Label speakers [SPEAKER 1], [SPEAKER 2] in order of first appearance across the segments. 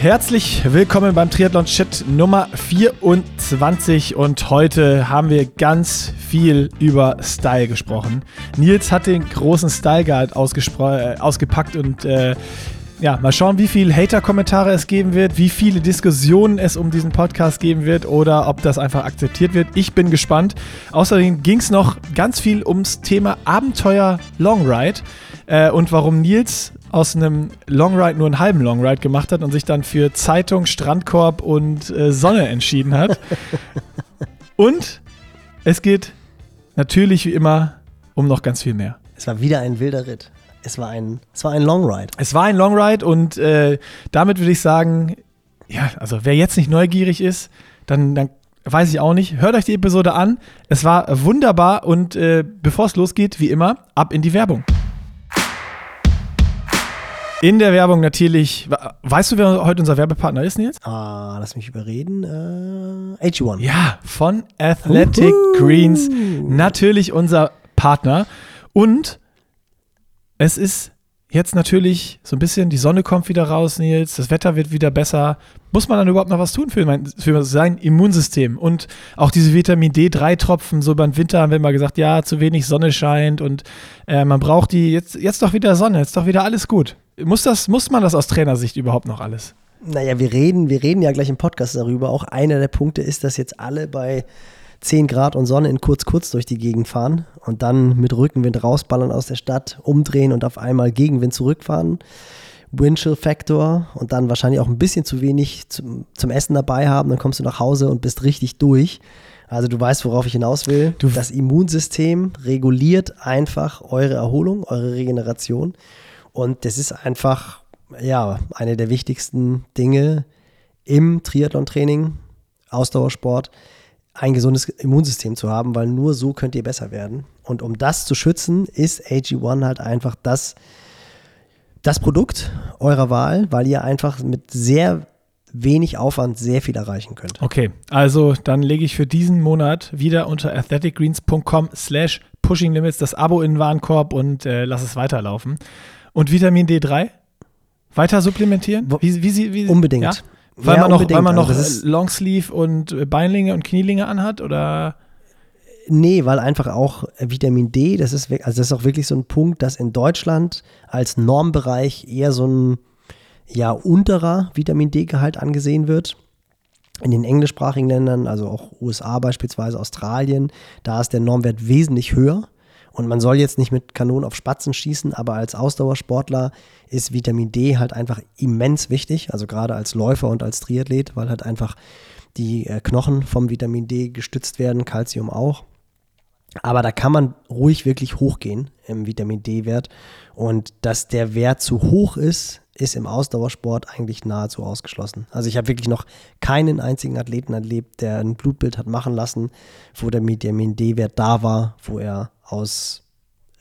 [SPEAKER 1] Herzlich willkommen beim Triathlon Chat Nummer 24 und heute haben wir ganz viel über Style gesprochen. Nils hat den großen Style Guide äh, ausgepackt und äh, ja, mal schauen, wie viele Hater-Kommentare es geben wird, wie viele Diskussionen es um diesen Podcast geben wird oder ob das einfach akzeptiert wird. Ich bin gespannt. Außerdem ging es noch ganz viel ums Thema Abenteuer Longride äh, und warum Nils aus einem Longride nur einen halben Longride gemacht hat und sich dann für Zeitung, Strandkorb und äh, Sonne entschieden hat. und es geht natürlich wie immer um noch ganz viel mehr.
[SPEAKER 2] Es war wieder ein wilder Ritt. Es war ein, es war ein Long Ride.
[SPEAKER 1] Es war ein Long Ride und äh, damit würde ich sagen, ja, also wer jetzt nicht neugierig ist, dann, dann weiß ich auch nicht. Hört euch die Episode an. Es war wunderbar und äh, bevor es losgeht, wie immer, ab in die Werbung. In der Werbung natürlich. Weißt du, wer heute unser Werbepartner ist, Nils?
[SPEAKER 2] Ah, lass mich überreden. Äh, AG1.
[SPEAKER 1] Ja, von Athletic Uhu. Greens. Natürlich unser Partner. Und es ist jetzt natürlich so ein bisschen, die Sonne kommt wieder raus, Nils, das Wetter wird wieder besser. Muss man dann überhaupt noch was tun für, mein, für sein Immunsystem? Und auch diese Vitamin D3-Tropfen, so beim Winter haben wir immer gesagt, ja, zu wenig Sonne scheint und äh, man braucht die, jetzt, jetzt doch wieder Sonne, jetzt doch wieder alles gut. Muss, das, muss man das aus Trainersicht überhaupt noch alles?
[SPEAKER 2] Naja, wir reden, wir reden ja gleich im Podcast darüber. Auch einer der Punkte ist, dass jetzt alle bei 10 Grad und Sonne in kurz kurz durch die Gegend fahren und dann mit Rückenwind rausballern aus der Stadt, umdrehen und auf einmal Gegenwind zurückfahren. Windchill Factor und dann wahrscheinlich auch ein bisschen zu wenig zum, zum Essen dabei haben, dann kommst du nach Hause und bist richtig durch. Also du weißt, worauf ich hinaus will. Du das Immunsystem reguliert einfach eure Erholung, eure Regeneration. Und das ist einfach, ja, eine der wichtigsten Dinge im Triathlon-Training, Ausdauersport, ein gesundes Immunsystem zu haben, weil nur so könnt ihr besser werden. Und um das zu schützen, ist AG1 halt einfach das, das Produkt eurer Wahl, weil ihr einfach mit sehr wenig Aufwand sehr viel erreichen könnt.
[SPEAKER 1] Okay, also dann lege ich für diesen Monat wieder unter athleticgreens.com slash pushinglimits das Abo in den Warenkorb und äh, lass es weiterlaufen. Und Vitamin D3? Weiter supplementieren?
[SPEAKER 2] Wie, wie, wie, Unbedingt. Ja?
[SPEAKER 1] Weil ja, man noch, weil man noch also Longsleeve und Beinlinge und Knielinge anhat oder?
[SPEAKER 2] Nee, weil einfach auch Vitamin D, das ist, also das ist auch wirklich so ein Punkt, das in Deutschland als Normbereich eher so ein ja, unterer Vitamin D-Gehalt angesehen wird. In den englischsprachigen Ländern, also auch USA beispielsweise, Australien, da ist der Normwert wesentlich höher. Und man soll jetzt nicht mit Kanonen auf Spatzen schießen, aber als Ausdauersportler ist Vitamin D halt einfach immens wichtig, also gerade als Läufer und als Triathlet, weil halt einfach die äh, Knochen vom Vitamin D gestützt werden, Calcium auch. Aber da kann man ruhig wirklich hochgehen im Vitamin D-Wert. Und dass der Wert zu hoch ist, ist im Ausdauersport eigentlich nahezu ausgeschlossen. Also ich habe wirklich noch keinen einzigen Athleten erlebt, der ein Blutbild hat machen lassen, wo der Vitamin D-Wert da war, wo er aus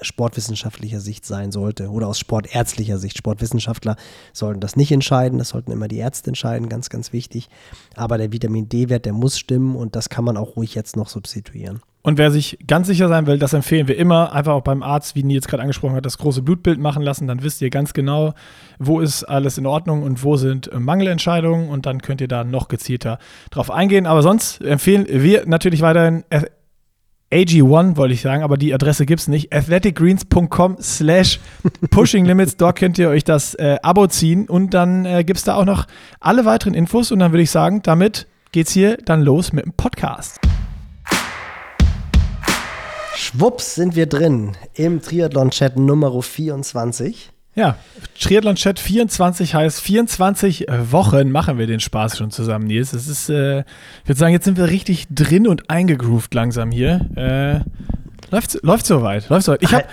[SPEAKER 2] sportwissenschaftlicher Sicht sein sollte oder aus sportärztlicher Sicht. Sportwissenschaftler sollten das nicht entscheiden, das sollten immer die Ärzte entscheiden, ganz, ganz wichtig. Aber der Vitamin D-Wert, der muss stimmen und das kann man auch ruhig jetzt noch substituieren.
[SPEAKER 1] Und wer sich ganz sicher sein will, das empfehlen wir immer, einfach auch beim Arzt, wie Nils gerade angesprochen hat, das große Blutbild machen lassen. Dann wisst ihr ganz genau, wo ist alles in Ordnung und wo sind äh, Mangelentscheidungen. Und dann könnt ihr da noch gezielter drauf eingehen. Aber sonst empfehlen wir natürlich weiterhin AG1 wollte ich sagen, aber die Adresse gibt es nicht. athleticgreens.com slash pushinglimits. Dort könnt ihr euch das äh, Abo ziehen und dann äh, gibt es da auch noch alle weiteren Infos und dann würde ich sagen, damit geht's hier dann los mit dem Podcast.
[SPEAKER 2] Schwupps sind wir drin im Triathlon-Chat Nummer 24.
[SPEAKER 1] Ja, Triathlon-Chat 24 heißt 24 Wochen machen wir den Spaß schon zusammen, Nils. Das ist, äh, ich würde sagen, jetzt sind wir richtig drin und eingegroovt langsam hier. Äh, läuft, läuft soweit, läuft soweit. Ich habe,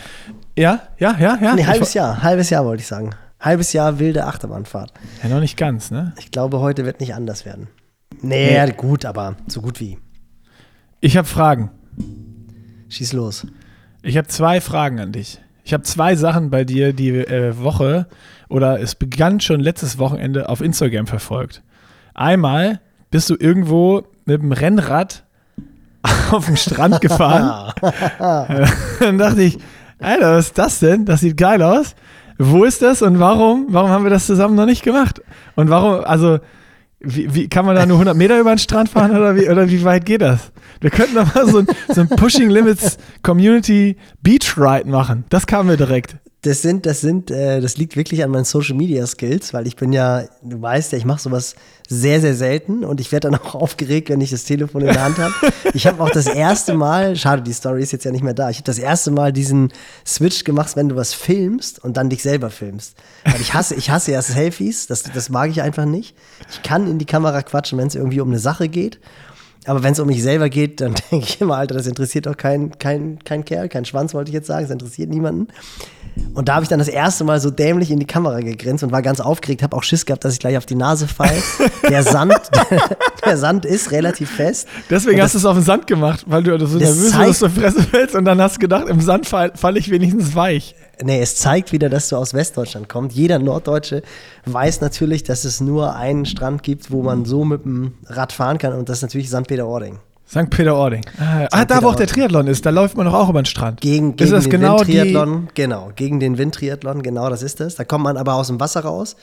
[SPEAKER 1] ja, ja, ja, ja.
[SPEAKER 2] Nee, halbes Jahr, halbes Jahr wollte ich sagen. Halbes Jahr wilde Achterbahnfahrt.
[SPEAKER 1] Ja, noch nicht ganz, ne?
[SPEAKER 2] Ich glaube, heute wird nicht anders werden. Nee, nee. gut, aber so gut wie.
[SPEAKER 1] Ich habe Fragen.
[SPEAKER 2] Schieß los.
[SPEAKER 1] Ich habe zwei Fragen an dich. Ich habe zwei Sachen bei dir die äh, Woche oder es begann schon letztes Wochenende auf Instagram verfolgt. Einmal bist du irgendwo mit dem Rennrad auf dem Strand gefahren. Dann dachte ich, Alter, was ist das denn? Das sieht geil aus. Wo ist das und warum? Warum haben wir das zusammen noch nicht gemacht? Und warum, also, wie, wie kann man da nur 100 Meter über den Strand fahren oder wie, oder wie weit geht das? Wir könnten doch mal so ein, so ein Pushing Limits Community Beach Ride machen. Das kam mir direkt.
[SPEAKER 2] Das sind, das sind, äh, das liegt wirklich an meinen Social Media Skills, weil ich bin ja, du weißt ja, ich mache sowas sehr, sehr selten und ich werde dann auch aufgeregt, wenn ich das Telefon in der Hand habe. Ich habe auch das erste Mal, schade, die Story ist jetzt ja nicht mehr da, ich habe das erste Mal diesen Switch gemacht, wenn du was filmst und dann dich selber filmst. Weil ich hasse, ich hasse ja Selfies, das, das mag ich einfach nicht. Ich kann in die Kamera quatschen, wenn es irgendwie um eine Sache geht. Aber wenn es um mich selber geht, dann denke ich immer, Alter, das interessiert doch kein, kein, kein Kerl, kein Schwanz, wollte ich jetzt sagen, das interessiert niemanden. Und da habe ich dann das erste Mal so dämlich in die Kamera gegrinst und war ganz aufgeregt, habe auch Schiss gehabt, dass ich gleich auf die Nase falle. Der Sand, der Sand ist relativ fest.
[SPEAKER 1] Deswegen hast du es auf den Sand gemacht, weil du so nervös warst, aus der Fresse fällst und dann hast du gedacht, im Sand falle fall ich wenigstens weich.
[SPEAKER 2] Nee, es zeigt wieder, dass du aus Westdeutschland kommst. Jeder Norddeutsche weiß natürlich, dass es nur einen Strand gibt, wo man so mit dem Rad fahren kann und das ist natürlich St. Peter-Ording.
[SPEAKER 1] St. Peter-Ording. Ah, ah da wo auch der Triathlon ist, da läuft man doch auch über den Strand.
[SPEAKER 2] Gegen, gegen den genau Windtriathlon, genau, gegen den Windtriathlon, genau das ist es. Da kommt man aber aus dem Wasser raus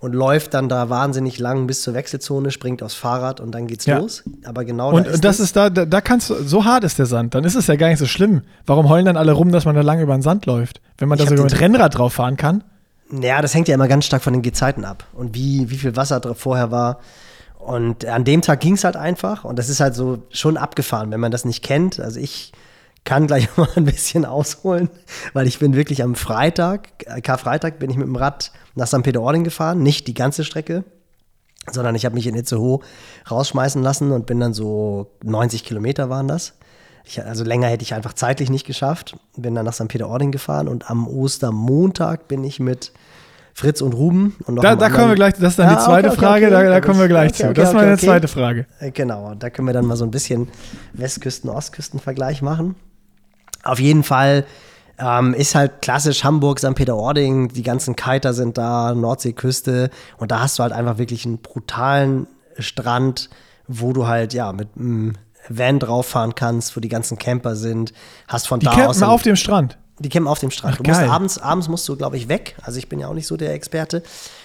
[SPEAKER 2] und läuft dann da wahnsinnig lang bis zur Wechselzone, springt aufs Fahrrad und dann geht's ja. los. Aber genau
[SPEAKER 1] und, da ist Und das, das ist da, da, da kannst du, so hart ist der Sand, dann ist es ja gar nicht so schlimm. Warum heulen dann alle rum, dass man da lang über den Sand läuft? Wenn man da sogar mit Rennrad drauf fahren kann?
[SPEAKER 2] Ja, das hängt ja immer ganz stark von den Gezeiten ab und wie, wie viel Wasser vorher war. Und an dem Tag ging es halt einfach und das ist halt so schon abgefahren, wenn man das nicht kennt. Also ich kann gleich mal ein bisschen ausholen, weil ich bin wirklich am Freitag, äh, Karfreitag, bin ich mit dem Rad nach St. Peter-Ording gefahren, nicht die ganze Strecke, sondern ich habe mich in Itzehoe rausschmeißen lassen und bin dann so 90 Kilometer waren das. Ich, also länger hätte ich einfach zeitlich nicht geschafft. Bin dann nach St. Peter-Ording gefahren und am Ostermontag bin ich mit Fritz und Ruben. Und
[SPEAKER 1] noch da, da kommen wir gleich, das ist dann ja, die zweite okay, okay, Frage, okay, da, da kommen wir gleich zu. das ist meine zweite Frage.
[SPEAKER 2] Äh, genau, da können wir dann mal so ein bisschen Westküsten-Ostküsten-Vergleich machen. Auf jeden Fall ähm, ist halt klassisch Hamburg, St. Peter-Ording, die ganzen Kiter sind da, Nordseeküste und da hast du halt einfach wirklich einen brutalen Strand, wo du halt ja mit einem Van drauf fahren kannst, wo die ganzen Camper sind. Hast von
[SPEAKER 1] die
[SPEAKER 2] da
[SPEAKER 1] campen
[SPEAKER 2] aus.
[SPEAKER 1] auf dem Strand.
[SPEAKER 2] Die campen auf dem Strand. Ach, du musst abends, abends musst du, glaube ich, weg. Also ich bin ja auch nicht so der Experte.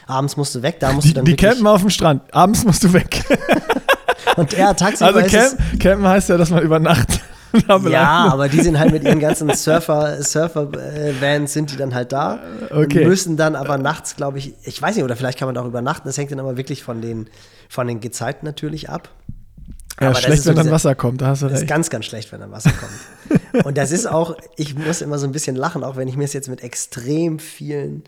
[SPEAKER 2] Abends musst du weg. Da musst
[SPEAKER 1] die,
[SPEAKER 2] du dann
[SPEAKER 1] die campen auf dem Strand. Abends musst du weg.
[SPEAKER 2] Und ja, tagsüber
[SPEAKER 1] Also camp, campen heißt ja, dass man über Nacht
[SPEAKER 2] ja, aber die sind halt mit ihren ganzen Surfer, Surfer-Vans sind die dann halt da.
[SPEAKER 1] Okay.
[SPEAKER 2] Müssen dann aber nachts, glaube ich, ich weiß nicht, oder vielleicht kann man da auch übernachten. Das hängt dann aber wirklich von den, von den Gezeiten natürlich ab.
[SPEAKER 1] Ja, aber schlecht, wenn so dann Wasser kommt, da hast du recht.
[SPEAKER 2] Das ist ganz, ganz schlecht, wenn dann Wasser kommt. Und das ist auch, ich muss immer so ein bisschen lachen, auch wenn ich mir es jetzt mit extrem vielen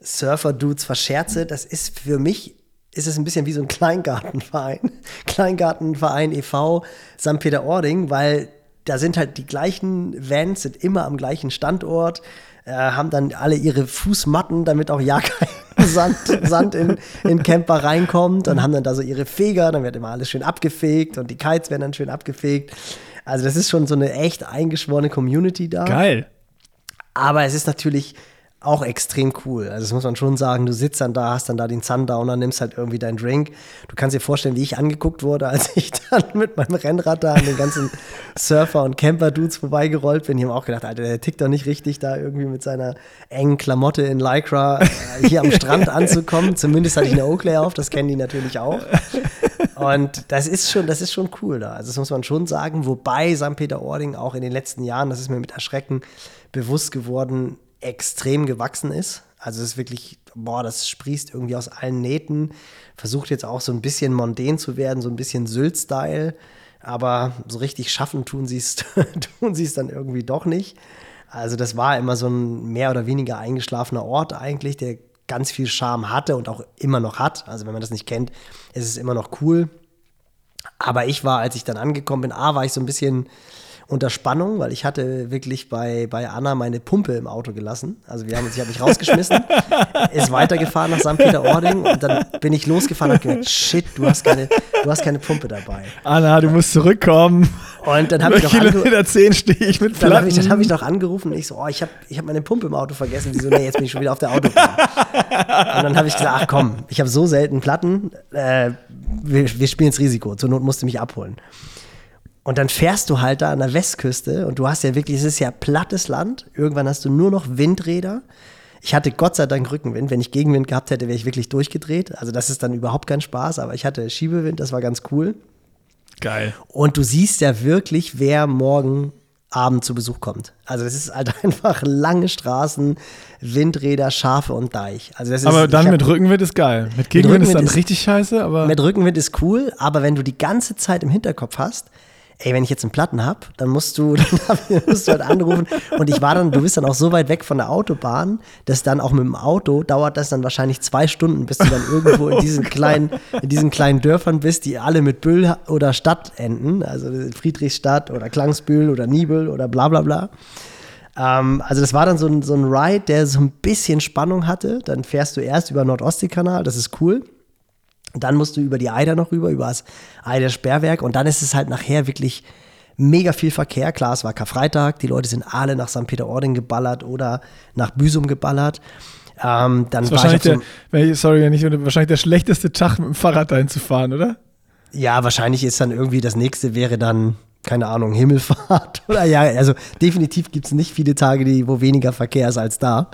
[SPEAKER 2] Surfer-Dudes verscherze. Das ist für mich, ist es ein bisschen wie so ein Kleingartenverein. Kleingartenverein e.V. St. Peter-Ording, weil da sind halt die gleichen Vans, sind immer am gleichen Standort, äh, haben dann alle ihre Fußmatten, damit auch ja kein Sand, Sand in, in Camper reinkommt und haben dann da so ihre Feger, dann wird immer alles schön abgefegt und die Kites werden dann schön abgefegt. Also das ist schon so eine echt eingeschworene Community da.
[SPEAKER 1] Geil.
[SPEAKER 2] Aber es ist natürlich auch extrem cool. Also das muss man schon sagen, du sitzt dann da, hast dann da den Sundowner, nimmst halt irgendwie deinen Drink. Du kannst dir vorstellen, wie ich angeguckt wurde, als ich dann mit meinem Rennrad da an den ganzen Surfer- und Camper-Dudes vorbeigerollt bin. Die haben auch gedacht, Alter, der tickt doch nicht richtig, da irgendwie mit seiner engen Klamotte in Lycra äh, hier am Strand anzukommen. Zumindest hatte ich eine Oakley auf, das kennen die natürlich auch. Und das ist schon, das ist schon cool da. Also das muss man schon sagen. Wobei St. Peter-Ording auch in den letzten Jahren, das ist mir mit Erschrecken bewusst geworden, extrem gewachsen ist. Also es ist wirklich, boah, das sprießt irgendwie aus allen Nähten. Versucht jetzt auch so ein bisschen mondän zu werden, so ein bisschen Sylt-Style. Aber so richtig schaffen tun sie es dann irgendwie doch nicht. Also das war immer so ein mehr oder weniger eingeschlafener Ort eigentlich, der ganz viel Charme hatte und auch immer noch hat. Also wenn man das nicht kennt, ist es immer noch cool. Aber ich war, als ich dann angekommen bin, A, war ich so ein bisschen unter Spannung, weil ich hatte wirklich bei, bei Anna meine Pumpe im Auto gelassen. Also wir haben uns, ich habe mich rausgeschmissen, ist weitergefahren nach St. Peter-Ording und dann bin ich losgefahren und habe gemerkt, shit, du hast keine, du hast keine Pumpe dabei.
[SPEAKER 1] Anna, du musst zurückkommen.
[SPEAKER 2] Und dann habe ich noch
[SPEAKER 1] Kilometer 10 stehe ich mit
[SPEAKER 2] Platten. Dann habe ich, hab ich noch angerufen und ich so, oh, ich habe ich hab meine Pumpe im Auto vergessen. Die so, nee, jetzt bin ich schon wieder auf der Autobahn. und dann habe ich gesagt, ach komm, ich habe so selten Platten, äh, wir, wir spielen jetzt Risiko. Zur Not musst du mich abholen. Und dann fährst du halt da an der Westküste und du hast ja wirklich, es ist ja plattes Land. Irgendwann hast du nur noch Windräder. Ich hatte Gott sei Dank Rückenwind. Wenn ich Gegenwind gehabt hätte, wäre ich wirklich durchgedreht. Also das ist dann überhaupt kein Spaß, aber ich hatte Schiebewind, das war ganz cool.
[SPEAKER 1] Geil.
[SPEAKER 2] Und du siehst ja wirklich, wer morgen Abend zu Besuch kommt. Also das ist halt einfach lange Straßen, Windräder, Schafe und Deich. Also das ist,
[SPEAKER 1] aber dann
[SPEAKER 2] hab,
[SPEAKER 1] mit Rückenwind ist geil. Mit Gegenwind
[SPEAKER 2] Rückenwind
[SPEAKER 1] ist dann
[SPEAKER 2] ist-
[SPEAKER 1] richtig scheiße, aber
[SPEAKER 2] mit Rückenwind ist cool, aber wenn du die ganze Zeit im Hinterkopf hast, ey, wenn ich jetzt einen Platten habe, dann musst du, dann musst du halt anrufen. Und ich war dann, du bist dann auch so weit weg von der Autobahn, dass dann auch mit dem Auto dauert das dann wahrscheinlich zwei Stunden, bis du dann irgendwo in diesen kleinen, in diesen kleinen Dörfern bist, die alle mit Büll oder Stadt enden. Also Friedrichstadt oder Klangsbühl oder Nibel oder bla bla bla. Ähm, also das war dann so ein, so ein Ride, der so ein bisschen Spannung hatte. Dann fährst du erst über Nordostseekanal, das ist cool. Dann musst du über die Eider noch rüber, über das Eider Sperrwerk und dann ist es halt nachher wirklich mega viel Verkehr. Klar, es war Karfreitag, die Leute sind alle nach St. Peter-Ording geballert oder nach Büsum geballert. Ähm, dann
[SPEAKER 1] das ist wahrscheinlich der,
[SPEAKER 2] einem-
[SPEAKER 1] wenn ich- sorry, nicht, wahrscheinlich der schlechteste Tag mit dem Fahrrad dahin zu fahren, oder?
[SPEAKER 2] Ja, wahrscheinlich ist dann irgendwie das nächste wäre dann, keine Ahnung, Himmelfahrt. Oder ja, also definitiv gibt es nicht viele Tage, die, wo weniger Verkehr ist als da.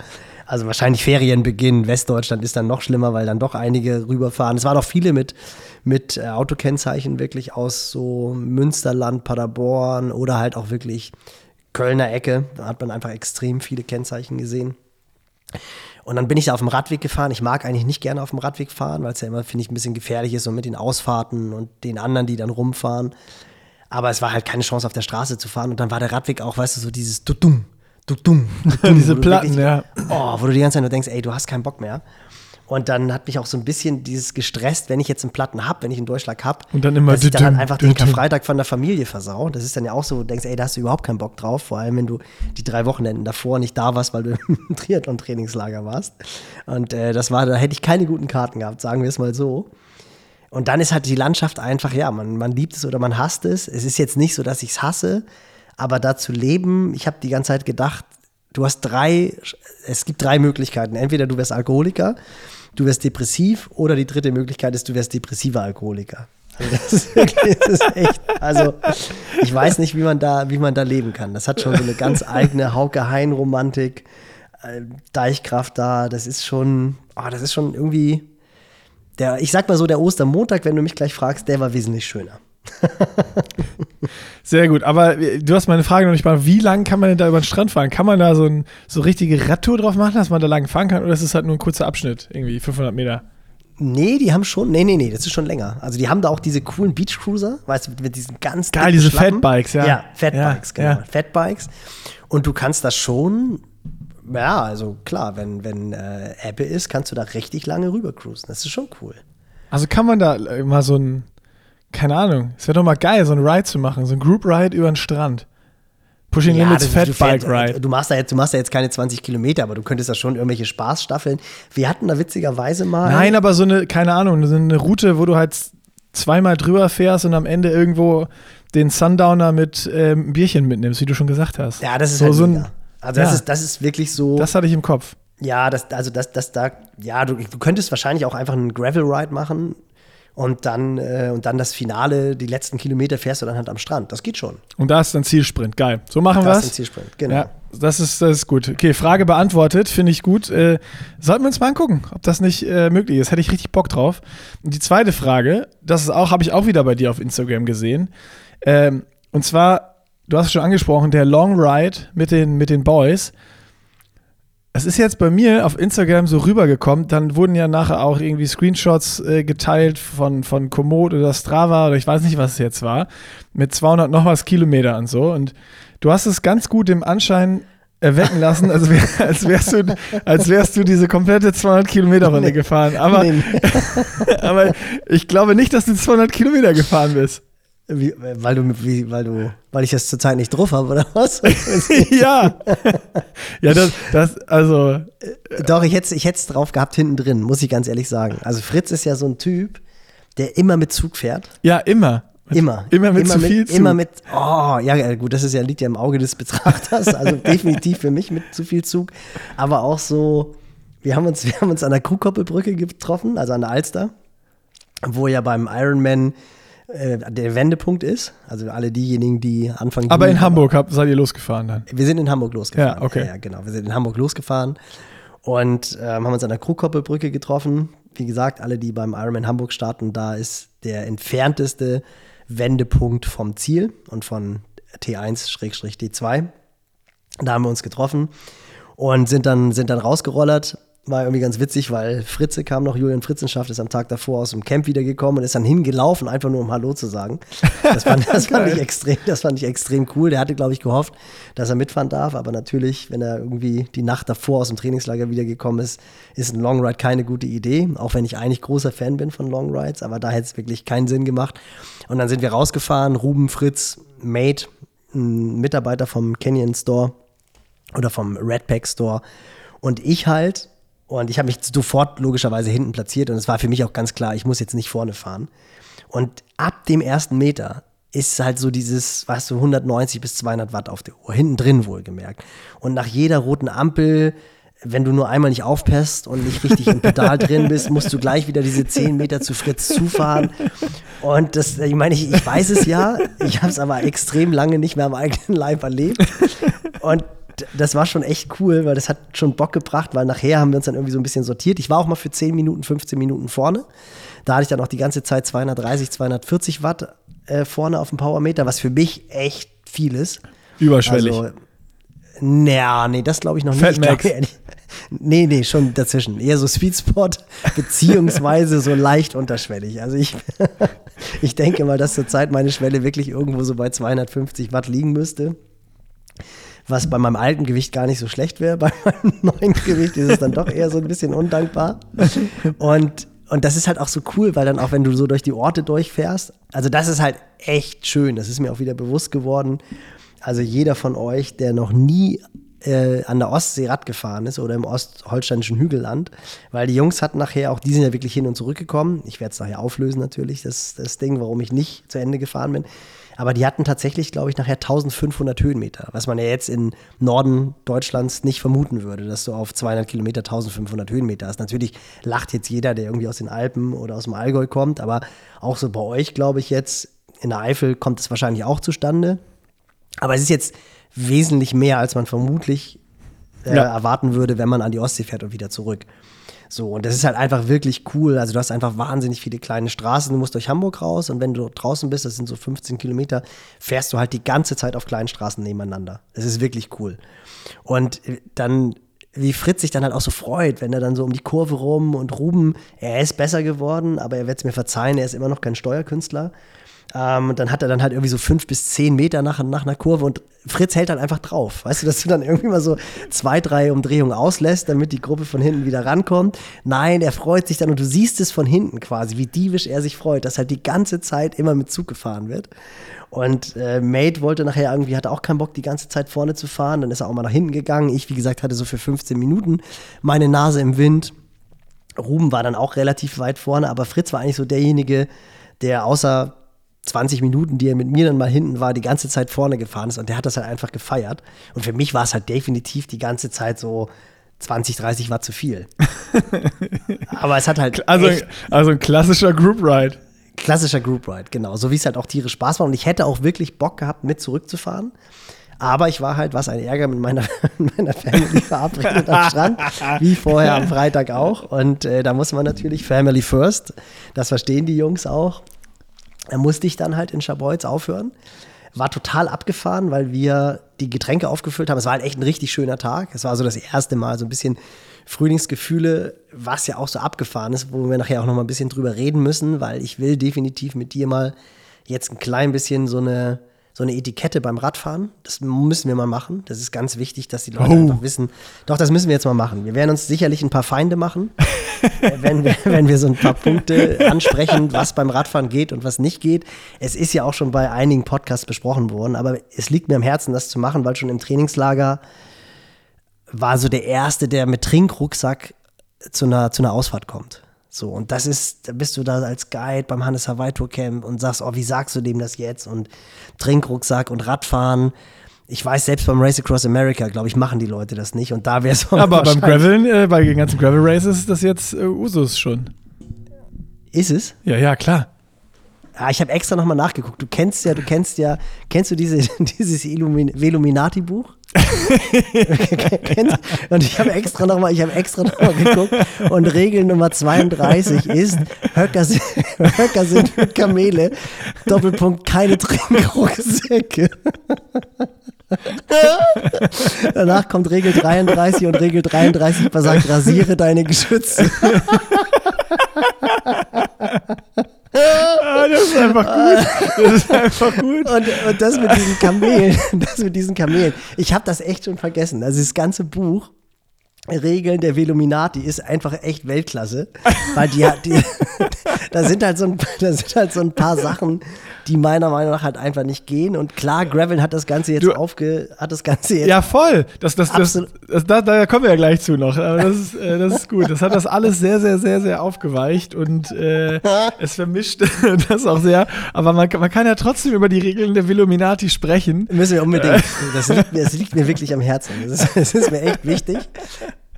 [SPEAKER 2] Also wahrscheinlich Ferienbeginn. Westdeutschland ist dann noch schlimmer, weil dann doch einige rüberfahren. Es waren auch viele mit, mit äh, Autokennzeichen wirklich aus so Münsterland, Paderborn oder halt auch wirklich Kölner Ecke. Da hat man einfach extrem viele Kennzeichen gesehen. Und dann bin ich da auf dem Radweg gefahren. Ich mag eigentlich nicht gerne auf dem Radweg fahren, weil es ja immer, finde ich, ein bisschen gefährlich ist und mit den Ausfahrten und den anderen, die dann rumfahren. Aber es war halt keine Chance, auf der Straße zu fahren. Und dann war der Radweg auch, weißt du, so dieses Dudum, Dudum, Dudum.
[SPEAKER 1] Diese
[SPEAKER 2] du
[SPEAKER 1] Platten,
[SPEAKER 2] wirklich-
[SPEAKER 1] ja.
[SPEAKER 2] Oh, wo du die ganze Zeit nur denkst, ey, du hast keinen Bock mehr. Und dann hat mich auch so ein bisschen dieses gestresst, wenn ich jetzt einen Platten habe, wenn ich einen Durchschlag habe,
[SPEAKER 1] Und dann immer
[SPEAKER 2] dass ich dann halt einfach den. Karfreitag von der Familie versau. Das ist dann ja auch so, du denkst, ey, da hast du überhaupt keinen Bock drauf, vor allem wenn du die drei Wochenenden davor nicht da warst, weil du im Triathlon-Trainingslager warst. Und äh, das war, da hätte ich keine guten Karten gehabt, sagen wir es mal so. Und dann ist halt die Landschaft einfach, ja, man, man liebt es oder man hasst es. Es ist jetzt nicht so, dass ich es hasse, aber da zu leben, ich habe die ganze Zeit gedacht, du hast drei, es gibt drei Möglichkeiten. Entweder du wirst Alkoholiker, du wirst depressiv oder die dritte Möglichkeit ist, du wirst depressiver Alkoholiker. Also das ist das ist echt, also ich weiß nicht, wie man da, wie man da leben kann. Das hat schon so eine ganz eigene Hauke-Hein-Romantik, äh, Deichkraft da. Das ist schon, oh, das ist schon irgendwie, der, ich sag mal so, der Ostermontag, wenn du mich gleich fragst, der war wesentlich schöner.
[SPEAKER 1] Sehr gut, aber äh, du hast meine Frage noch nicht mal, wie lang kann man denn da über den Strand fahren? Kann man da so ein so richtige Radtour drauf machen, dass man da lang fahren kann oder ist es halt nur ein kurzer Abschnitt, irgendwie 500 Meter?
[SPEAKER 2] Nee, die haben schon, nee, nee, nee, das ist schon länger. Also die haben da auch diese coolen Beachcruiser, weißt du, mit, diesen ganz
[SPEAKER 1] Geil, diese
[SPEAKER 2] Schlappen.
[SPEAKER 1] Fatbikes, ja.
[SPEAKER 2] Ja, Fatbikes,
[SPEAKER 1] Ja,
[SPEAKER 2] genau.
[SPEAKER 1] ja.
[SPEAKER 2] Fatbikes. Und du kannst das schon, ja, also klar, wenn, wenn äh, Ebbe ist, kannst du da richtig lange rüber cruisen. Das ist schon cool.
[SPEAKER 1] Also kann man da äh, mal so ein, keine Ahnung, es wäre doch mal geil, so ein Ride zu machen, so ein Group Ride über den Strand. Pushing Limits
[SPEAKER 2] du-
[SPEAKER 1] Fat
[SPEAKER 2] du
[SPEAKER 1] Bike Ride.
[SPEAKER 2] Du machst, da jetzt, du machst da jetzt keine 20 Kilometer, aber du könntest da schon irgendwelche Spaßstaffeln. Wir hatten da witzigerweise mal.
[SPEAKER 1] Nein, aber so eine, keine Ahnung, so eine Route, wo du halt zweimal drüber fährst und am Ende irgendwo den Sundowner mit ähm, Bierchen mitnimmst, wie du schon gesagt hast.
[SPEAKER 2] Ja, das ist
[SPEAKER 1] so,
[SPEAKER 2] halt
[SPEAKER 1] so ein.
[SPEAKER 2] Also das,
[SPEAKER 1] ja.
[SPEAKER 2] ist, das ist wirklich so.
[SPEAKER 1] Das hatte ich im Kopf.
[SPEAKER 2] Ja, das, also das, das da, ja, du, du könntest wahrscheinlich auch einfach einen Gravel Ride machen und dann, äh, und dann das Finale, die letzten Kilometer fährst du dann halt am Strand. Das geht schon.
[SPEAKER 1] Und da ist dann Zielsprint. Geil. So machen wir
[SPEAKER 2] Das ist ein
[SPEAKER 1] es.
[SPEAKER 2] Zielsprint, genau.
[SPEAKER 1] Ja, das ist, das ist gut. Okay, Frage beantwortet, finde ich gut. Äh, sollten wir uns mal angucken, ob das nicht äh, möglich ist. Hätte ich richtig Bock drauf. Und die zweite Frage, das ist auch, habe ich auch wieder bei dir auf Instagram gesehen. Ähm, und zwar, du hast es schon angesprochen, der Long Ride mit den, mit den Boys. Es ist jetzt bei mir auf Instagram so rübergekommen, dann wurden ja nachher auch irgendwie Screenshots äh, geteilt von, von Komoot oder Strava oder ich weiß nicht, was es jetzt war, mit 200 noch was Kilometer und so. Und du hast es ganz gut im Anschein erwecken lassen, als, wär, als, wärst, du, als wärst du diese komplette 200 Kilometer Runde
[SPEAKER 2] Nee.
[SPEAKER 1] gefahren. Aber,
[SPEAKER 2] Nee,
[SPEAKER 1] aber ich glaube nicht, dass du 200 Kilometer gefahren bist.
[SPEAKER 2] Wie, weil du, wie, weil du, weil ich das zurzeit nicht drauf habe, oder was?
[SPEAKER 1] ja. ja, das, das, also,
[SPEAKER 2] Doch, ich hätte ich hätte es drauf gehabt hinten drin, muss ich ganz ehrlich sagen. Also Fritz ist ja so ein Typ, der immer mit Zug fährt.
[SPEAKER 1] ja, immer.
[SPEAKER 2] Immer.
[SPEAKER 1] Immer mit zu viel Zug.
[SPEAKER 2] Immer mit, oh, ja, ja, gut, das ist ja, liegt ja im Auge des Betrachters. Also definitiv für mich mit zu viel Zug. Aber auch so, wir haben uns, wir haben uns an der Kuhkoppelbrücke getroffen, also an der Alster, wo ja beim Ironman äh, der Wendepunkt ist. Also alle diejenigen, die anfangen.
[SPEAKER 1] Aber in Hamburg hab, seid ihr losgefahren dann.
[SPEAKER 2] Wir sind in Hamburg losgefahren.
[SPEAKER 1] Ja, okay.
[SPEAKER 2] Ja, genau. Wir sind in Hamburg losgefahren. Und ähm, haben uns an der Krugkoppelbrücke getroffen. Wie gesagt, alle, die beim Ironman Hamburg starten, da ist der entfernteste Wendepunkt vom Ziel und von T1-D2. Da haben wir uns getroffen und sind dann, sind dann rausgerollert war irgendwie ganz witzig, weil Fritze kam noch, Julian Fritzenschaft ist am Tag davor aus dem Camp wiedergekommen und ist dann hingelaufen, einfach nur um Hallo zu sagen. Das fand, das fand ich extrem, das fand ich extrem cool. Der hatte, glaube ich, gehofft, dass er mitfahren darf, aber natürlich, wenn er irgendwie die Nacht davor aus dem Trainingslager wiedergekommen ist, ist ein Longride keine gute Idee, auch wenn ich eigentlich großer Fan bin von Longrides, aber da hätte es wirklich keinen Sinn gemacht. Und dann sind wir rausgefahren, Ruben, Fritz, Mate, ein Mitarbeiter vom Canyon Store oder vom Redpack Store und ich halt und ich habe mich sofort logischerweise hinten platziert und es war für mich auch ganz klar, ich muss jetzt nicht vorne fahren. Und ab dem ersten Meter ist halt so dieses, weißt du, 190 bis 200 Watt auf der Uhr, hinten drin wohlgemerkt. Und nach jeder roten Ampel, wenn du nur einmal nicht aufpasst und nicht richtig im Pedal drin bist, musst du gleich wieder diese 10 Meter zu Fritz zufahren. Und das, ich meine, ich, ich weiß es ja, ich habe es aber extrem lange nicht mehr am eigenen Leib erlebt. Und das war schon echt cool, weil das hat schon Bock gebracht, weil nachher haben wir uns dann irgendwie so ein bisschen sortiert. Ich war auch mal für 10 Minuten, 15 Minuten vorne. Da hatte ich dann auch die ganze Zeit 230, 240 Watt äh, vorne auf dem Powermeter, was für mich echt viel ist.
[SPEAKER 1] Überschwellig.
[SPEAKER 2] Also, naja, nee, das glaube ich noch
[SPEAKER 1] Fat
[SPEAKER 2] nicht.
[SPEAKER 1] Max.
[SPEAKER 2] Ich glaub, nee, nee, schon dazwischen. Eher so Sweet Spot, beziehungsweise so leicht unterschwellig. Also ich, ich denke mal, dass zurzeit meine Schwelle wirklich irgendwo so bei 250 Watt liegen müsste was bei meinem alten Gewicht gar nicht so schlecht wäre. Bei meinem neuen Gewicht ist es dann doch eher so ein bisschen undankbar. Und, und das ist halt auch so cool, weil dann auch, wenn du so durch die Orte durchfährst, also das ist halt echt schön. Das ist mir auch wieder bewusst geworden. Also jeder von euch, der noch nie äh, an der Ostsee Rad gefahren ist oder im ostholsteinischen Hügelland, weil die Jungs hatten nachher auch, die sind ja wirklich hin und zurück gekommen. Ich werde es nachher auflösen natürlich, das, das Ding, warum ich nicht zu Ende gefahren bin. Aber die hatten tatsächlich, glaube ich, nachher 1500 Höhenmeter, was man ja jetzt im Norden Deutschlands nicht vermuten würde, dass du auf 200 Kilometer 1500 Höhenmeter hast. Natürlich lacht jetzt jeder, der irgendwie aus den Alpen oder aus dem Allgäu kommt, aber auch so bei euch, glaube ich, jetzt in der Eifel kommt es wahrscheinlich auch zustande. Aber es ist jetzt wesentlich mehr, als man vermutlich äh, ja. erwarten würde, wenn man an die Ostsee fährt und wieder zurück. So, und das ist halt einfach wirklich cool. Also du hast einfach wahnsinnig viele kleine Straßen. Du musst durch Hamburg raus und wenn du draußen bist, das sind so 15 Kilometer, fährst du halt die ganze Zeit auf kleinen Straßen nebeneinander. Das ist wirklich cool. Und äh, dann wie Fritz sich dann halt auch so freut, wenn er dann so um die Kurve rum und Ruben, er ist besser geworden, aber er wird es mir verzeihen, er ist immer noch kein Steuerkünstler. Ähm, und dann hat er dann halt irgendwie so fünf bis zehn Meter nach, nach einer Kurve und Fritz hält dann einfach drauf. Weißt du, dass du dann irgendwie mal so zwei, drei Umdrehungen auslässt, damit die Gruppe von hinten wieder rankommt. Nein, er freut sich dann und du siehst es von hinten quasi, wie dievisch er sich freut, dass halt die ganze Zeit immer mit Zug gefahren wird. Und äh, Mate wollte nachher irgendwie, hatte auch keinen Bock, die ganze Zeit vorne zu fahren. Dann ist er auch mal nach hinten gegangen. Ich, wie gesagt, hatte so für 15 Minuten meine Nase im Wind. Ruben war dann auch relativ weit vorne, aber Fritz war eigentlich so derjenige, der außer 20 Minuten, die er mit mir dann mal hinten war, die ganze Zeit vorne gefahren ist und der hat das halt einfach gefeiert. Und für mich war es halt definitiv die ganze Zeit so 20, 30 Watt zu viel. Aber es hat halt.
[SPEAKER 1] Also, also ein klassischer Group Ride.
[SPEAKER 2] Klassischer Group Ride, genau. So wie es halt auch tierisch Spaß war. Und ich hätte auch wirklich Bock gehabt, mit zurückzufahren. Aber ich war halt, was ein Ärger mit meiner, meiner Family verabredet am Strand, wie vorher am Freitag auch. Und äh, da muss man natürlich Family first. Das verstehen die Jungs auch. Da musste ich dann halt in Scharbeutz aufhören. War total abgefahren, weil wir die Getränke aufgefüllt haben. Es war halt echt ein richtig schöner Tag. Es war so das erste Mal so ein bisschen Frühlingsgefühle, was ja auch so abgefahren ist, wo wir nachher auch noch mal ein bisschen drüber reden müssen, weil ich will definitiv mit dir mal jetzt ein klein bisschen so eine so eine Etikette beim Radfahren. Das müssen wir mal machen. Das ist ganz wichtig, dass die Leute oh. einfach wissen. Doch, das müssen wir jetzt mal machen. Wir werden uns sicherlich ein paar Feinde machen, wenn, wir, wenn wir so ein paar Punkte ansprechen, was beim Radfahren geht und was nicht geht. Es ist ja auch schon bei einigen Podcasts besprochen worden, aber es liegt mir am Herzen, das zu machen, weil schon im Trainingslager war so der Erste, der mit Trinkrucksack zu einer, zu einer Ausfahrt kommt. So, und das ist, da bist du da als Guide beim Hannes Hawaii Tour Camp und sagst, oh, wie sagst du dem das jetzt? Und Trinkrucksack und Radfahren. Ich weiß, selbst beim Race Across America, glaube ich, machen die Leute das nicht. Und da wäre es
[SPEAKER 1] Aber beim Graveln, äh, bei den ganzen Gravel Races ist das jetzt äh, Usus schon.
[SPEAKER 2] Ist es?
[SPEAKER 1] Ja, ja, klar.
[SPEAKER 2] Ja, ich habe extra nochmal nachgeguckt. Du kennst ja, du kennst ja, kennst du diese, dieses Veluminati-Buch? und ich habe extra nochmal, ich habe extra nochmal geguckt und Regel Nummer 32 ist, Höcker sind, Höcker sind für Kamele, Doppelpunkt, keine Trinkrucksäcke. Danach kommt Regel 33 und Regel 33 besagt, rasiere deine Geschütze.
[SPEAKER 1] Ah, das ist einfach gut. Das ist einfach gut.
[SPEAKER 2] Und, und das mit diesen Kamelen, das mit diesen Kamelen. Ich habe das echt schon vergessen. Also das ganze Buch Regeln der Veluminati ist einfach echt Weltklasse, weil die, die da sind halt so ein, da sind halt so ein paar Sachen, die meiner Meinung nach halt einfach nicht gehen. Und klar, Gravel hat das Ganze jetzt du, aufge, hat das Ganze jetzt.
[SPEAKER 1] Ja, voll. Das, das, das, das, da, da kommen wir ja gleich zu noch. Aber das ist, äh, das ist gut. Das hat das alles sehr, sehr, sehr, sehr aufgeweicht und äh, es vermischt das auch sehr. Aber man, man kann ja trotzdem über die Regeln der Veluminati sprechen.
[SPEAKER 2] Müssen wir unbedingt. Das liegt, mir, das liegt mir wirklich am Herzen. Das ist, das ist mir echt wichtig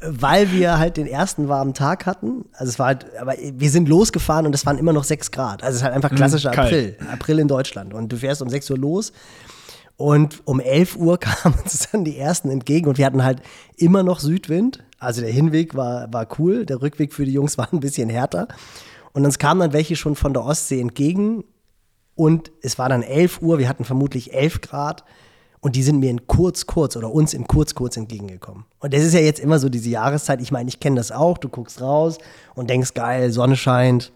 [SPEAKER 2] weil wir halt den ersten warmen Tag hatten. Also es war halt, aber wir sind losgefahren und es waren immer noch sechs Grad. Also es ist halt einfach mhm, klassischer mm, April. April in Deutschland. Und du fährst um sechs Uhr los und um elf Uhr kamen uns dann die ersten entgegen und wir hatten halt immer noch Südwind. Also der Hinweg war, war cool, der Rückweg für die Jungs war ein bisschen härter. Und uns kamen dann welche schon von der Ostsee entgegen und es war dann elf Uhr, wir hatten vermutlich elf Grad. Und die sind mir in kurz, kurz oder uns in kurz, kurz entgegengekommen. Und das ist ja jetzt immer so diese Jahreszeit. Ich meine, ich kenne das auch. Du guckst raus und denkst, geil, Sonne scheint.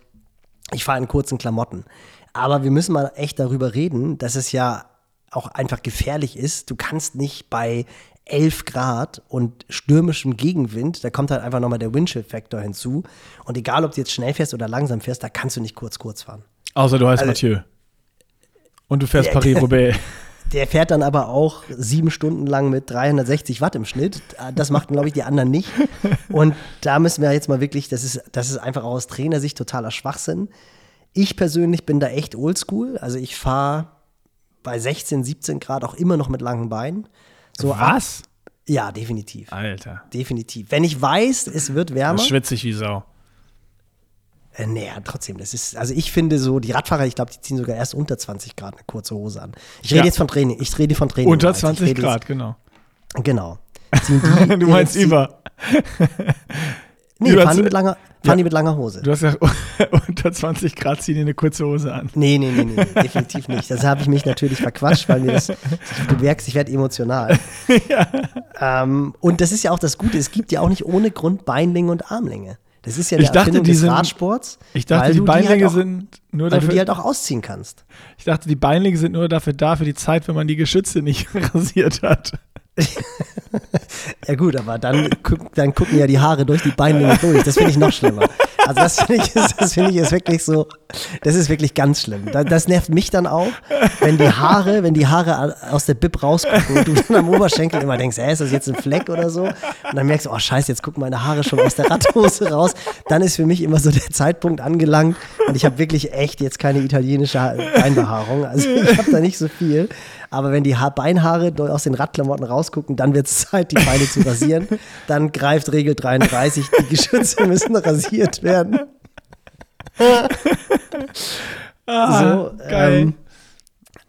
[SPEAKER 2] Ich fahre in kurzen Klamotten. Aber wir müssen mal echt darüber reden, dass es ja auch einfach gefährlich ist. Du kannst nicht bei 11 Grad und stürmischem Gegenwind, da kommt halt einfach nochmal der Windshield-Faktor hinzu. Und egal, ob du jetzt schnell fährst oder langsam fährst, da kannst du nicht kurz, kurz fahren.
[SPEAKER 1] Außer du heißt also, Mathieu. Und du fährst Paris-Roubaix.
[SPEAKER 2] Der fährt dann aber auch sieben Stunden lang mit 360 Watt im Schnitt. Das machten, glaube ich, die anderen nicht. Und da müssen wir jetzt mal wirklich, das ist, das ist einfach aus Trainersicht totaler Schwachsinn. Ich persönlich bin da echt oldschool. Also ich fahre bei 16, 17 Grad auch immer noch mit langen Beinen.
[SPEAKER 1] So Was? Ab,
[SPEAKER 2] ja, definitiv.
[SPEAKER 1] Alter.
[SPEAKER 2] Definitiv. Wenn ich weiß, es wird wärmer.
[SPEAKER 1] Schwitze ich wie Sau.
[SPEAKER 2] Äh, naja, trotzdem, das ist, also ich finde so, die Radfahrer, ich glaube, die ziehen sogar erst unter 20 Grad eine kurze Hose an. Ich rede ja. jetzt von Training, ich rede von Training.
[SPEAKER 1] Unter 20 Grad, jetzt, genau.
[SPEAKER 2] Genau.
[SPEAKER 1] Die, du meinst über.
[SPEAKER 2] nee, über fahren, die mit, langer, fahren ja. die mit langer Hose.
[SPEAKER 1] Du hast ja unter 20 Grad ziehen die eine kurze Hose an.
[SPEAKER 2] Nee, nee, nee, nee, definitiv nicht. Das habe ich mich natürlich verquatscht, weil mir das, du merkst, ich werde emotional. ja. Ähm, und das ist ja auch das Gute, es gibt ja auch nicht ohne Grund Beinlänge und Armlänge. Das ist ja
[SPEAKER 1] die ich dachte,
[SPEAKER 2] Erfindung
[SPEAKER 1] die
[SPEAKER 2] des
[SPEAKER 1] sind,
[SPEAKER 2] Radsports.
[SPEAKER 1] Ich dachte, die Beinlänge halt sind nur
[SPEAKER 2] weil
[SPEAKER 1] dafür.
[SPEAKER 2] du die halt auch ausziehen kannst.
[SPEAKER 1] Ich dachte, die Beinlänge sind nur dafür da, für die Zeit, wenn man die Geschütze nicht rasiert hat.
[SPEAKER 2] ja gut, aber dann, dann gucken ja die Haare durch die Beinlänge durch. Das finde ich noch schlimmer. Also das finde ich, das finde ich ist wirklich so, das ist wirklich ganz schlimm. Das nervt mich dann auch, wenn die Haare, wenn die Haare aus der Bib rausgucken und du dann am Oberschenkel immer denkst, ey, ist das jetzt ein Fleck oder so? Und dann merkst du, oh scheiße, jetzt gucken meine Haare schon aus der Radhose raus. Dann ist für mich immer so der Zeitpunkt angelangt und ich habe wirklich echt jetzt keine italienische Beinbehaarung. Also ich habe da nicht so viel. Aber wenn die Beinhaare aus den Radklamotten rausgucken, dann wird es Zeit, die Beine zu rasieren. Dann greift Regel 33, die Geschütze müssen rasiert werden.
[SPEAKER 1] ah, so, geil. Ähm,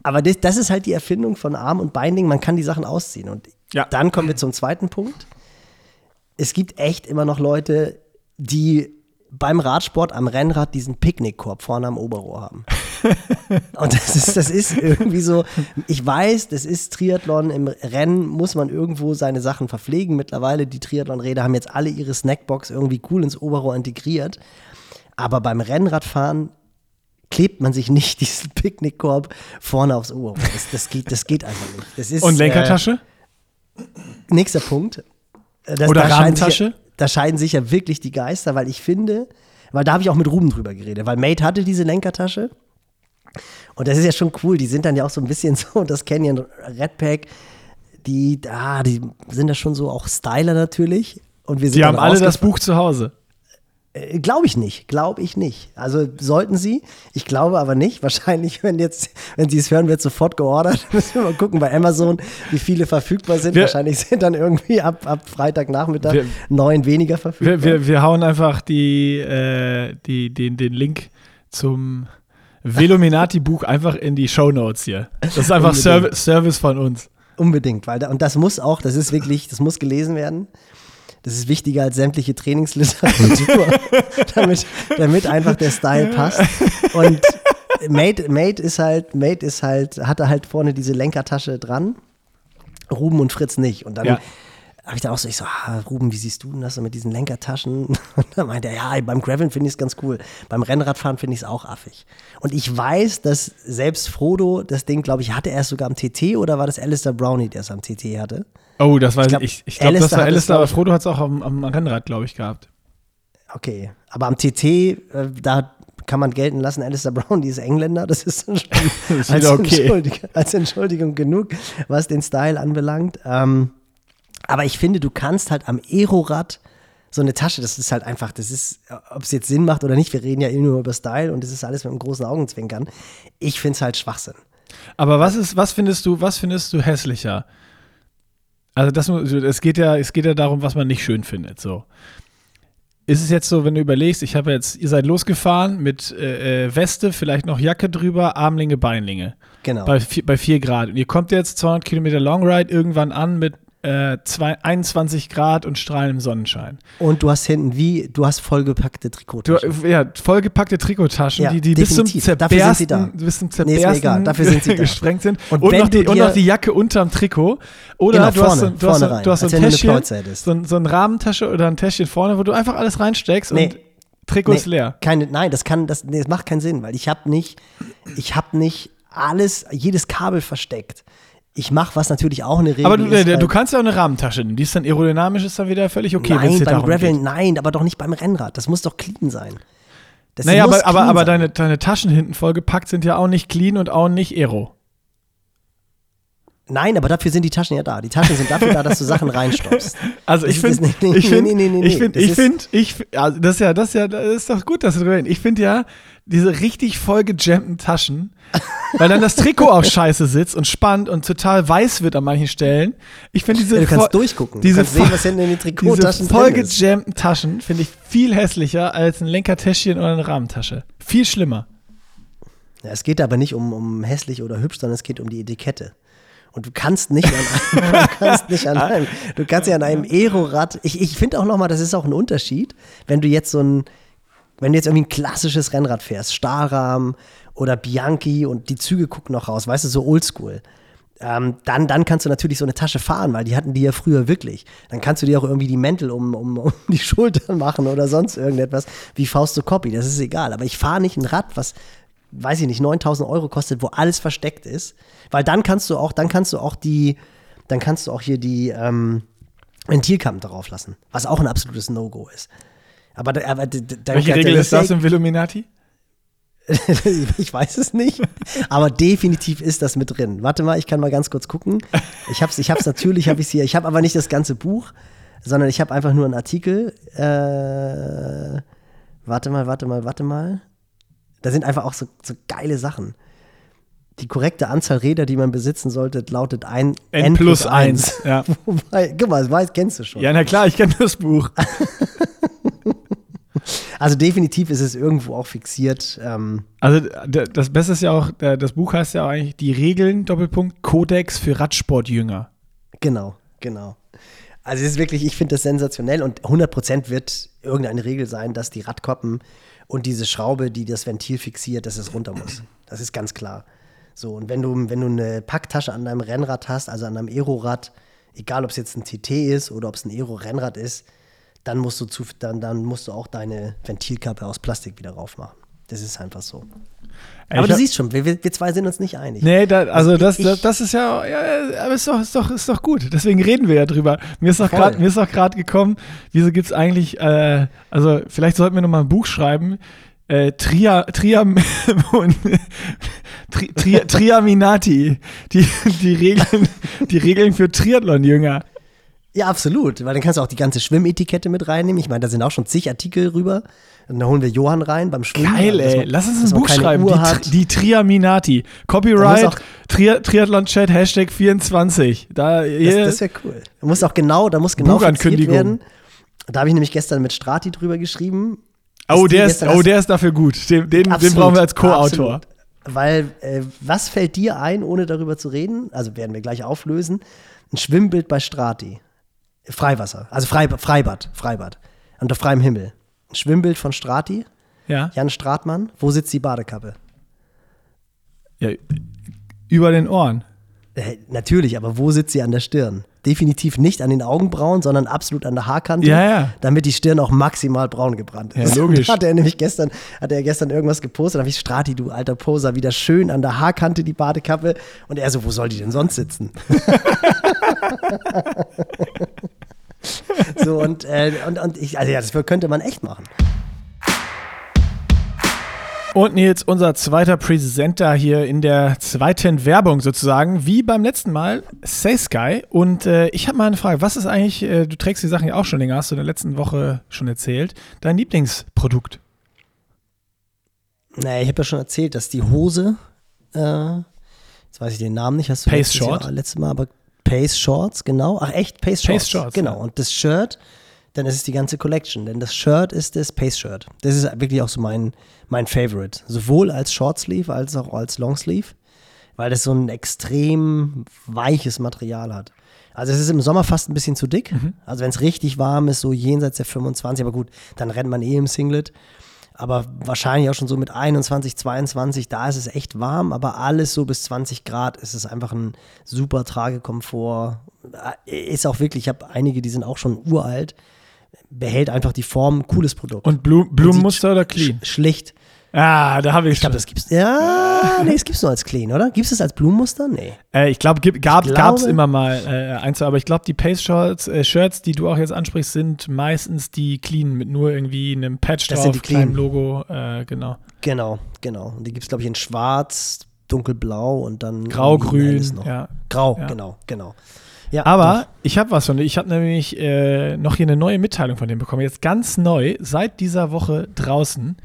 [SPEAKER 2] aber das, das, ist halt die Erfindung von Arm- und Binding. Man kann die Sachen ausziehen. Und ja. dann kommen wir zum zweiten Punkt. Es gibt echt immer noch Leute, die beim Radsport am Rennrad diesen Picknickkorb vorne am Oberrohr haben. Und das ist, das ist irgendwie so, ich weiß, das ist Triathlon, im Rennen muss man irgendwo seine Sachen verpflegen. Mittlerweile, die Triathlon-Räder haben jetzt alle ihre Snackbox irgendwie cool ins Oberrohr integriert. Aber beim Rennradfahren klebt man sich nicht diesen Picknickkorb vorne aufs Oberrohr. Das, das, geht, das geht einfach nicht. Ist,
[SPEAKER 1] Und Lenkertasche?
[SPEAKER 2] Äh, nächster Punkt.
[SPEAKER 1] Das, Oder Rahmentasche?
[SPEAKER 2] da scheiden sich ja wirklich die Geister, weil ich finde, weil da habe ich auch mit Ruben drüber geredet, weil Mate hatte diese Lenkertasche. Und das ist ja schon cool. Die sind dann ja auch so ein bisschen so, das Canyon Redpack, die, ah, die sind da schon so auch Styler natürlich. Und wir sind
[SPEAKER 1] die haben alle das Buch zu Hause.
[SPEAKER 2] Äh, glaube ich nicht, glaube ich nicht. Also sollten sie, ich glaube aber nicht. Wahrscheinlich, wenn jetzt, wenn sie es hören, wird sofort geordert. Müssen wir mal gucken bei Amazon, wie viele verfügbar sind. Wir, Wahrscheinlich sind dann irgendwie ab, ab Freitagnachmittag wir, neun weniger verfügbar.
[SPEAKER 1] Wir, wir, wir hauen einfach die, äh, die, den, den Link zum Veluminati-Buch einfach in die Show Notes hier. Das ist einfach Serv Service von uns.
[SPEAKER 2] Unbedingt, weil da, und das muss auch, das ist wirklich, das muss gelesen werden. Das ist wichtiger als sämtliche Trainingsliteratur, damit, damit einfach der Style passt. Und Mate, Mate ist halt, Mate ist halt, hatte halt vorne diese Lenkertasche dran. Ruben und Fritz nicht. Und dann
[SPEAKER 1] Ja.
[SPEAKER 2] Habe ich da auch so, ich so, ah, Ruben, wie siehst du denn das so mit diesen Lenkertaschen? Und dann meinte er, ja, beim Graveln finde ich es ganz cool. Beim Rennradfahren finde ich es auch affig. Und ich weiß, dass selbst Frodo das Ding, glaube ich, hatte er es sogar am TT oder war das Alistair Brownie, der es am TT hatte?
[SPEAKER 1] Oh, das weiß
[SPEAKER 2] Ich glaub,
[SPEAKER 1] ich. Ich glaube, das war Alistair,
[SPEAKER 2] glaub
[SPEAKER 1] aber Frodo hat es auch am, am Rennrad, glaube ich, gehabt.
[SPEAKER 2] Okay, aber am TT, äh, da kann man gelten lassen, Alistair Brown, die ist Engländer, das ist schon
[SPEAKER 1] ist
[SPEAKER 2] als,
[SPEAKER 1] okay.
[SPEAKER 2] Entschuldigung, als Entschuldigung genug, was den Style anbelangt. Ähm, aber ich finde, du kannst halt am Aerorad so eine Tasche, das ist halt einfach, das ist, ob es jetzt Sinn macht oder nicht, wir reden ja eh nur über Style und das ist alles mit einem großen Augenzwinkern. Ich finde es halt Schwachsinn.
[SPEAKER 1] Aber was ist, was findest du, was findest du hässlicher? Also das, es geht ja, es geht ja darum, was man nicht schön findet. So. Ist es jetzt so, wenn du überlegst, ich habe jetzt, ihr seid losgefahren mit äh, äh, Weste, vielleicht noch Jacke drüber, Armlinge, Beinlinge.
[SPEAKER 2] Genau.
[SPEAKER 1] Bei, vier- bei 4 Grad. Und ihr kommt jetzt 200 Kilometer Longride irgendwann an mit äh, zwei, 21 Grad und strahlendem Sonnenschein.
[SPEAKER 2] Und du hast hinten wie, du hast vollgepackte
[SPEAKER 1] Du,
[SPEAKER 2] Trikottaschen.
[SPEAKER 1] ja, vollgepackte Trikottaschen,
[SPEAKER 2] Ja,
[SPEAKER 1] die, die bis zum
[SPEAKER 2] definitiv. Dafür sind sie da.
[SPEAKER 1] Zerbersten, bis zum
[SPEAKER 2] Nee,
[SPEAKER 1] Zerbersten
[SPEAKER 2] egal. Dafür sind sie da.
[SPEAKER 1] gesprengt sind.
[SPEAKER 2] Und
[SPEAKER 1] Und, noch die,
[SPEAKER 2] du
[SPEAKER 1] und noch die Jacke unterm Trikot. Oder
[SPEAKER 2] Genau,
[SPEAKER 1] du, hast
[SPEAKER 2] vorne,
[SPEAKER 1] so, du, hast
[SPEAKER 2] rein,
[SPEAKER 1] du hast so ein
[SPEAKER 2] du
[SPEAKER 1] Täschchen, so, ein, so ein Rahmentasche oder ein Täschchen vorne, wo du einfach alles reinsteckst
[SPEAKER 2] Nee.
[SPEAKER 1] und Trikot ist leer.
[SPEAKER 2] Keine, nein, das kann, das, nee, das macht keinen Sinn, weil ich habe nicht, ich habe nicht alles, jedes Kabel versteckt. Ich mache, was natürlich auch eine Regel
[SPEAKER 1] Aber du,
[SPEAKER 2] ist.
[SPEAKER 1] äh,
[SPEAKER 2] weil-
[SPEAKER 1] du kannst ja auch eine Rahmentasche nehmen. Die ist dann aerodynamisch, ist dann wieder völlig okay,
[SPEAKER 2] nein, beim Graveln, nein, aber doch nicht beim Rennrad. Das muss doch clean sein. Das
[SPEAKER 1] Naja, aber, aber, aber deine, deine Taschen hinten vollgepackt sind ja auch nicht clean und auch nicht aero.
[SPEAKER 2] Nein, aber dafür sind die Taschen ja da. Die Taschen sind dafür da, dass du Sachen reinstopfst.
[SPEAKER 1] Also ich
[SPEAKER 2] ist-
[SPEAKER 1] finde, ich finde, ich finde,
[SPEAKER 2] Das
[SPEAKER 1] ich
[SPEAKER 2] ist-
[SPEAKER 1] finde, also das ist ja, das ist ja, das ist doch gut, dass du drüber. Ich finde ja diese richtig voll gejammten Taschen, weil dann das Trikot auch scheiße sitzt und spannt und total weiß wird an manchen Stellen. Ich finde diese
[SPEAKER 2] Ja, du kannst durchgucken. Du
[SPEAKER 1] diese
[SPEAKER 2] kannst sehen, was hinten in den
[SPEAKER 1] diese
[SPEAKER 2] Trikottaschen
[SPEAKER 1] voll
[SPEAKER 2] drin ist.
[SPEAKER 1] gejammten Taschen finde ich viel hässlicher als ein Lenkertäschchen oder eine Rahmentasche. Viel schlimmer.
[SPEAKER 2] Ja, es geht aber nicht um, um hässlich oder hübsch, sondern es geht um die Etikette. Und du kannst nicht an einem, du kannst nicht an einem, du kannst ja an einem Aerorad, ich, ich finde auch nochmal, das ist auch ein Unterschied, wenn du jetzt so ein, wenn du jetzt irgendwie ein klassisches Rennrad fährst, Stahlrahmen oder Bianchi und die Züge gucken noch raus, weißt du, so oldschool. Ähm, dann, dann kannst du natürlich so eine Tasche fahren, weil die hatten die ja früher wirklich. Dann kannst du dir auch irgendwie die Mäntel um, um, um die Schultern machen oder sonst irgendetwas, wie Faust zu Copy, das ist egal. Aber ich fahre nicht ein Rad, was, weiß ich nicht, 9000 Euro kostet, wo alles versteckt ist. Weil dann kannst du auch, dann kannst du auch die, dann kannst du auch hier die ähm, Ventilkappen drauf lassen, was auch ein absolutes No-Go ist. Aber, da- aber da- da-
[SPEAKER 1] Welche Regel ist das im Illuminati?
[SPEAKER 2] ich weiß es nicht, aber definitiv ist das mit drin. Warte mal, ich kann mal ganz kurz gucken. Ich habe es ich hab's natürlich, habe ich hier. Ich habe aber nicht das ganze Buch, sondern ich habe einfach nur einen Artikel. Äh, warte mal, warte mal, warte mal. Da sind einfach auch so, so geile Sachen. Die korrekte Anzahl Räder, die man besitzen sollte, lautet ein
[SPEAKER 1] N plus eins, ja.
[SPEAKER 2] Wobei, guck mal, das kennst du schon.
[SPEAKER 1] Ja, na klar, ich kenne das Buch.
[SPEAKER 2] Also definitiv ist es irgendwo auch fixiert. Ähm,
[SPEAKER 1] Also das Beste ist ja auch, d- das Buch heißt ja eigentlich die Regeln, Doppelpunkt, Kodex für Radsportjünger.
[SPEAKER 2] Genau, genau. Also es ist wirklich, ich finde das sensationell und 100% wird irgendeine Regel sein, dass die Radkoppen und diese Schraube, die das Ventil fixiert, dass es runter muss. Das ist ganz klar. So, und wenn du, wenn du eine Packtasche an deinem Rennrad hast, also an einem Aerorad, egal ob es jetzt ein TT ist oder ob es ein Aero-Rennrad ist, dann musst du zu, dann, dann musst du auch deine Ventilkappe aus Plastik wieder raufmachen. Das ist einfach so.
[SPEAKER 1] Ey,
[SPEAKER 2] Aber
[SPEAKER 1] ich
[SPEAKER 2] du siehst schon, wir, wir zwei sind uns nicht einig.
[SPEAKER 1] Nee, da, also das,
[SPEAKER 2] ich-
[SPEAKER 1] das, das ist ja, ja, aber ist doch, ist doch, ist doch gut. Deswegen reden wir ja drüber. Mir ist doch gerade, gekommen, wieso gibt es eigentlich, äh, also vielleicht sollten wir noch mal ein Buch schreiben. Äh, Tria, Triam, Tri, Tri, Triaminati, die, die Regeln, die Regeln für Triathlon-Jünger.
[SPEAKER 2] Ja, absolut. Weil dann kannst du auch die ganze Schwimmetikette mit reinnehmen. Ich meine, da sind auch schon zig Artikel rüber. Und dann holen wir Johann rein beim Schwimmen.
[SPEAKER 1] Geil,
[SPEAKER 2] dass
[SPEAKER 1] ey.
[SPEAKER 2] man-
[SPEAKER 1] Lass uns ein Buch schreiben. Die, die Triaminati. Copyright, Tri Triathlon-Chat, Hashtag 24. Da,
[SPEAKER 2] Das,
[SPEAKER 1] hier,
[SPEAKER 2] das wäre cool. Da muss auch genau, da muss genau
[SPEAKER 1] Buchankündigung.
[SPEAKER 2] werden. Da habe ich nämlich gestern mit Strati drüber geschrieben.
[SPEAKER 1] oh, der ist, oh, der ist dafür gut. Den, den, den
[SPEAKER 2] Absolut,
[SPEAKER 1] brauchen wir als Co-Autor.
[SPEAKER 2] Weil, äh, was fällt dir ein, ohne darüber zu reden? Also werden wir gleich auflösen. Ein Schwimmbild bei Strati. Freiwasser, also Freibad, Freibad, Freibad. Unter freiem Himmel. Ein Schwimmbild von Strati,
[SPEAKER 1] Ja.
[SPEAKER 2] Jan Stratmann. Wo sitzt die Badekappe?
[SPEAKER 1] ja. Über den Ohren.
[SPEAKER 2] Äh, natürlich, aber wo sitzt sie an der Stirn? Definitiv nicht an den Augenbrauen, sondern absolut an der Haarkante,
[SPEAKER 1] Ja, ja.
[SPEAKER 2] damit die Stirn auch maximal braun gebrannt ist.
[SPEAKER 1] Ja, logisch.
[SPEAKER 2] Hat er nämlich gestern, hat er gestern irgendwas gepostet, da habe ich Strati, du alter Poser, wieder schön an der Haarkante die Badekappe. Und er so, wo soll die denn sonst sitzen? so, und, äh, und, und ich, also ja, das könnte man echt machen.
[SPEAKER 1] Und Nils, unser zweiter Presenter hier in der zweiten Werbung sozusagen, wie beim letzten Mal, Say Sky. Und äh, ich habe mal eine Frage, was ist eigentlich, äh, du trägst die Sachen ja auch schon länger, hast du in der letzten Woche schon erzählt, dein Lieblingsprodukt?
[SPEAKER 2] Naja, ich habe ja schon erzählt, dass die Hose, äh, jetzt weiß ich den Namen nicht, hast du
[SPEAKER 1] Pace
[SPEAKER 2] letztes
[SPEAKER 1] Short?
[SPEAKER 2] Jahr, letztes Mal, aber Pace Shorts, genau. Ach echt, Pace Shorts.
[SPEAKER 1] Pace Shorts,
[SPEAKER 2] Genau.
[SPEAKER 1] ja.
[SPEAKER 2] Und das Shirt, dann ist es die ganze Collection, denn das Shirt ist das Pace Shirt. Das ist wirklich auch so mein, mein Favorite. Sowohl als Shortsleeve als auch als Longsleeve, weil das so ein extrem weiches Material hat. Also es ist im Sommer fast ein bisschen zu dick.
[SPEAKER 1] Mhm.
[SPEAKER 2] Also wenn es richtig warm ist, so jenseits der 25, aber gut, dann rennt man eh im Singlet. Aber wahrscheinlich auch schon so mit 21, 22, da ist es echt warm, aber alles so bis 20 Grad ist es einfach ein super Tragekomfort. Äh, Ist auch wirklich, ich habe einige, die sind auch schon uralt, behält einfach die Form, cooles Produkt.
[SPEAKER 1] Und Blu Blumenmuster oder clean?
[SPEAKER 2] sch- Schlicht.
[SPEAKER 1] Ah, da habe ich
[SPEAKER 2] Ich glaube, das gibt's. Ja, nee, das gibt's nur als clean, oder? Gibt's das als Blumenmuster? Nee.
[SPEAKER 1] Äh, ich glaube, gab, gab
[SPEAKER 2] glaube-
[SPEAKER 1] es immer mal äh, eins, aber ich glaube, die Pace-Shirts, äh, Shirts, die du auch jetzt ansprichst, sind meistens die clean mit nur irgendwie einem Patch
[SPEAKER 2] Das
[SPEAKER 1] drauf, kleinem Logo, äh, genau.
[SPEAKER 2] Genau, genau. Und die gibt's, glaube ich, in schwarz, dunkelblau und dann.
[SPEAKER 1] Grau,
[SPEAKER 2] irgendwie
[SPEAKER 1] grün,
[SPEAKER 2] helles noch.
[SPEAKER 1] ja.
[SPEAKER 2] Grau,
[SPEAKER 1] Ja.
[SPEAKER 2] genau, genau. Ja,
[SPEAKER 1] Aber ich habe was von dir. Ich habe nämlich äh, noch hier eine neue Mitteilung von dem bekommen. Jetzt ganz neu, seit dieser Woche draußen.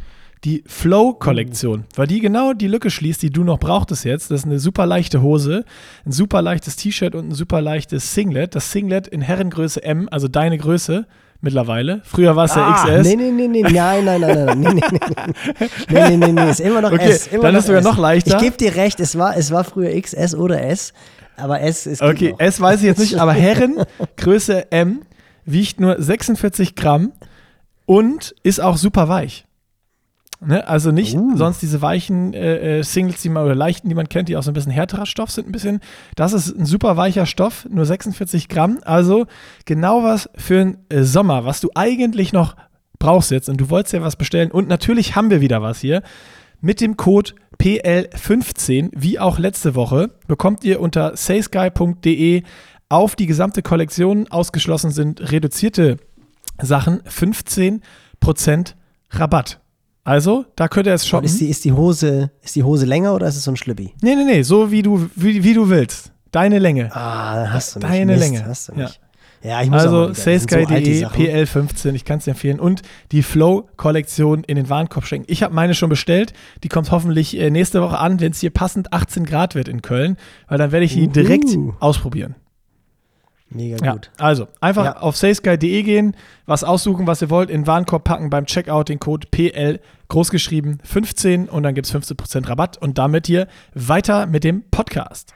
[SPEAKER 1] Die Flow-Kollektion, weil die genau die Lücke schließt, die du noch brauchtest jetzt. Das ist eine super leichte Hose, ein super leichtes T-Shirt und ein super leichtes Singlet. Das Singlet in Herrengröße M, also deine Größe mittlerweile. Früher war es ja
[SPEAKER 2] Ah,
[SPEAKER 1] XS.
[SPEAKER 2] Nee, nee, nee, nee, nein, nein, nein, nein, nee, nee, nee, nee, nee, nee, ist immer noch
[SPEAKER 1] Okay,
[SPEAKER 2] S. Immer
[SPEAKER 1] dann ist sogar noch leichter.
[SPEAKER 2] Ich gebe dir recht, es war, es war früher XS oder S, aber S ist
[SPEAKER 1] Okay,
[SPEAKER 2] noch.
[SPEAKER 1] S weiß ich jetzt nicht, aber Herren, Größe M, wiegt nur 46 Gramm und ist auch super weich. Ne? Also nicht
[SPEAKER 2] Uh.
[SPEAKER 1] sonst diese weichen äh, äh, Singles, die man oder leichten, die man kennt, die auch so ein bisschen härterer Stoff sind, ein bisschen. Das ist ein super weicher Stoff, nur 46 Gramm. Also genau was für einen äh, Sommer, was du eigentlich noch brauchst jetzt. Und du wolltest ja was bestellen. Und natürlich haben wir wieder was hier. Mit dem Code PL15, wie auch letzte Woche, bekommt ihr unter saysky.de auf die gesamte Kollektion, ausgeschlossen sind reduzierte Sachen, 15% Rabatt. Also, da könnt ihr es shoppen.
[SPEAKER 2] ist, die, ist, die Hose, ist die Hose länger oder ist es so ein Schlüppi?
[SPEAKER 1] Nee, nee, nee, so wie du, wie, wie du willst. Deine Länge.
[SPEAKER 2] Ah, hast du mich.
[SPEAKER 1] Deine
[SPEAKER 2] Mist,
[SPEAKER 1] Länge.
[SPEAKER 2] Hast du mich. Ja, ich muss
[SPEAKER 1] Also
[SPEAKER 2] sind so
[SPEAKER 1] saysky.de
[SPEAKER 2] Sachen.
[SPEAKER 1] PL15, ich kann es dir empfehlen. Und die Flow-Kollektion in den Warenkorb schenken. Ich habe meine schon bestellt. Die kommt hoffentlich äh, nächste Woche an, wenn es hier passend 18 Grad wird in Köln. Weil dann werde ich die
[SPEAKER 2] Uhu.
[SPEAKER 1] direkt ausprobieren.
[SPEAKER 2] Mega
[SPEAKER 1] Ja,
[SPEAKER 2] gut.
[SPEAKER 1] also einfach
[SPEAKER 2] Ja.
[SPEAKER 1] auf saysky.de gehen, was aussuchen, was ihr wollt, in den Warenkorb packen, beim Checkout den Code PL großgeschrieben 15 und dann gibt es 15% Rabatt und damit hier weiter mit dem Podcast.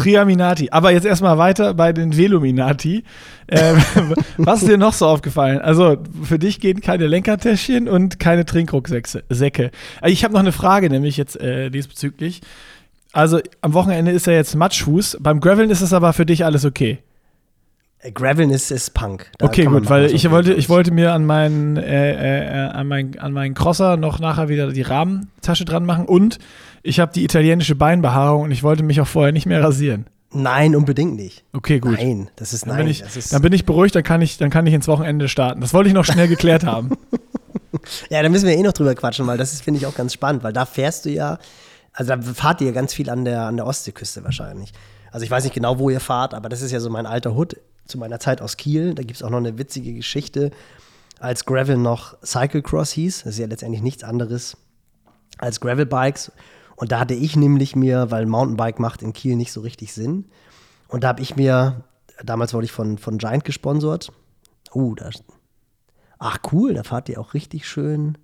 [SPEAKER 1] Triaminati. Aber jetzt erstmal weiter bei den Veluminati. Ähm, was ist dir noch so aufgefallen? Also, für dich gehen keine Lenkertäschchen und keine Trinkrucksäcke. Säcke. Also, Ich habe noch eine Frage, nämlich jetzt äh, diesbezüglich. Also, am Wochenende ist ja jetzt Matschfuß. Beim Graveln ist es aber für dich alles okay.
[SPEAKER 2] Äh, Graveln ist, ist Punk. Da
[SPEAKER 1] Okay, gut, weil ich wollte, ich wollte mir an meinen, äh, äh, an meinen, an meinen Crosser noch nachher wieder die Rahmentasche dran machen und ich habe die italienische Beinbehaarung und ich wollte mich auch vorher nicht mehr rasieren.
[SPEAKER 2] Nein, unbedingt nicht.
[SPEAKER 1] Okay, gut.
[SPEAKER 2] Nein, das ist
[SPEAKER 1] Dann,
[SPEAKER 2] nein.
[SPEAKER 1] bin ich,
[SPEAKER 2] ist,
[SPEAKER 1] dann bin ich beruhigt, dann kann ich, dann kann ich ins Wochenende starten. Das wollte ich noch schnell geklärt haben.
[SPEAKER 2] ja, da müssen wir eh noch drüber quatschen, weil das finde ich, auch ganz spannend, weil da fährst du ja, also da fahrt ihr ja ganz viel an der, an der Ostseeküste wahrscheinlich. Also ich weiß nicht genau, wo ihr fahrt, aber das ist ja so mein alter Hut zu meiner Zeit aus Kiel. Da gibt es auch noch eine witzige Geschichte, als Gravel noch Cyclecross hieß. Das ist ja letztendlich nichts anderes als Gravelbikes. Und da hatte ich nämlich mir, weil Mountainbike macht in Kiel nicht so richtig Sinn. Und da habe ich mir, damals wurde ich von, von Giant gesponsert. Uh, da. Ach cool, da fahrt ihr auch richtig schön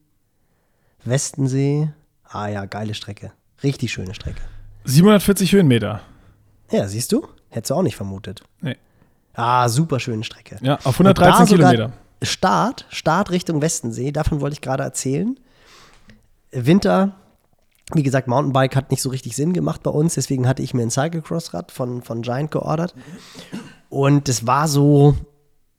[SPEAKER 2] Westensee. Ah ja, geile Strecke. Richtig schöne Strecke.
[SPEAKER 1] 740 Höhenmeter.
[SPEAKER 2] Ja, siehst du? Hättest du auch nicht vermutet.
[SPEAKER 1] Nee.
[SPEAKER 2] Ah, super schöne Strecke.
[SPEAKER 1] Ja, auf
[SPEAKER 2] Und
[SPEAKER 1] 113
[SPEAKER 2] da sogar
[SPEAKER 1] Kilometer.
[SPEAKER 2] Start, Start Richtung Westensee, davon wollte ich gerade erzählen. Winter, wie gesagt, Mountainbike hat nicht so richtig Sinn gemacht bei uns, deswegen hatte ich mir ein Cyclocross-Rad von, von Giant geordert. Und es war so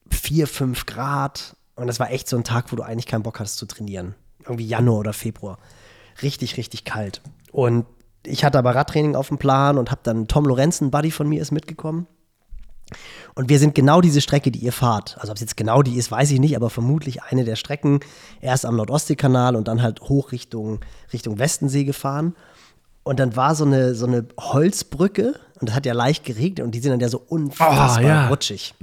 [SPEAKER 2] 4, 5 Grad und das war echt so ein Tag, wo du eigentlich keinen Bock hattest zu trainieren. Irgendwie Januar oder Februar. Richtig, richtig kalt. Und ich hatte aber Radtraining auf dem Plan und habe dann Tom Lorenzen, Buddy von mir, ist mitgekommen. Und wir sind genau diese Strecke, die ihr fahrt. Also ob es jetzt genau die ist, weiß ich nicht, aber vermutlich eine der Strecken. Erst am Nordostseekanal und dann halt hoch Richtung, Richtung Westensee gefahren. Und dann war so eine, so eine Holzbrücke und es hat ja leicht geregnet und die sind dann ja so unfassbar
[SPEAKER 1] Oh, ja.
[SPEAKER 2] rutschig.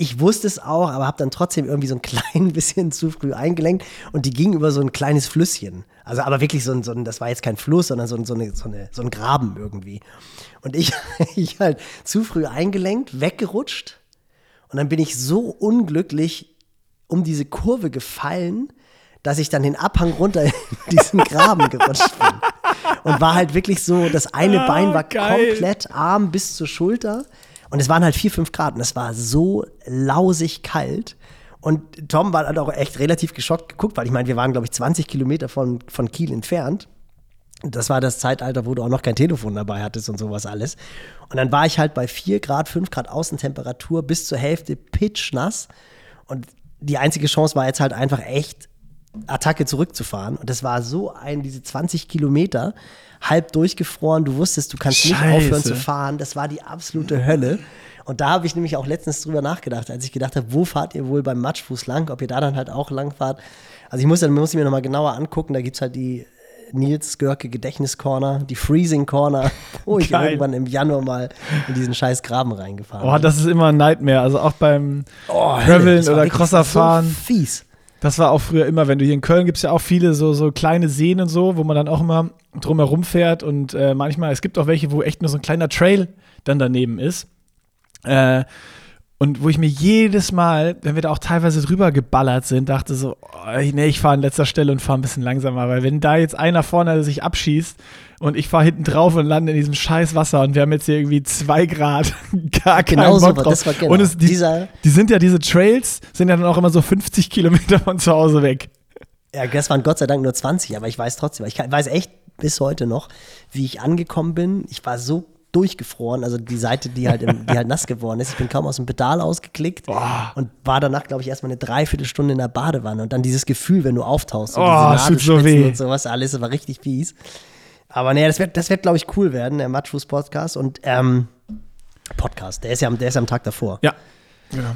[SPEAKER 2] Ich wusste es auch, aber habe dann trotzdem irgendwie so ein klein bisschen zu früh eingelenkt und die ging über so ein kleines Flüsschen. Also aber wirklich so ein, so ein das war jetzt kein Fluss, sondern so ein, so eine, so eine, so ein Graben irgendwie. Und ich, ich halt zu früh eingelenkt, weggerutscht und dann bin ich so unglücklich um diese Kurve gefallen, dass ich dann den Abhang runter in diesen Graben gerutscht bin. Und war halt wirklich so, das eine
[SPEAKER 1] Ah,
[SPEAKER 2] Bein war
[SPEAKER 1] geil.
[SPEAKER 2] komplett arm bis zur Schulter. Und es waren halt 4, 5 Grad und es war so lausig kalt. Und Tom war halt auch echt relativ geschockt geguckt, weil ich meine, wir waren, glaube ich, 20 Kilometer von, von Kiel entfernt. Das war das Zeitalter, wo du auch noch kein Telefon dabei hattest und sowas alles. Und dann war ich halt bei 4 Grad, 5 Grad Außentemperatur bis zur Hälfte pitchnass. Und die einzige Chance war jetzt halt einfach echt Attacke zurückzufahren. Und das war so ein, diese 20 Kilometer, halb durchgefroren. Du wusstest, du kannst nicht
[SPEAKER 1] Scheiße.
[SPEAKER 2] aufhören zu fahren. Das war die absolute Hölle. Und da habe ich nämlich auch letztens drüber nachgedacht, als ich gedacht habe, wo fahrt ihr wohl beim Matschfuß lang? Ob ihr da dann halt auch lang fahrt? Also ich muss, dann muss ich mir nochmal genauer angucken. Da gibt es halt die Nils Görke Gedächtniscorner, die Freezing Corner, wo ich
[SPEAKER 1] Geil.
[SPEAKER 2] irgendwann im Januar mal in diesen scheiß Graben reingefahren
[SPEAKER 1] Oh,
[SPEAKER 2] bin.
[SPEAKER 1] das ist immer ein Nightmare. Also auch beim
[SPEAKER 2] Oh, war
[SPEAKER 1] oder
[SPEAKER 2] wirklich
[SPEAKER 1] Crosserfahren.
[SPEAKER 2] So fies.
[SPEAKER 1] Das war auch früher immer, wenn du hier in Köln gibt es ja auch viele so, so kleine Seen und so, wo man dann auch immer drumherum fährt und äh, manchmal, es gibt auch welche, wo echt nur so ein kleiner Trail dann daneben ist. Äh, und wo ich mir jedes Mal, wenn wir da auch teilweise drüber geballert sind, dachte so, oh, nee, ich fahre an letzter Stelle und fahre ein bisschen langsamer, weil wenn da jetzt einer vorne sich abschießt und ich fahre hinten drauf und lande in diesem scheiß Wasser und wir haben jetzt hier irgendwie zwei Grad, gar keinen
[SPEAKER 2] Genau
[SPEAKER 1] Bock drauf.
[SPEAKER 2] das war genau.
[SPEAKER 1] Und es, die,
[SPEAKER 2] Dieser-
[SPEAKER 1] die sind ja, diese Trails sind ja dann auch immer so 50 Kilometer von zu Hause weg.
[SPEAKER 2] Ja, das waren Gott sei Dank nur 20, aber ich weiß trotzdem, ich weiß echt bis heute noch, wie ich angekommen bin. Ich war so durchgefroren, also die Seite, die halt, im, die halt nass geworden ist. Ich bin kaum aus dem Pedal ausgeklickt und war danach, glaube ich, erstmal eine Dreiviertelstunde in der Badewanne. Und dann dieses Gefühl, wenn du auftauchst, so
[SPEAKER 1] Oh,
[SPEAKER 2] diese
[SPEAKER 1] es tut so
[SPEAKER 2] Nadelspitzen
[SPEAKER 1] weh.
[SPEAKER 2] und sowas alles, das war richtig fies. Aber naja, das wird, das wird glaube ich, cool werden, der Matschfuß-Podcast. Und ähm, Podcast, der ist, ja, am- der ist ja am Tag davor.
[SPEAKER 1] Ja.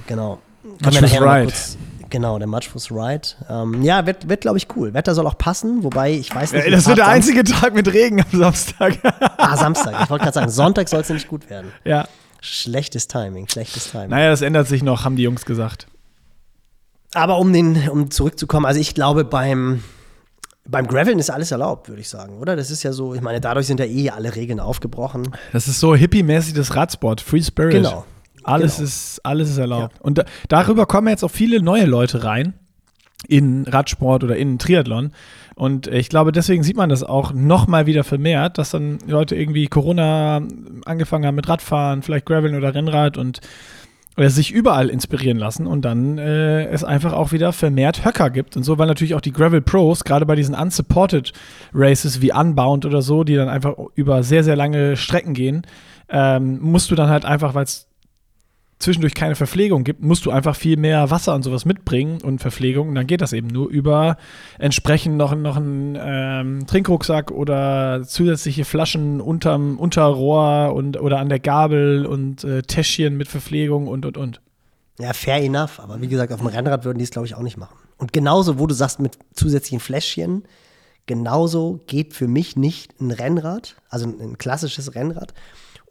[SPEAKER 2] Genau.
[SPEAKER 1] Matschfuß
[SPEAKER 2] nachher noch mal
[SPEAKER 1] Ride.
[SPEAKER 2] kurz- Genau, der Matschfuß Ride. Ähm, ja, wird, wird glaube ich, cool. Wetter soll auch passen, wobei ich weiß nicht.
[SPEAKER 1] Ey, das
[SPEAKER 2] wie
[SPEAKER 1] wird der einzige Tag mit Regen am Samstag.
[SPEAKER 2] Samstag- Ah, Samstag. Ich wollte gerade sagen, Sonntag soll es nämlich gut werden.
[SPEAKER 1] ja.
[SPEAKER 2] Schlechtes Timing, schlechtes Timing.
[SPEAKER 1] Naja, das ändert sich noch, haben die Jungs gesagt.
[SPEAKER 2] Aber um, den, um zurückzukommen, also ich glaube, beim, beim Graveln ist alles erlaubt, würde ich sagen, oder? Das ist ja so, ich meine, dadurch sind ja eh alle Regeln aufgebrochen.
[SPEAKER 1] Das ist so hippie-mäßig das Radsport, Free Spirit.
[SPEAKER 2] Genau.
[SPEAKER 1] Alles,
[SPEAKER 2] Genau.
[SPEAKER 1] ist, alles ist erlaubt. Und da, darüber kommen jetzt auch viele neue Leute rein in Radsport oder in Triathlon. Und ich glaube, deswegen sieht man das auch nochmal wieder vermehrt, dass dann Leute irgendwie Corona angefangen haben mit Radfahren, vielleicht Graveln oder Rennrad und oder sich überall inspirieren lassen und dann äh, es einfach auch wieder vermehrt Höcker gibt und so, weil natürlich auch die Gravel Pros, gerade bei diesen unsupported Races wie Unbound oder so, die dann einfach über sehr, sehr lange Strecken gehen, ähm, musst du dann halt einfach, weil es zwischendurch keine Verpflegung gibt, musst du einfach viel mehr Wasser und sowas mitbringen und Verpflegung. Und dann geht das eben nur über entsprechend noch, noch einen ähm, Trinkrucksack oder zusätzliche Flaschen unterm Unterrohr und oder an der Gabel und äh, Täschchen mit Verpflegung und und und.
[SPEAKER 2] Ja, fair enough. Aber wie gesagt, auf dem Rennrad würden die es, glaube ich, auch nicht machen. Und genauso, wo du sagst, mit zusätzlichen Fläschchen, genauso geht für mich nicht ein Rennrad, also ein, ein klassisches Rennrad,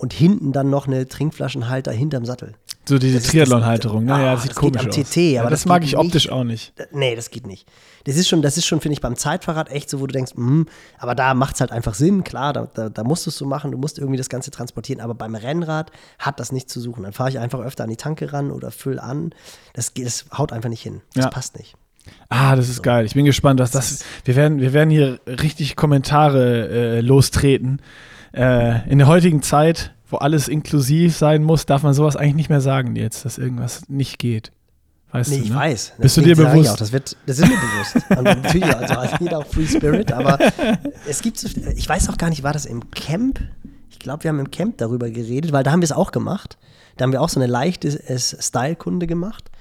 [SPEAKER 2] und hinten dann noch eine Trinkflaschenhalter hinterm Sattel.
[SPEAKER 1] So diese Triathlon-Halterung, ne?
[SPEAKER 2] ah,
[SPEAKER 1] Ja, das sieht
[SPEAKER 2] das
[SPEAKER 1] komisch aus.
[SPEAKER 2] TT,
[SPEAKER 1] ja, das,
[SPEAKER 2] das
[SPEAKER 1] mag ich optisch
[SPEAKER 2] nicht.
[SPEAKER 1] auch nicht.
[SPEAKER 2] Nee, das geht nicht. Das ist schon, das ist schon, finde ich, beim Zeitfahrrad echt so, wo du denkst, mhm, aber da macht es halt einfach Sinn, klar, da, da, da musst du es so machen, du musst irgendwie das Ganze transportieren, aber beim Rennrad hat das nichts zu suchen. Dann fahre ich einfach öfter an die Tanke ran oder füll an. Das, das haut einfach nicht hin. Das
[SPEAKER 1] Ja.
[SPEAKER 2] passt nicht.
[SPEAKER 1] Ah, das ist so. geil. Ich bin gespannt, was das. Wir werden, wir werden hier richtig Kommentare äh, lostreten. Äh, in der heutigen Zeit, wo alles inklusiv sein muss, darf man sowas eigentlich nicht mehr sagen jetzt, dass irgendwas nicht geht. Weißt
[SPEAKER 2] nee,
[SPEAKER 1] du,
[SPEAKER 2] ich
[SPEAKER 1] ne?
[SPEAKER 2] weiß.
[SPEAKER 1] Bist du dir bewusst?
[SPEAKER 2] Auch, das, wird, das ist mir bewusst. Und natürlich, also hat jeder auch Free Spirit, aber es gibt so, ich weiß auch gar nicht, war das im Camp? Ich glaube, wir haben im Camp darüber geredet, weil da haben wir es auch gemacht. Da haben wir auch so eine leichte Style-Kunde gemacht.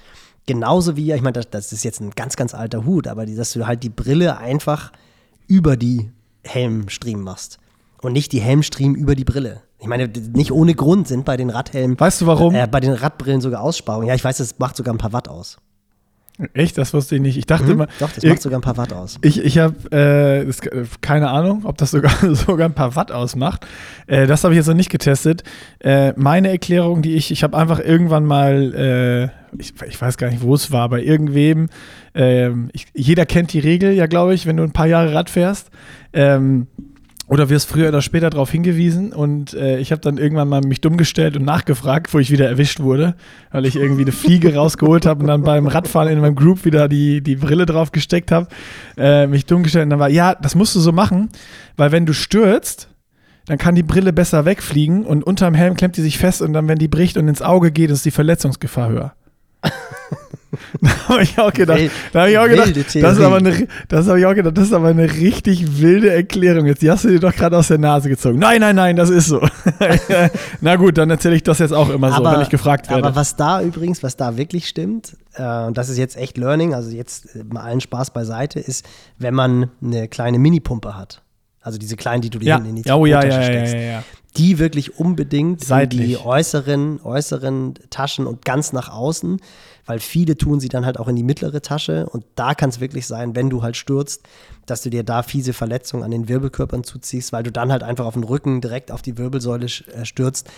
[SPEAKER 2] Genauso wie, ich meine, das, das, ist jetzt ein ganz, ganz alter Hut, aber dass du halt die Brille einfach über die Helmstriemen machst und nicht die Helmstriemen über die Brille. Ich meine, nicht ohne Grund sind bei den Radhelmen.
[SPEAKER 1] Weißt du warum?
[SPEAKER 2] Äh, bei den Radbrillen sogar Aussparungen. Ja, ich weiß, das macht sogar ein paar Watt aus.
[SPEAKER 1] Echt? Das wusste ich nicht. Ich dachte mhm, immer.
[SPEAKER 2] Doch, das macht sogar ein paar Watt aus.
[SPEAKER 1] Ich, ich habe äh, keine Ahnung, ob das sogar, sogar ein paar Watt ausmacht. Äh, das habe ich jetzt noch nicht getestet. Äh, meine Erklärung, die ich, ich habe einfach irgendwann mal, äh, ich, ich, weiß gar nicht, wo es war, bei irgendwem. Ähm, ich, jeder kennt die Regel, ja, glaube ich, wenn du ein paar Jahre Rad fährst. Ähm, oder wirst früher oder später darauf hingewiesen und äh, ich habe dann irgendwann mal mich dumm gestellt und nachgefragt, wo ich wieder erwischt wurde, weil ich irgendwie eine Fliege rausgeholt habe und dann beim Radfahren in meinem Group wieder die, die Brille drauf gesteckt habe, äh, mich dumm gestellt und dann war, ja, das musst du so machen, weil wenn du stürzt, dann kann die Brille besser wegfliegen und unterm Helm klemmt die sich fest und dann, wenn die bricht und ins Auge geht, ist die Verletzungsgefahr höher. da habe ich auch gedacht, da habe ich auch gedacht, das ist aber eine, das habe ich auch gedacht, das ist aber eine richtig wilde Erklärung. Jetzt die hast du dir doch gerade aus der Nase gezogen. Nein, nein, nein, das ist so. Na gut, dann erzähle ich das jetzt auch immer so, wenn ich gefragt werde.
[SPEAKER 2] Aber was da übrigens, was da wirklich stimmt, äh, und das ist jetzt echt Learning, also jetzt äh, mal allen Spaß beiseite, ist, wenn man eine kleine Minipumpe hat. Also diese kleinen, die du dir
[SPEAKER 1] ja.
[SPEAKER 2] in die
[SPEAKER 1] oh, ja, ja, steckst. Ja, ja,
[SPEAKER 2] die wirklich unbedingt
[SPEAKER 1] Seitlich.
[SPEAKER 2] in die äußeren, äußeren Taschen und ganz nach außen weil viele tun sie dann halt auch in die mittlere Tasche und da kann es wirklich sein, wenn du halt stürzt, dass du dir da fiese Verletzungen an den Wirbelkörpern zuziehst, weil du dann halt einfach auf den Rücken direkt auf die Wirbelsäule äh, stürzt.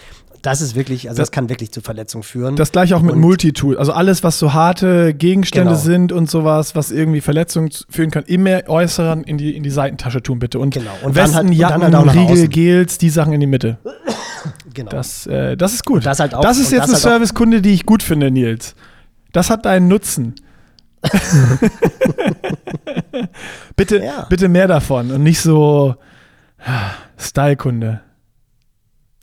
[SPEAKER 2] Das ist wirklich, also das, das kann wirklich zu Verletzungen führen.
[SPEAKER 1] Das gleiche auch mit Multitool. Also alles, was so harte Gegenstände genau. sind und sowas, was irgendwie Verletzungen führen kann, immer äußeren in die, in die Seitentasche tun, bitte. Und,
[SPEAKER 2] genau.
[SPEAKER 1] und Westen, halt, Jacken, und halt Riegel, Gels, die Sachen in die Mitte. Genau. Das, äh, das ist gut.
[SPEAKER 2] Das, halt auch,
[SPEAKER 1] das ist jetzt das eine halt Servicekunde, die ich gut finde, Nils. Das hat deinen Nutzen. bitte, ja. bitte mehr davon und nicht so Stylekunde.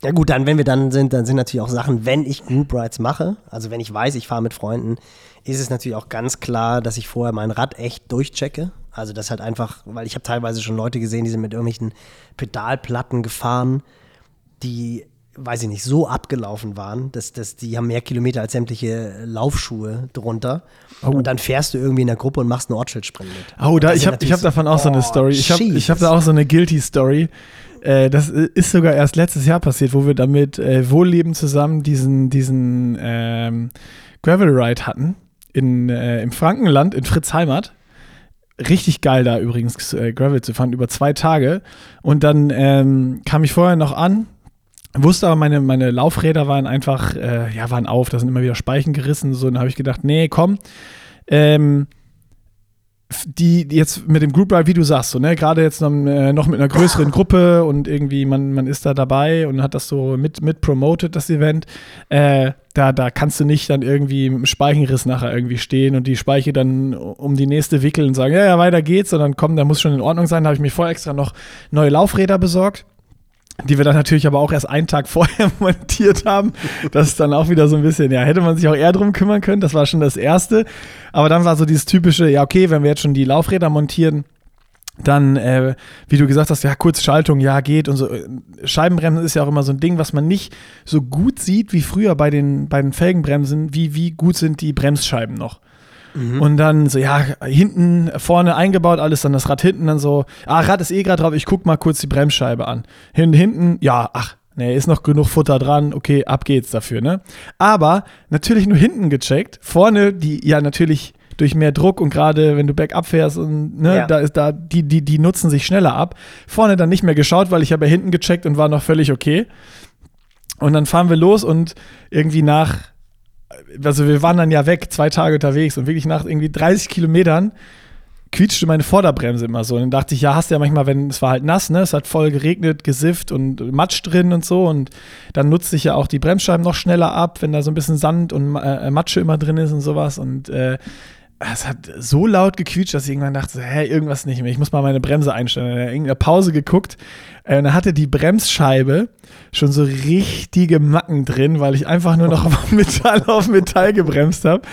[SPEAKER 2] Ja gut, dann wenn wir dann sind, dann sind natürlich auch Sachen, wenn ich Group Rides mache, also wenn ich weiß, ich fahre mit Freunden, ist es natürlich auch ganz klar, dass ich vorher mein Rad echt durchchecke. Also das halt einfach, weil ich habe teilweise schon Leute gesehen, die sind mit irgendwelchen Pedalplatten gefahren, die weiß ich nicht, so abgelaufen waren, dass, dass die haben mehr Kilometer als sämtliche Laufschuhe drunter. Oh. Und dann fährst du irgendwie in der Gruppe und machst einen Ortsschild-Sprint mit.
[SPEAKER 1] Oh, da, ich habe hab davon auch oh, so eine oh, Story. Ich habe hab da auch so eine Guilty-Story. Äh, das ist sogar erst letztes Jahr passiert, wo wir damit äh, wohllebend zusammen diesen, diesen ähm, Gravel Ride hatten in, äh, im Frankenland, in Fritz Heimat richtig geil da übrigens äh, Gravel zu fahren, über zwei Tage. Und dann ähm, kam ich vorher noch an, Wusste aber, meine, meine Laufräder waren einfach, äh, ja, waren auf, da sind immer wieder Speichen gerissen. So, dann habe ich gedacht, nee, komm. Ähm, die jetzt mit dem Group Ride, wie du sagst, so, ne, gerade jetzt noch, äh, noch, mit einer größeren Gruppe und irgendwie man, man ist da dabei und hat das so mit, mit promoted, das Event, äh, da, da kannst du nicht dann irgendwie mit dem Speichenriss nachher irgendwie stehen und die Speiche dann um die nächste wickeln und sagen, ja, ja, weiter geht's, sondern komm, da muss schon in Ordnung sein. Da habe ich mir vorher extra noch neue Laufräder besorgt die wir dann natürlich aber auch erst einen Tag vorher montiert haben. Das ist dann auch wieder so ein bisschen, ja, hätte man sich auch eher drum kümmern können. Das war schon das Erste. Aber dann war so dieses typische, ja, okay, wenn wir jetzt schon die Laufräder montieren, dann, äh, wie du gesagt hast, ja, Kurzschaltung, ja, geht und so. Scheibenbremsen ist ja auch immer so ein Ding, was man nicht so gut sieht wie früher bei den, bei den Felgenbremsen. Wie, wie gut sind die Bremsscheiben noch? Mhm. Und dann so, ja, hinten, vorne eingebaut, alles dann das Rad hinten, dann so, ah, Rad ist eh gerade drauf, ich guck mal kurz die Bremsscheibe an. Hin, hinten, ja, ach, nee, ist noch genug Futter dran, okay, ab geht's dafür, ne? Aber natürlich nur hinten gecheckt, vorne, die ja natürlich durch mehr Druck und gerade wenn du Backup fährst und ne, ja. da ist da, die, die, die nutzen sich schneller ab. Vorne dann nicht mehr geschaut, weil ich habe ja hinten gecheckt und war noch völlig okay. Und dann fahren wir los und irgendwie nach also wir waren dann ja weg, zwei Tage unterwegs und wirklich nach irgendwie 30 Kilometern quietschte meine Vorderbremse immer so. Und dann dachte ich, ja, hast du ja manchmal, wenn es war halt nass, ne? Es hat voll geregnet, gesifft und Matsch drin und so. Und dann nutzt sich ja auch die Bremsscheiben noch schneller ab, wenn da so ein bisschen Sand und äh, Matsche immer drin ist und sowas. Und äh, es hat so laut gequietscht, dass ich irgendwann dachte, hä, irgendwas nicht mehr. Ich muss mal meine Bremse einstellen. In irgendeiner Pause geguckt. Äh, und da hatte die Bremsscheibe schon so richtige Macken drin, weil ich einfach nur noch Metall auf Metall gebremst habe.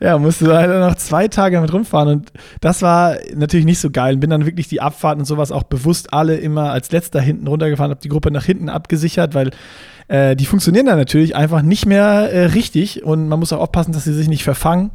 [SPEAKER 1] Ja, musste leider noch zwei Tage damit rumfahren. Und das war natürlich nicht so geil. Bin dann wirklich die Abfahrten und sowas auch bewusst alle immer als letzter hinten runtergefahren, habe die Gruppe nach hinten abgesichert, weil äh, die funktionieren dann natürlich einfach nicht mehr äh, richtig. Und man muss auch aufpassen, dass sie sich nicht verfangen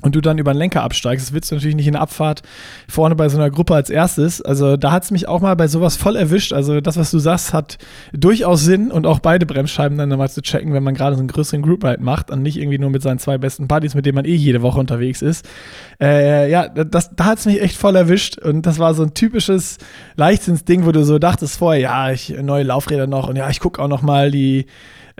[SPEAKER 1] und du dann über den Lenker absteigst, das willst du natürlich nicht in der Abfahrt vorne bei so einer Gruppe als erstes. Also da hat es mich auch mal bei sowas voll erwischt. Also das, was du sagst, hat durchaus Sinn und auch beide Bremsscheiben dann mal zu checken, wenn man gerade so einen größeren Group Ride macht und nicht irgendwie nur mit seinen zwei besten Buddies, mit denen man eh jede Woche unterwegs ist. Äh, ja, das, da hat es mich echt voll erwischt und das war so ein typisches Leichtsinnsding, wo du so dachtest vorher, ja, ich neue Laufräder noch und ja, ich gucke auch noch mal die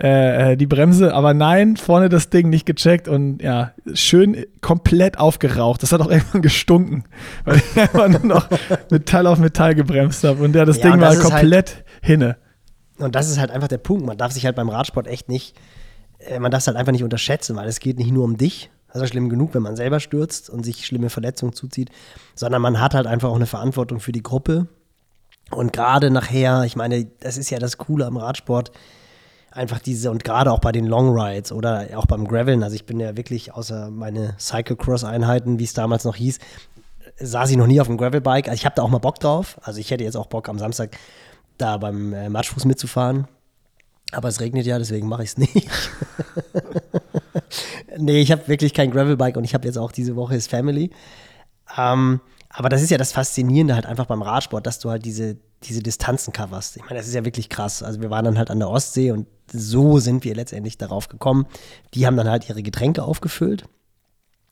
[SPEAKER 1] äh, äh, die Bremse, aber nein, vorne das Ding nicht gecheckt und ja, schön komplett aufgeraucht. Das hat auch irgendwann gestunken, weil ich einfach nur noch Metall auf Metall gebremst habe und ja, das ja, Ding war halt komplett halt, hinne.
[SPEAKER 2] Und das ist halt einfach der Punkt. Man darf sich halt beim Radsport echt nicht, äh, man darf es halt einfach nicht unterschätzen, weil es geht nicht nur um dich. Das ist schlimm genug, wenn man selber stürzt und sich schlimme Verletzungen zuzieht, sondern man hat halt einfach auch eine Verantwortung für die Gruppe. Und gerade nachher, ich meine, das ist ja das Coole am Radsport, einfach diese, und gerade auch bei den Long Rides oder auch beim Graveln, also ich bin ja wirklich außer meine Cyclecross-Einheiten, wie es damals noch hieß, saß ich noch nie auf dem Gravelbike. Also ich habe da auch mal Bock drauf. Also ich hätte jetzt auch Bock am Samstag da beim äh, Matschfuß mitzufahren. Aber es regnet ja, deswegen mache ich es nicht. nee, ich habe wirklich kein Gravelbike und ich habe jetzt auch diese Woche ist Family. Ähm, aber das ist ja das Faszinierende halt einfach beim Radsport, dass du halt diese, diese Distanzen coverst. Ich meine, das ist ja wirklich krass. Also wir waren dann halt an der Ostsee und so sind wir letztendlich darauf gekommen. Die haben dann halt ihre Getränke aufgefüllt.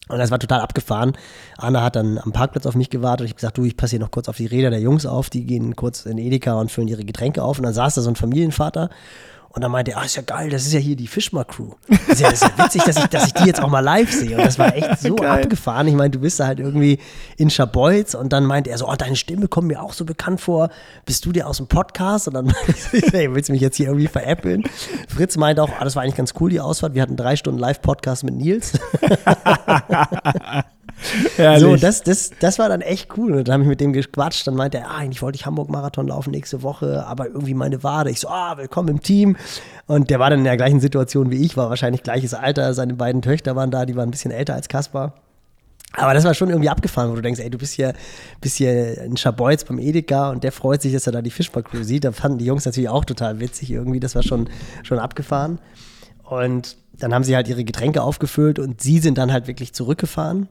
[SPEAKER 2] Und das war total abgefahren. Anna hat dann am Parkplatz auf mich gewartet. Ich habe gesagt, du, ich passe hier noch kurz auf die Räder der Jungs auf. Die gehen kurz in Edeka und füllen ihre Getränke auf. Und dann saß da so ein Familienvater und dann meinte er, ah, ist ja geil, das ist ja hier die Fischmar-Crew. Das ist ja, das ist ja witzig, dass ich, dass ich die jetzt auch mal live sehe. Und das war echt so geil. abgefahren. Ich meine, du bist da halt irgendwie in Schabolz und dann meinte er so, oh, deine Stimme kommt mir auch so bekannt vor. Bist du dir aus dem Podcast? Und dann meinte ich, hey, willst du mich jetzt hier irgendwie veräppeln? Fritz meinte auch, ah, das war eigentlich ganz cool, die Ausfahrt. Wir hatten drei Stunden Live-Podcast mit Nils. so, das, das, das war dann echt cool. Und dann habe ich mit dem gequatscht. Dann meinte er, ah, eigentlich wollte ich Hamburg-Marathon laufen nächste Woche, aber irgendwie meine Wade. Ich so, ah, willkommen im Team. Und der war dann in der gleichen Situation wie ich, war wahrscheinlich gleiches Alter. Seine beiden Töchter waren da, die waren ein bisschen älter als Kaspar. Aber das war schon irgendwie abgefahren, wo du denkst, ey, du bist hier, bist hier in Schabolz beim Edeka und der freut sich, dass er da die Fischbar-Crew sieht. Da fanden die Jungs natürlich auch total witzig irgendwie. Das war schon, schon abgefahren. Und dann haben sie halt ihre Getränke aufgefüllt und sie sind dann halt wirklich zurückgefahren.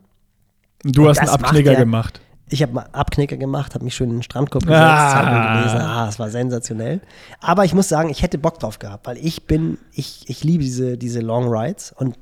[SPEAKER 1] Du und hast einen Abknicker ja, gemacht.
[SPEAKER 2] Ich habe mal Abknicker gemacht, habe mich schön in den Strandkorb gesetzt, ah. Zeitung gelesen. Ah, es war sensationell. Aber ich muss sagen, ich hätte Bock drauf gehabt, weil ich bin, ich, ich liebe diese, diese Long Rides und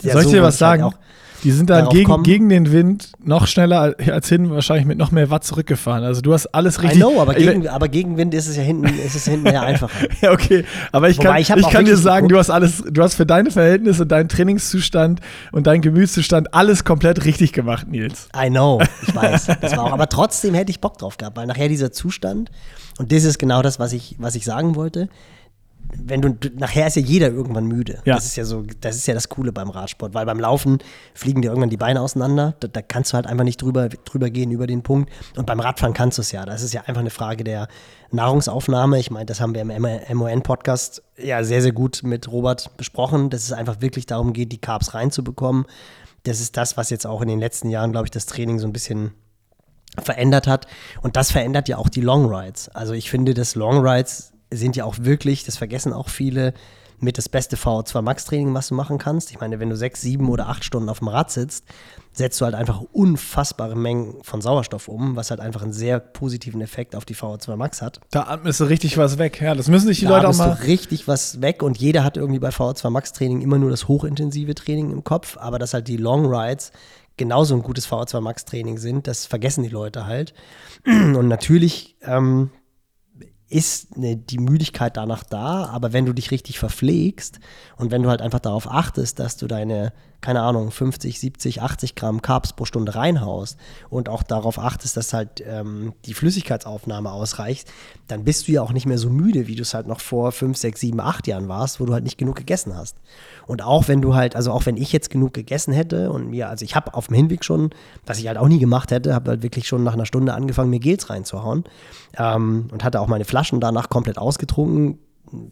[SPEAKER 1] Soll ich dir was halt sagen? Halt die sind dann gegen, gegen den Wind noch schneller als hin, wahrscheinlich mit noch mehr Watt zurückgefahren. Also du hast alles richtig.
[SPEAKER 2] I know, aber gegen, aber gegen Wind ist es ja hinten, ist es hinten ja einfacher.
[SPEAKER 1] ja, okay. Aber ich Wobei, kann, ich, ich kann dir sagen, du hast alles, du hast für deine Verhältnisse, deinen Trainingszustand und deinen Gemütszustand alles komplett richtig gemacht, Nils.
[SPEAKER 2] I know, ich weiß. Das war auch, aber trotzdem hätte ich Bock drauf gehabt, weil nachher dieser Zustand, und das ist genau das, was ich, was ich sagen wollte, wenn du nachher ist ja jeder irgendwann müde. Ja. Das ist ja so, das ist ja das Coole beim Radsport, weil beim Laufen fliegen dir irgendwann die Beine auseinander. Da, da, kannst du halt einfach nicht drüber, drüber gehen über den Punkt. Und beim Radfahren kannst du es ja. Das ist ja einfach eine Frage der Nahrungsaufnahme. Ich meine, das haben wir im MON-Podcast ja sehr, sehr gut mit Robert besprochen, dass es einfach wirklich darum geht, die Carbs reinzubekommen. Das ist das, was jetzt auch in den letzten Jahren, glaube ich, das Training so ein bisschen verändert hat. Und das verändert ja auch die Long Rides. Also ich finde, dass Long Rides sind ja auch wirklich, das vergessen auch viele, mit das beste VO2 Max Training, was du machen kannst. Ich meine, wenn du sechs, sieben oder acht Stunden auf dem Rad sitzt, setzt du halt einfach unfassbare Mengen von Sauerstoff um, was halt einfach einen sehr positiven Effekt auf die VO2 Max hat.
[SPEAKER 1] Da atmest du richtig was weg. Ja, das müssen sich die da Leute auch mal.
[SPEAKER 2] Du richtig was weg und jeder hat irgendwie bei VO2 Max Training immer nur das hochintensive Training im Kopf, aber dass halt die Long Rides genauso ein gutes VO2 Max Training sind, das vergessen die Leute halt. Und natürlich ähm, ist ne, die Müdigkeit danach da, aber wenn du dich richtig verpflegst und wenn du halt einfach darauf achtest, dass du deine, keine Ahnung, 50, 70, 80 Gramm Carbs pro Stunde reinhaust und auch darauf achtest, dass halt ähm, die Flüssigkeitsaufnahme ausreicht, dann bist du ja auch nicht mehr so müde, wie du es halt noch vor 5, 6, 7, 8 Jahren warst, wo du halt nicht genug gegessen hast. Und auch wenn du halt, also auch wenn ich jetzt genug gegessen hätte und mir, also ich habe auf dem Hinweg schon, was ich halt auch nie gemacht hätte, habe halt wirklich schon nach einer Stunde angefangen, mir Gels reinzuhauen ähm, und hatte auch meine Flaschen danach komplett ausgetrunken.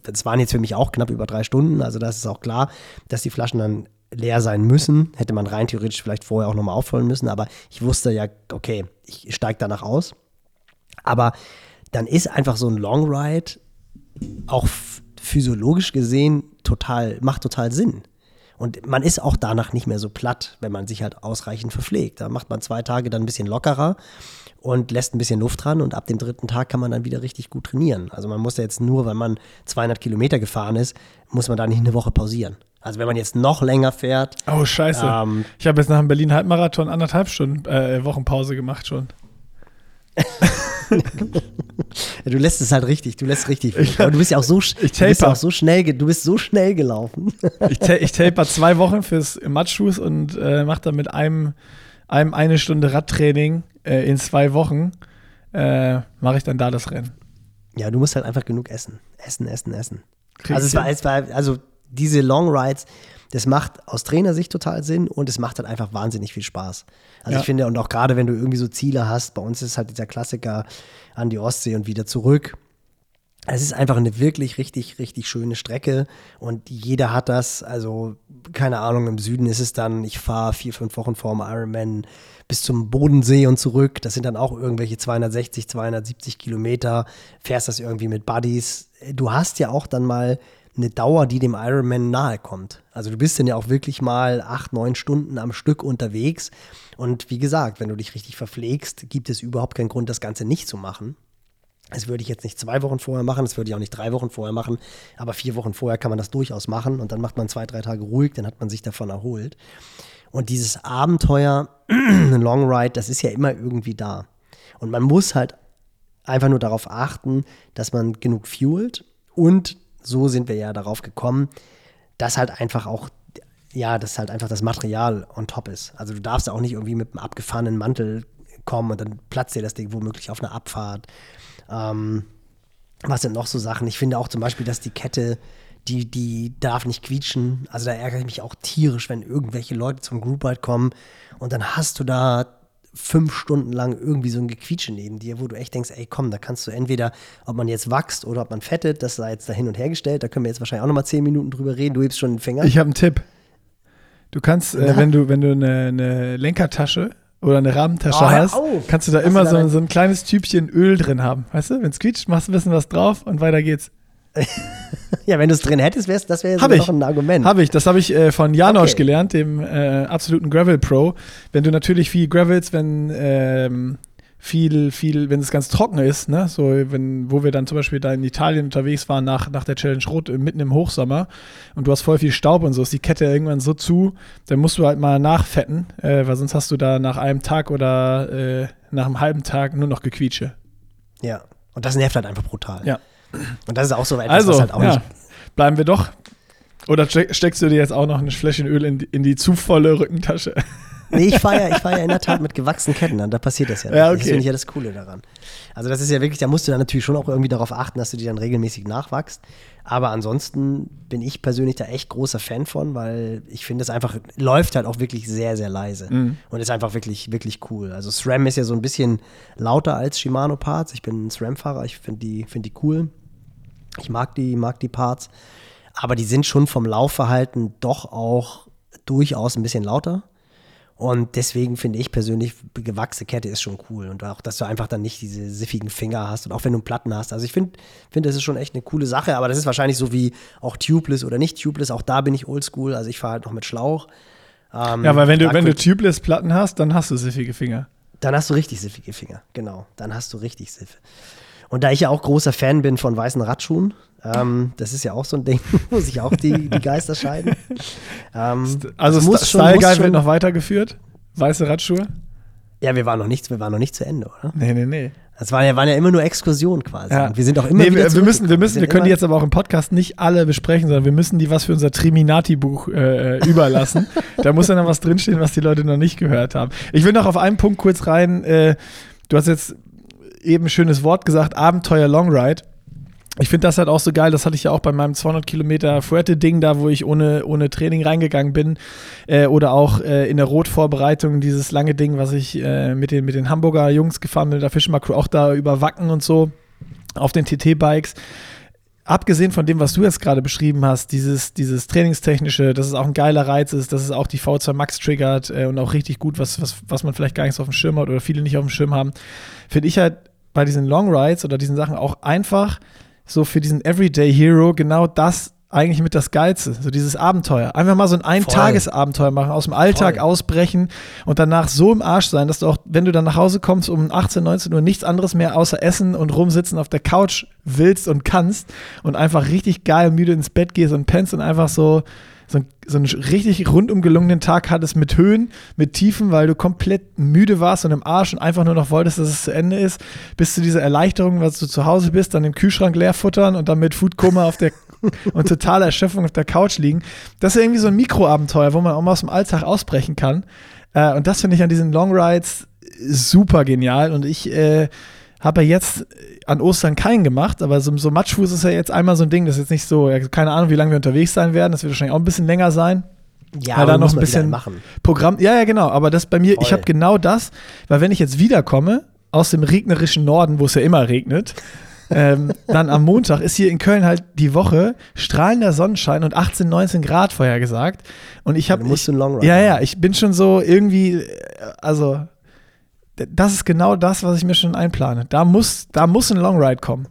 [SPEAKER 2] Das waren jetzt für mich auch knapp über drei Stunden, also das ist auch klar, dass die Flaschen dann leer sein müssen. Hätte man rein theoretisch vielleicht vorher auch nochmal auffüllen müssen, aber ich wusste ja, okay, ich steige danach aus. Aber dann ist einfach so ein Long Ride auch physiologisch gesehen total, macht total Sinn. Und man ist auch danach nicht mehr so platt, wenn man sich halt ausreichend verpflegt. Da macht man zwei Tage dann ein bisschen lockerer und lässt ein bisschen Luft dran und ab dem dritten Tag kann man dann wieder richtig gut trainieren. Also man muss ja jetzt nur, weil man 200 Kilometer gefahren ist, muss man da nicht eine Woche pausieren. Also wenn man jetzt noch länger fährt.
[SPEAKER 1] Oh, scheiße. Ähm, ich habe jetzt nach dem Berlin-Halbmarathon anderthalb Stunden äh, Wochenpause gemacht schon.
[SPEAKER 2] du lässt es halt richtig, du lässt richtig. Ich, du bist ja auch so, ich du bist auch so schnell, du bist so schnell gelaufen.
[SPEAKER 1] ich, ta ich taper zwei Wochen fürs Matschfuß und äh, mache dann mit einem, einem eine Stunde Radtraining äh, in zwei Wochen äh, mache ich dann da das Rennen.
[SPEAKER 2] Ja, du musst halt einfach genug essen, essen, essen, essen. also es war, es war, also diese Long Rides, das macht aus Trainersicht total Sinn und es macht halt einfach wahnsinnig viel Spaß. Also ja. ich finde, und auch gerade wenn du irgendwie so Ziele hast, bei uns ist halt dieser Klassiker an die Ostsee und wieder zurück. Es ist einfach eine wirklich richtig, richtig schöne Strecke und jeder hat das. Also, keine Ahnung, im Süden ist es dann, ich fahre vier, fünf Wochen vorm Ironman bis zum Bodensee und zurück. Das sind dann auch irgendwelche 260, 270 Kilometer. Fährst das irgendwie mit Buddies. Du hast ja auch dann mal eine Dauer, die dem Ironman nahe kommt. Also du bist dann ja auch wirklich mal acht, neun Stunden am Stück unterwegs. Und wie gesagt, wenn du dich richtig verpflegst, gibt es überhaupt keinen Grund, das Ganze nicht zu machen. Das würde ich jetzt nicht zwei Wochen vorher machen, das würde ich auch nicht drei Wochen vorher machen, aber vier Wochen vorher kann man das durchaus machen und dann macht man zwei, drei Tage ruhig, dann hat man sich davon erholt. Und dieses Abenteuer, Long Ride, das ist ja immer irgendwie da. Und man muss halt einfach nur darauf achten, dass man genug fuelt und so sind wir ja darauf gekommen, dass halt einfach auch, ja, dass halt einfach das Material on top ist. Also du darfst auch nicht irgendwie mit einem abgefahrenen Mantel kommen und dann platzt dir das Ding womöglich auf einer Abfahrt. Ähm, was sind noch so Sachen? Ich finde auch zum Beispiel, dass die Kette, die, die darf nicht quietschen. Also da ärgere ich mich auch tierisch, wenn irgendwelche Leute zum Group Ride kommen und dann hast du da fünf Stunden lang irgendwie so ein Gequietsche neben dir, wo du echt denkst, ey komm, da kannst du entweder, ob man jetzt wächst oder ob man fettet, das sei jetzt da hin und her gestellt, da können wir jetzt wahrscheinlich auch nochmal zehn Minuten drüber reden, du hebst schon den Finger.
[SPEAKER 1] Ich habe einen Tipp. Du kannst, äh, wenn du, wenn du eine, eine Lenkertasche oder eine Rahmentasche oh, hast, kannst du da immer so, so ein kleines Tübchen Öl drin haben. Weißt du, wenn es quietscht, machst du ein bisschen was drauf und weiter geht's.
[SPEAKER 2] Ja, wenn du es drin hättest, wär's, das wäre jetzt noch ein Argument.
[SPEAKER 1] Habe ich, das habe ich äh, von Janosch okay. gelernt, dem äh, absoluten Gravel Pro. Wenn du natürlich viel gravels, wenn ähm, viel, viel, wenn es ganz trocken ist, ne, so wenn, wo wir dann zum Beispiel da in Italien unterwegs waren nach, nach der Challenge Rot äh, mitten im Hochsommer und du hast voll viel Staub und so, ist die Kette irgendwann so zu, dann musst du halt mal nachfetten, äh, weil sonst hast du da nach einem Tag oder äh, nach einem halben Tag nur noch Gequietsche.
[SPEAKER 2] Ja, und das nervt halt einfach brutal.
[SPEAKER 1] Ja.
[SPEAKER 2] Und das ist auch so etwas,
[SPEAKER 1] also, was halt auch ja. nicht. Bleiben wir doch. Oder steckst du dir jetzt auch noch ein Fläschchen Öl in die, in die zu volle Rückentasche?
[SPEAKER 2] Nee, ich fahre ja, fahr ja in der Tat mit gewachsenen Ketten an, da passiert das ja.
[SPEAKER 1] ja okay.
[SPEAKER 2] Das finde ich ja das Coole daran. Also das ist ja wirklich, da musst du dann natürlich schon auch irgendwie darauf achten, dass du die dann regelmäßig nachwachst. Aber ansonsten bin ich persönlich da echt großer Fan von, weil ich finde es einfach, läuft halt auch wirklich sehr, sehr leise. Mhm. Und ist einfach wirklich, wirklich cool. Also SRAM ist ja so ein bisschen lauter als Shimano Parts. Ich bin ein SRAM-Fahrer, ich finde die, find die cool. Ich mag die, mag die Parts. Aber die sind schon vom Laufverhalten doch auch durchaus ein bisschen lauter. Und deswegen finde ich persönlich, gewachsene Kette ist schon cool. Und auch, dass du einfach dann nicht diese siffigen Finger hast und auch wenn du einen Platten hast. Also ich finde, find, das ist schon echt eine coole Sache, aber das ist wahrscheinlich so wie auch tubeless oder nicht tubeless. Auch da bin ich oldschool. Also ich fahre halt noch mit Schlauch.
[SPEAKER 1] Ähm, ja, weil wenn du, wenn du tubeless Platten hast, dann hast du siffige Finger.
[SPEAKER 2] Dann hast du richtig siffige Finger, genau. Dann hast du richtig Siffe. Und da ich ja auch großer Fan bin von weißen Radschuhen, ähm, das ist ja auch so ein Ding, wo sich auch die, die Geister scheiden.
[SPEAKER 1] Ähm, also St Style Guide wird noch weitergeführt? Weiße Radschuhe?
[SPEAKER 2] Ja, wir waren noch nicht, wir waren noch nicht zu Ende, oder?
[SPEAKER 1] Nee, nee, nee.
[SPEAKER 2] Das waren ja, waren ja immer nur Exkursionen quasi.
[SPEAKER 1] Ja.
[SPEAKER 2] Wir sind auch immer
[SPEAKER 1] nee,
[SPEAKER 2] wieder
[SPEAKER 1] wir, wir müssen, wir müssen, wir
[SPEAKER 2] sind
[SPEAKER 1] können die jetzt aber auch im Podcast nicht alle besprechen, sondern wir müssen die was für unser Triminati-Buch äh, äh, überlassen. da muss ja noch was drinstehen, was die Leute noch nicht gehört haben. Ich will noch auf einen Punkt kurz rein. Äh, du hast jetzt eben schönes Wort gesagt, Abenteuer Longride. Ich finde das halt auch so geil, das hatte ich ja auch bei meinem 200 Kilometer Fuerte-Ding da, wo ich ohne, ohne Training reingegangen bin. Äh, oder auch äh, in der Rotvorbereitung dieses lange Ding, was ich äh, mit, den, mit den Hamburger Jungs gefahren bin, der Fischmark Crew, auch da über Wacken und so auf den TT-Bikes. Abgesehen von dem, was du jetzt gerade beschrieben hast, dieses, dieses Trainingstechnische, dass es auch ein geiler Reiz ist, dass es auch die V2 Max triggert äh, und auch richtig gut, was, was, was man vielleicht gar nicht so auf dem Schirm hat oder viele nicht auf dem Schirm haben, finde ich halt bei diesen Long Rides oder diesen Sachen auch einfach so für diesen Everyday Hero genau das eigentlich mit das Geilste, so dieses Abenteuer. Einfach mal so ein Ein-Tages-Abenteuer machen, aus dem Alltag
[SPEAKER 2] Voll.
[SPEAKER 1] ausbrechen und danach so im Arsch sein, dass du auch, wenn du dann nach Hause kommst um 18, 19 Uhr, nichts anderes mehr außer Essen und rumsitzen auf der Couch willst und kannst und einfach richtig geil müde ins Bett gehst und pennst und einfach so, so, ein- so einen richtig rundum gelungenen Tag hattest mit Höhen, mit Tiefen, weil du komplett müde warst und im Arsch und einfach nur noch wolltest, dass es zu Ende ist, bis zu dieser Erleichterung, dass du zu Hause bist, dann den Kühlschrank leer futtern und dann mit Foodkoma auf der und totaler Erschöpfung auf der Couch liegen. Das ist irgendwie so ein Mikroabenteuer, wo man auch mal aus dem Alltag ausbrechen kann. Äh, und das finde ich an diesen Long Rides super genial. Und ich äh, habe ja jetzt an Ostern keinen gemacht, aber so, so Matschfuß ist ja jetzt einmal so ein Ding, das ist jetzt nicht so, keine Ahnung, wie lange wir unterwegs sein werden. Das wird wahrscheinlich auch ein bisschen länger sein.
[SPEAKER 2] Ja,
[SPEAKER 1] da noch ein bisschen
[SPEAKER 2] machen.
[SPEAKER 1] Programm. Ja, ja, genau. Aber das bei mir, ich
[SPEAKER 2] Voll.
[SPEAKER 1] habe genau das, weil wenn ich jetzt wiederkomme aus dem regnerischen Norden, wo es ja immer regnet, ähm, dann am Montag ist hier in Köln halt die Woche strahlender Sonnenschein und 18, 19 Grad vorhergesagt. Und ich habe.
[SPEAKER 2] Du musst einen Long Ride
[SPEAKER 1] Ja, ja, ich bin schon so irgendwie, äh, also. Das ist genau das, was ich mir schon einplane. Da muss, da muss ein Long Ride kommen.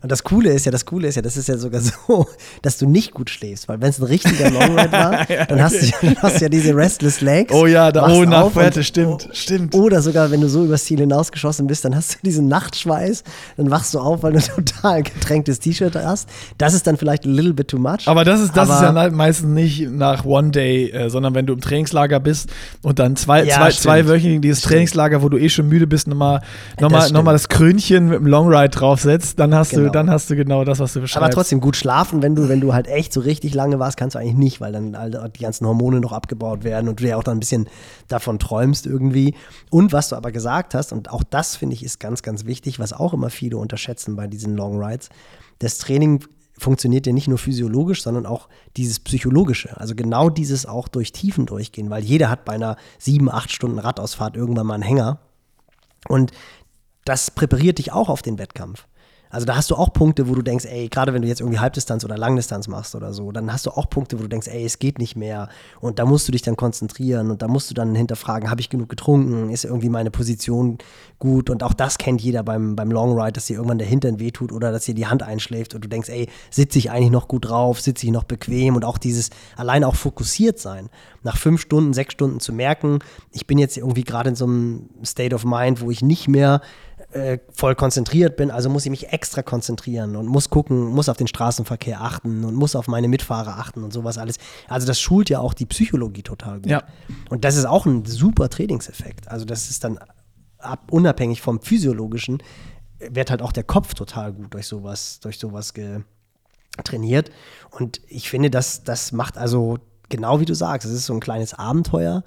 [SPEAKER 2] Und das Coole ist ja, das Coole ist ja, das ist ja sogar so, dass du nicht gut schläfst, weil wenn es ein richtiger Longride war, dann hast du, ja, dann hast du ja diese Restless Legs.
[SPEAKER 1] Oh ja, da, oh, nach
[SPEAKER 2] auf
[SPEAKER 1] Fuerte,
[SPEAKER 2] und-
[SPEAKER 1] stimmt, stimmt.
[SPEAKER 2] Oder sogar, wenn du so übers Ziel hinausgeschossen bist, dann hast du diesen Nachtschweiß, dann wachst du auf, weil du ein total getränktes T-Shirt hast. Das ist dann vielleicht a little bit too much.
[SPEAKER 1] Aber das ist, das ist
[SPEAKER 2] Aber-
[SPEAKER 1] ja na- meistens nicht nach One Day, äh, sondern wenn du im Trainingslager bist und dann zwei,
[SPEAKER 2] Ja,
[SPEAKER 1] zwei,
[SPEAKER 2] stimmt.
[SPEAKER 1] zweiwöchiges dieses
[SPEAKER 2] Stimmt.
[SPEAKER 1] Trainingslager, wo du eh schon müde bist, nochmal noch mal,
[SPEAKER 2] Das
[SPEAKER 1] noch mal
[SPEAKER 2] stimmt.
[SPEAKER 1] das Krönchen mit dem Longride draufsetzt, dann hast du,
[SPEAKER 2] Genau.
[SPEAKER 1] Dann hast du genau das, was du beschreibst.
[SPEAKER 2] Aber trotzdem gut schlafen, wenn du, wenn du halt echt so richtig lange warst, kannst du eigentlich nicht, weil dann all die ganzen Hormone noch abgebaut werden und du ja auch dann ein bisschen davon träumst irgendwie. Und was du aber gesagt hast, und auch das finde ich ist ganz, ganz wichtig, was auch immer viele unterschätzen bei diesen Long Rides, das Training funktioniert ja nicht nur physiologisch, sondern auch dieses psychologische. Also genau dieses auch durch Tiefen durchgehen, weil jeder hat bei einer sieben, acht Stunden Radausfahrt irgendwann mal einen Hänger. Und das präpariert dich auch auf den Wettkampf. Also da hast du auch Punkte, wo du denkst, ey, gerade wenn du jetzt irgendwie Halbdistanz oder Langdistanz machst oder so, dann hast du auch Punkte, wo du denkst, ey, es geht nicht mehr. Und da musst du dich dann konzentrieren und da musst du dann hinterfragen, habe ich genug getrunken? Ist irgendwie meine Position gut? Und auch das kennt jeder beim, beim Long Ride, dass dir irgendwann der Hintern wehtut oder dass dir die Hand einschläft und du denkst, ey, sitze ich eigentlich noch gut drauf? Sitze ich noch bequem? Und auch dieses allein auch fokussiert sein. Nach fünf Stunden, sechs Stunden zu merken, ich bin jetzt irgendwie gerade in so einem State of Mind, wo ich nicht mehr äh, voll konzentriert bin, also muss ich mich extra konzentrieren und muss gucken, muss auf den Straßenverkehr achten und muss auf meine Mitfahrer achten und sowas alles. Also das schult ja auch die Psychologie total gut.
[SPEAKER 1] Ja.
[SPEAKER 2] Und das ist auch ein super Trainingseffekt. Also das ist dann ab, unabhängig vom physiologischen, wird halt auch der Kopf total gut durch sowas, durch sowas trainiert. Und ich finde, das, das macht also genau wie du sagst, es ist so ein kleines Abenteuer,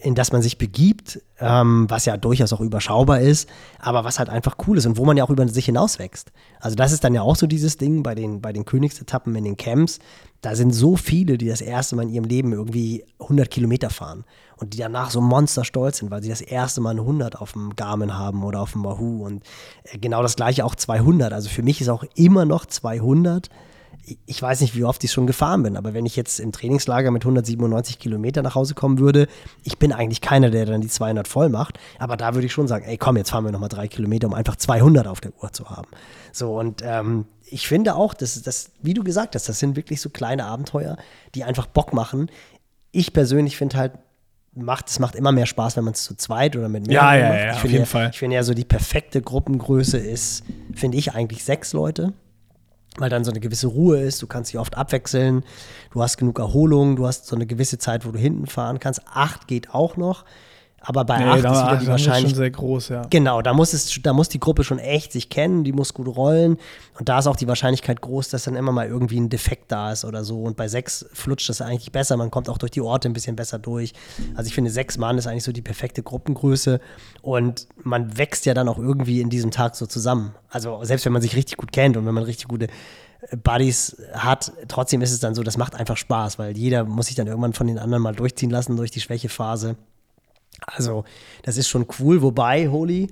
[SPEAKER 2] in das man sich begibt, ähm, was ja durchaus auch überschaubar ist, aber was halt einfach cool ist und wo man ja auch über sich hinauswächst. Also das ist dann ja auch so dieses Ding bei den, bei den Königsetappen in den Camps. Da sind so viele, die das erste Mal in ihrem Leben irgendwie 100 Kilometer fahren und die danach so monsterstolz sind, weil sie das erste Mal eine 100 auf dem Garmin haben oder auf dem Wahoo und äh, genau das gleiche auch 200. Also für mich ist auch immer noch 200 ich weiß nicht, wie oft ich schon gefahren bin, aber wenn ich jetzt im Trainingslager mit 197 Kilometer nach Hause kommen würde, ich bin eigentlich keiner, der dann die 200 voll macht, aber da würde ich schon sagen, ey, komm, jetzt fahren wir nochmal drei Kilometer, um einfach 200 auf der Uhr zu haben. So, und ähm, ich finde auch, dass das, wie du gesagt hast, das sind wirklich so kleine Abenteuer, die einfach Bock machen. Ich persönlich finde halt, macht, es macht immer mehr Spaß, wenn man es zu zweit oder mit
[SPEAKER 1] Ja,
[SPEAKER 2] mehreren
[SPEAKER 1] ja,
[SPEAKER 2] macht.
[SPEAKER 1] ja,
[SPEAKER 2] ich
[SPEAKER 1] auf jeden
[SPEAKER 2] ja,
[SPEAKER 1] Fall.
[SPEAKER 2] Ich finde ja so die perfekte Gruppengröße ist, finde ich eigentlich sechs Leute weil dann so eine gewisse Ruhe ist, du kannst dich oft abwechseln, du hast genug Erholung, du hast so eine gewisse Zeit, wo du hinten fahren kannst. Acht geht auch noch, Aber bei
[SPEAKER 1] Nee,
[SPEAKER 2] 8
[SPEAKER 1] da,
[SPEAKER 2] ist wieder
[SPEAKER 1] da
[SPEAKER 2] die Wahrscheinlichkeit.
[SPEAKER 1] sehr groß, ja.
[SPEAKER 2] Genau, da muss, es, da muss die Gruppe schon echt sich kennen, die muss gut rollen. Und da ist auch die Wahrscheinlichkeit groß, dass dann immer mal irgendwie ein Defekt da ist oder so. Und bei sechs flutscht das eigentlich besser. Man kommt auch durch die Orte ein bisschen besser durch. Also ich finde, sechs Mann ist eigentlich so die perfekte Gruppengröße. Und man wächst ja dann auch irgendwie in diesem Tag so zusammen. Also selbst wenn man sich richtig gut kennt und wenn man richtig gute äh, Buddies hat, trotzdem ist es dann so, das macht einfach Spaß, weil jeder muss sich dann irgendwann von den anderen mal durchziehen lassen durch die Schwächephase. Also, das ist schon cool. Wobei, Holy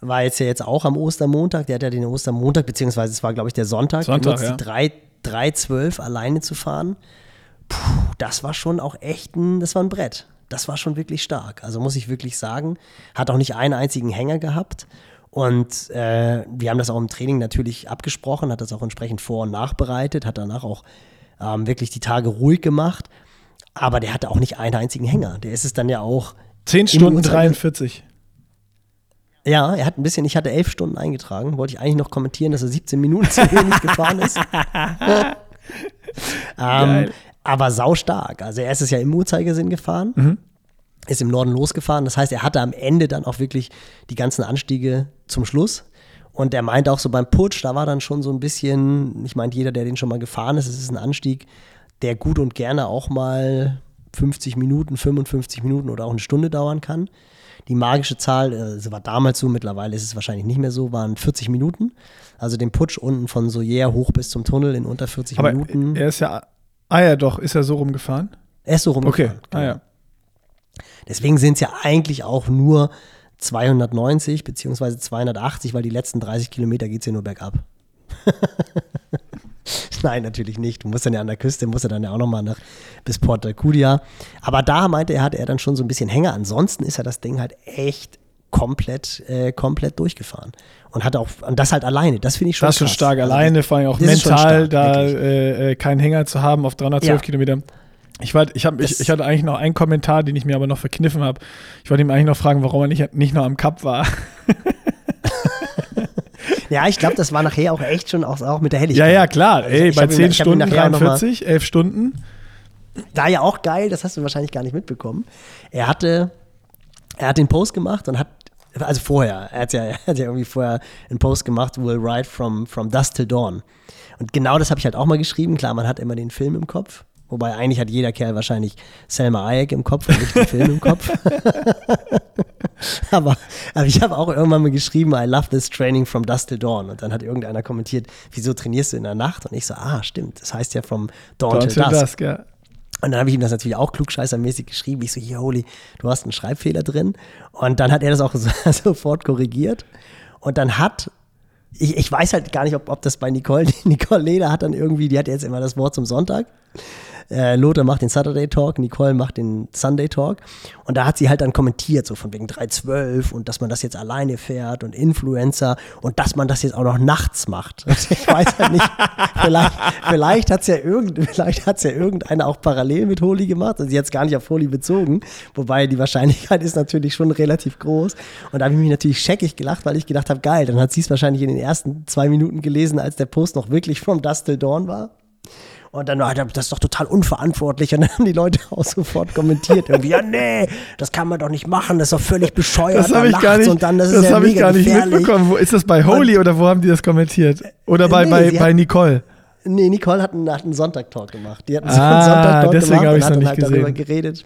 [SPEAKER 2] war jetzt ja jetzt auch am Ostermontag. Der hat ja den Ostermontag, beziehungsweise es war, glaube ich, der Sonntag,
[SPEAKER 1] Sonntag,
[SPEAKER 2] genutzt,
[SPEAKER 1] ja.
[SPEAKER 2] die 3, 3.12 alleine zu fahren. Puh, das war schon auch echt ein, das war ein Brett. Das war schon wirklich stark. Also muss ich wirklich sagen. Hat auch nicht einen einzigen Hänger gehabt. Und äh, wir haben das auch im Training natürlich abgesprochen, hat das auch entsprechend vor- und nachbereitet, hat danach auch ähm, wirklich die Tage ruhig gemacht. Aber der hatte auch nicht einen einzigen Hänger. Der ist es dann ja auch
[SPEAKER 1] 10
[SPEAKER 2] Im
[SPEAKER 1] Stunden
[SPEAKER 2] Uhrzeit-
[SPEAKER 1] 43.
[SPEAKER 2] Ja, er hat ein bisschen, ich hatte elf Stunden eingetragen. Wollte ich eigentlich noch kommentieren, dass er 17 Minuten zu wenig gefahren ist. ähm, aber saustark. Also er ist es ja im Uhrzeigersinn gefahren, ist im Norden losgefahren. Das heißt, er hatte am Ende dann auch wirklich die ganzen Anstiege zum Schluss. Und er meinte auch so beim Putsch, da war dann schon so ein bisschen, ich meinte, jeder, der den schon mal gefahren ist, es ist ein Anstieg, der gut und gerne auch mal 50 Minuten, 55 Minuten oder auch eine Stunde dauern kann. Die magische Zahl, äh, sie war damals so, mittlerweile ist es wahrscheinlich nicht mehr so, waren 40 Minuten. Also den Putsch unten von Soyer hoch bis zum Tunnel in unter 40
[SPEAKER 1] Aber
[SPEAKER 2] Minuten.
[SPEAKER 1] er ist ja, ah ja doch, ist er so rumgefahren?
[SPEAKER 2] er ist so
[SPEAKER 1] Okay,
[SPEAKER 2] rumgefahren.
[SPEAKER 1] ah ja.
[SPEAKER 2] Deswegen sind es ja eigentlich auch nur 290 beziehungsweise 280, weil die letzten 30 Kilometer geht es ja nur bergab. Nein, natürlich nicht. Du musst dann ja an der Küste, musst du dann ja auch nochmal nach bis Port Alcudia. Aber da meinte er, hatte er dann schon so ein bisschen Hänger. Ansonsten ist er das Ding halt echt komplett, äh, komplett durchgefahren. Und hat auch, und das halt alleine. Das finde ich schon
[SPEAKER 1] Das ist schon stark.
[SPEAKER 2] Also
[SPEAKER 1] Alleine, vor allem auch mental,
[SPEAKER 2] stark,
[SPEAKER 1] da äh, äh, keinen Hänger zu haben auf 312
[SPEAKER 2] Ja.
[SPEAKER 1] Kilometer. Ich, wollt- ich, hab, ich, ich hatte eigentlich noch einen Kommentar, den ich mir aber noch verkniffen habe. Ich wollte ihm eigentlich noch fragen, warum er nicht, nicht noch am Cup war.
[SPEAKER 2] Ja, ich glaube, das war nachher auch echt schon auch, auch mit der
[SPEAKER 1] Ja,
[SPEAKER 2] Helligkeit.
[SPEAKER 1] ja, klar.
[SPEAKER 2] Also
[SPEAKER 1] Ey,
[SPEAKER 2] ich
[SPEAKER 1] bei
[SPEAKER 2] hab ihn-
[SPEAKER 1] 10
[SPEAKER 2] ich hab ihn
[SPEAKER 1] Stunden
[SPEAKER 2] nachher noch mal-
[SPEAKER 1] 43, 11 Stunden.
[SPEAKER 2] Da ja auch geil, das hast du wahrscheinlich gar nicht mitbekommen. Er hatte, er hat den Post gemacht und hat, also vorher, er hat ja, er hat ja irgendwie vorher einen Post gemacht, will ride from, from dusk till dawn. Und genau das habe ich halt auch mal geschrieben. Klar, man hat immer den Film im Kopf. Wobei eigentlich hat jeder Kerl wahrscheinlich Selma Hayek im Kopf und nicht den Film im Kopf. aber, aber ich habe auch irgendwann mal geschrieben, I love this training from dusk till dawn. Und dann hat irgendeiner kommentiert, wieso trainierst du in der Nacht? Und ich so, ah, stimmt, das heißt ja from dawn till
[SPEAKER 1] till
[SPEAKER 2] dusk.
[SPEAKER 1] dusk, ja.
[SPEAKER 2] Und dann habe ich ihm das natürlich auch klugscheißermäßig geschrieben. Ich so, hier, Holy, du hast einen Schreibfehler drin. Und dann hat er das auch so, sofort korrigiert. Und dann hat, ich, ich weiß halt gar nicht, ob, ob das bei Nicole, Nicole Leder hat dann irgendwie, die hat jetzt immer das Wort zum Sonntag. Äh, Lothar macht den Saturday Talk, Nicole macht den Sunday Talk. Und da hat sie halt dann kommentiert, so von wegen 312 und dass man das jetzt alleine fährt und Influencer und dass man das jetzt auch noch nachts macht. Und ich weiß halt nicht, vielleicht, vielleicht hat es ja, irgend, ja irgendeiner auch parallel mit Holi gemacht und sie hat es gar nicht auf Holi bezogen. Wobei die Wahrscheinlichkeit ist natürlich schon relativ groß. Und da habe ich mich natürlich scheckig gelacht, weil ich gedacht habe, geil, dann hat sie es wahrscheinlich in den ersten zwei Minuten gelesen, als der Post noch wirklich from Dust Dawn war. Und dann, ah, das ist doch total unverantwortlich. Und dann haben die Leute auch sofort kommentiert. Irgendwie, ja, nee, das kann man doch nicht machen, das ist doch völlig bescheuert.
[SPEAKER 1] Das habe ich gar nicht,
[SPEAKER 2] Und dann, das
[SPEAKER 1] das
[SPEAKER 2] ja
[SPEAKER 1] ich gar nicht
[SPEAKER 2] gefährlich.
[SPEAKER 1] mitbekommen. Wo, ist das bei Holy oder wo haben die das kommentiert? Oder bei,
[SPEAKER 2] Nee,
[SPEAKER 1] bei, bei
[SPEAKER 2] hat-
[SPEAKER 1] Nicole?
[SPEAKER 2] Nee, Nicole hat einen, hat einen Sonntag-Talk gemacht. Die hat einen
[SPEAKER 1] Ah,
[SPEAKER 2] Sonntag-Talk gemacht und hat dann
[SPEAKER 1] nicht
[SPEAKER 2] halt darüber
[SPEAKER 1] gesehen.
[SPEAKER 2] geredet.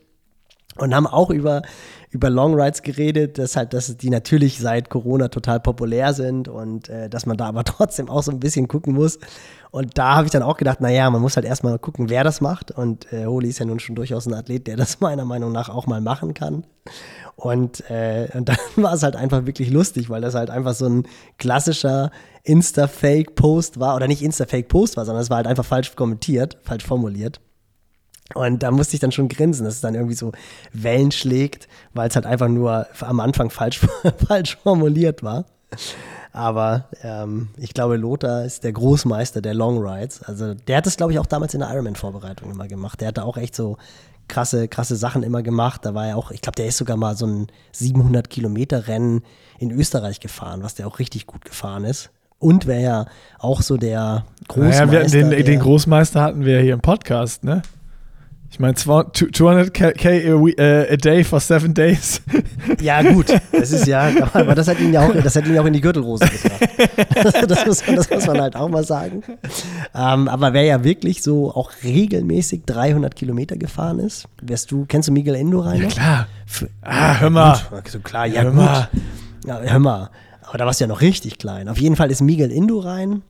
[SPEAKER 2] Und haben auch über, über Longrides geredet, dass halt, dass die natürlich seit Corona total populär sind und äh, dass man da aber trotzdem auch so ein bisschen gucken muss. Und da habe ich dann auch gedacht, naja, man muss halt erstmal gucken, wer das macht. Und äh, Holi ist ja nun schon durchaus ein Athlet, der das meiner Meinung nach auch mal machen kann. Und, äh, und dann war es halt einfach wirklich lustig, weil das halt einfach so ein klassischer Insta-Fake-Post war. Oder nicht Insta-Fake-Post war, sondern es war halt einfach falsch kommentiert, falsch formuliert. Und da musste ich dann schon grinsen, dass es dann irgendwie so Wellen schlägt, weil es halt einfach nur am Anfang falsch, falsch formuliert war. Aber ähm, ich glaube, Lothar ist der Großmeister der Long Rides. Also der hat das, glaube ich, auch damals in der Ironman-Vorbereitung immer gemacht. Der hat da auch echt so krasse, krasse Sachen immer gemacht. Da war er auch, ich glaube, der ist sogar mal so ein 700 Kilometer Rennen in Österreich gefahren, was der auch richtig gut gefahren ist. Und wäre ja auch so der Großmeister.
[SPEAKER 1] Naja, wir den, den Großmeister hatten wir hier im Podcast, ne? Ich meine, 200k a, uh, a, day for seven days.
[SPEAKER 2] Ja, gut. Das ist ja, aber das hat ihn ja auch, das hat ihn ja auch in die Gürtelrose gebracht. Das muss, das muss man halt auch mal sagen. Ähm, aber wer ja wirklich so auch regelmäßig 300 Kilometer gefahren ist, wärst du, kennst du Miguel Indurain?
[SPEAKER 1] Ja, klar. Für, ah, hör mal.
[SPEAKER 2] Gut, so klar, ja, hör gut. Mal. Ja, hör mal. Aber da warst du ja noch richtig klein. Auf jeden Fall ist Miguel Indurain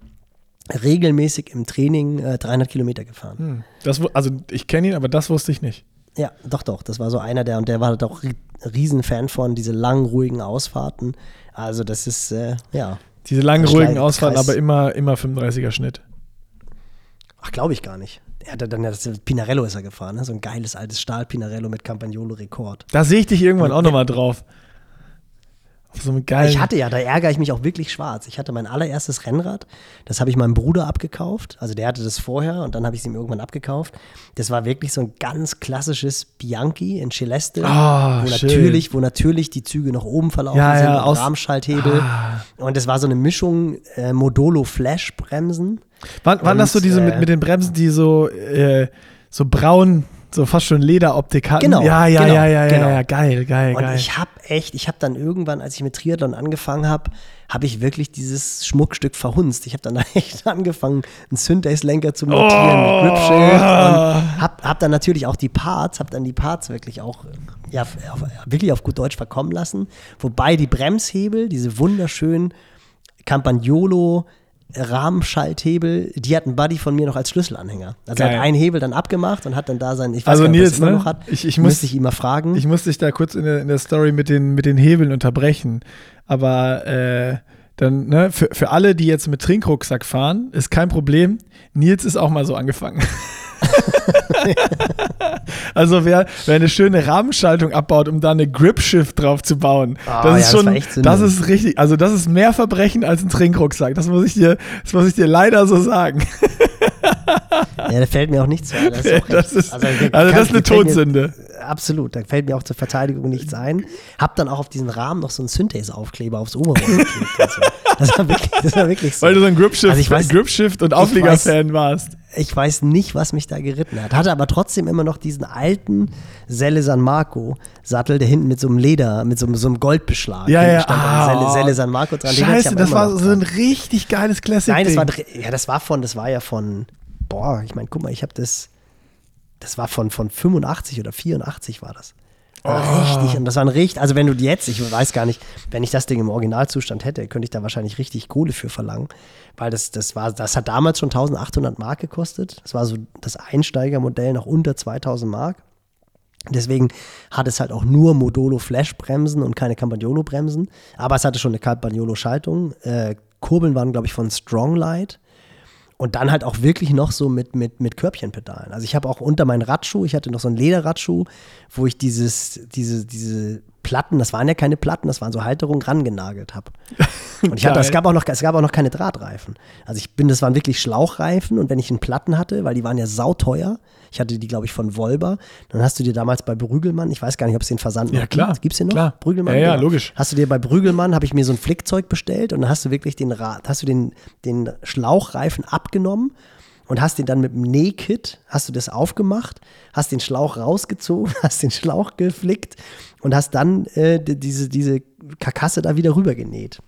[SPEAKER 2] regelmäßig im Training äh, 300 Kilometer gefahren. Hm.
[SPEAKER 1] Das, also ich kenne ihn, aber das wusste ich nicht.
[SPEAKER 2] Ja, doch, doch. Das war so einer der, und der war doch Riesenfan von diese langen, ruhigen Ausfahrten. Also das ist, äh, ja.
[SPEAKER 1] Diese langen, ruhigen Ausfahrten, aber immer, immer 35er Schnitt.
[SPEAKER 2] Ach, glaube ich gar nicht. Er hat dann ja das Pinarello ist er gefahren, ne? so ein geiles altes Stahl Pinarello mit Campagnolo Rekord.
[SPEAKER 1] Da sehe ich dich irgendwann und, auch nochmal drauf.
[SPEAKER 2] So ich hatte ja, da ärgere ich mich auch wirklich schwarz. Ich hatte mein allererstes Rennrad, das habe ich meinem Bruder abgekauft. Also der hatte das vorher und dann habe ich es ihm irgendwann abgekauft. Das war wirklich so ein ganz klassisches Bianchi in Celeste,
[SPEAKER 1] oh,
[SPEAKER 2] wo natürlich, wo natürlich die Züge nach oben verlaufen
[SPEAKER 1] ja,
[SPEAKER 2] sind,
[SPEAKER 1] ja,
[SPEAKER 2] aus Rahmenschalthebel. Ah. Und das war so eine Mischung äh, Modolo Flash Bremsen.
[SPEAKER 1] Waren, waren das so diese äh, mit, mit den Bremsen, die so, äh, so braun so fast schon Lederoptik hatten.
[SPEAKER 2] Genau.
[SPEAKER 1] Ja, ja,
[SPEAKER 2] genau,
[SPEAKER 1] ja, ja,
[SPEAKER 2] genau.
[SPEAKER 1] ja, geil, geil,
[SPEAKER 2] und
[SPEAKER 1] geil.
[SPEAKER 2] ich habe echt, ich habe dann irgendwann, als ich mit Triathlon angefangen habe, habe ich wirklich dieses Schmuckstück verhunzt. Ich habe dann echt angefangen, einen Synthase-Lenker zu montieren oh. mit Gripshield und habe hab dann natürlich auch die Parts, habe dann die Parts wirklich auch ja, wirklich auf gut Deutsch verkommen lassen. Wobei die Bremshebel, diese wunderschönen Campagnolo Rahmenschalthebel, die hat ein Buddy von mir noch als Schlüsselanhänger. Also er hat einen Hebel dann abgemacht und hat dann da sein,
[SPEAKER 1] ich weiß also
[SPEAKER 2] gar
[SPEAKER 1] nicht, Nils,
[SPEAKER 2] immer
[SPEAKER 1] ne?
[SPEAKER 2] noch hat,
[SPEAKER 1] ich, ich muss,
[SPEAKER 2] ich ihn mal fragen.
[SPEAKER 1] Ich muss dich da kurz in der, in der Story mit den, mit den Hebeln unterbrechen. Aber äh, dann, ne, für, für alle, die jetzt mit Trinkrucksack fahren, ist kein Problem. Nils ist auch mal so angefangen. also wer, wer eine schöne Rahmenschaltung abbaut, um da eine Grip-Shift drauf zu bauen, oh, das ist ja, schon, das, das ist richtig, also das ist mehr Verbrechen als ein Trinkrucksack. Das muss ich dir, das muss ich dir leider so sagen.
[SPEAKER 2] Ja, da fällt mir auch nichts ein.
[SPEAKER 1] Das ist, das ist also, also das ist eine Todsünde.
[SPEAKER 2] Mir, absolut, da fällt mir auch zur Verteidigung nichts ein. Hab dann auch auf diesen Rahmen noch so einen Synthase-Aufkleber aufs Oberrohr geklebt. So. Das, war wirklich, das war wirklich so.
[SPEAKER 1] Weil du so ein Gripshift, also Gripshift und Auflieger-Fan warst.
[SPEAKER 2] Ich weiß nicht, was mich da geritten hat. Hatte aber trotzdem immer noch diesen alten Selle San Marco Sattel, der hinten mit so einem Leder, mit so, einem, so einem Goldbeschlag.
[SPEAKER 1] Ja, ja.
[SPEAKER 2] Ah, Selle, Selle San Marco dran.
[SPEAKER 1] Scheiße, das war so ein richtig geiles Classic.
[SPEAKER 2] Nein, das war, ja, das war von, das war ja von, boah, ich meine, guck mal, ich habe das, das war von, von 85 oder 84 war das. Oh. Richtig, und das war ein richtig, also wenn du jetzt, ich weiß gar nicht, wenn ich das Ding im Originalzustand hätte, könnte ich da wahrscheinlich richtig Kohle für verlangen, weil das, das war, das hat damals schon 1800 Mark gekostet. Das war so das Einsteigermodell noch unter 2000 Mark. Deswegen hat es halt auch nur Modolo Flash-Bremsen und keine Campagnolo Bremsen. Aber es hatte schon eine Campagnolo Schaltung. Äh, Kurbeln waren, glaube ich, von Stronglight. Und dann halt auch wirklich noch so mit, mit, mit Körbchenpedalen. Also ich habe auch unter meinen Radschuh, ich hatte noch so einen Lederradschuh, wo ich dieses, diese, diese Platten, das waren ja keine Platten, das waren so Halterungen, rangenagelt habe. Und ich hatte, es gab auch noch, es gab auch noch keine Drahtreifen. Also ich bin, das waren wirklich Schlauchreifen und wenn ich einen Platten hatte, weil die waren ja sauteuer, ich hatte die, glaube ich, von Volber. Dann hast du dir damals bei Brügelmann, ich weiß gar nicht, ob es den Versand
[SPEAKER 1] ja,
[SPEAKER 2] noch
[SPEAKER 1] klar,
[SPEAKER 2] gibt. Gibt es den noch?
[SPEAKER 1] Klar.
[SPEAKER 2] Brügelmann?
[SPEAKER 1] Ja, ja, genau. logisch.
[SPEAKER 2] Hast du dir bei Brügelmann, habe ich mir so ein Flickzeug bestellt und dann hast du wirklich den Rad, hast du den, den Schlauchreifen abgenommen und hast den dann mit dem Nähkit, hast du das aufgemacht, hast den Schlauch rausgezogen, hast den Schlauch geflickt und hast dann äh, diese, diese Karkasse da wieder rüber genäht.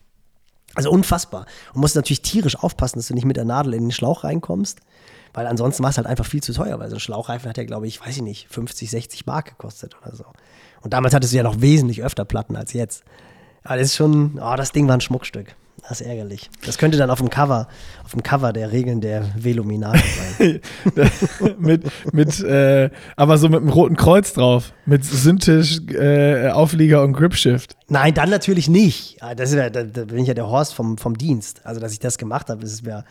[SPEAKER 2] Also unfassbar. Und musst natürlich tierisch aufpassen, dass du nicht mit der Nadel in den Schlauch reinkommst. Weil ansonsten war es halt einfach viel zu teuer, weil so ein Schlauchreifen hat ja, glaube ich, weiß ich nicht, 50, 60 Mark gekostet oder so. Und damals hattest du ja noch wesentlich öfter Platten als jetzt. Aber das ist schon, oh, das Ding war ein Schmuckstück. Das ist ärgerlich. Das könnte dann auf dem Cover, auf dem Cover der Regeln der Veluminate sein.
[SPEAKER 1] mit, mit, äh, aber so mit einem roten Kreuz drauf. Mit Syntisch, äh, Auflieger und Gripshift.
[SPEAKER 2] Nein, dann natürlich nicht. Ah, das ist ja, da, bin ich ja der Horst vom, vom Dienst. Also, dass ich das gemacht habe, ist mir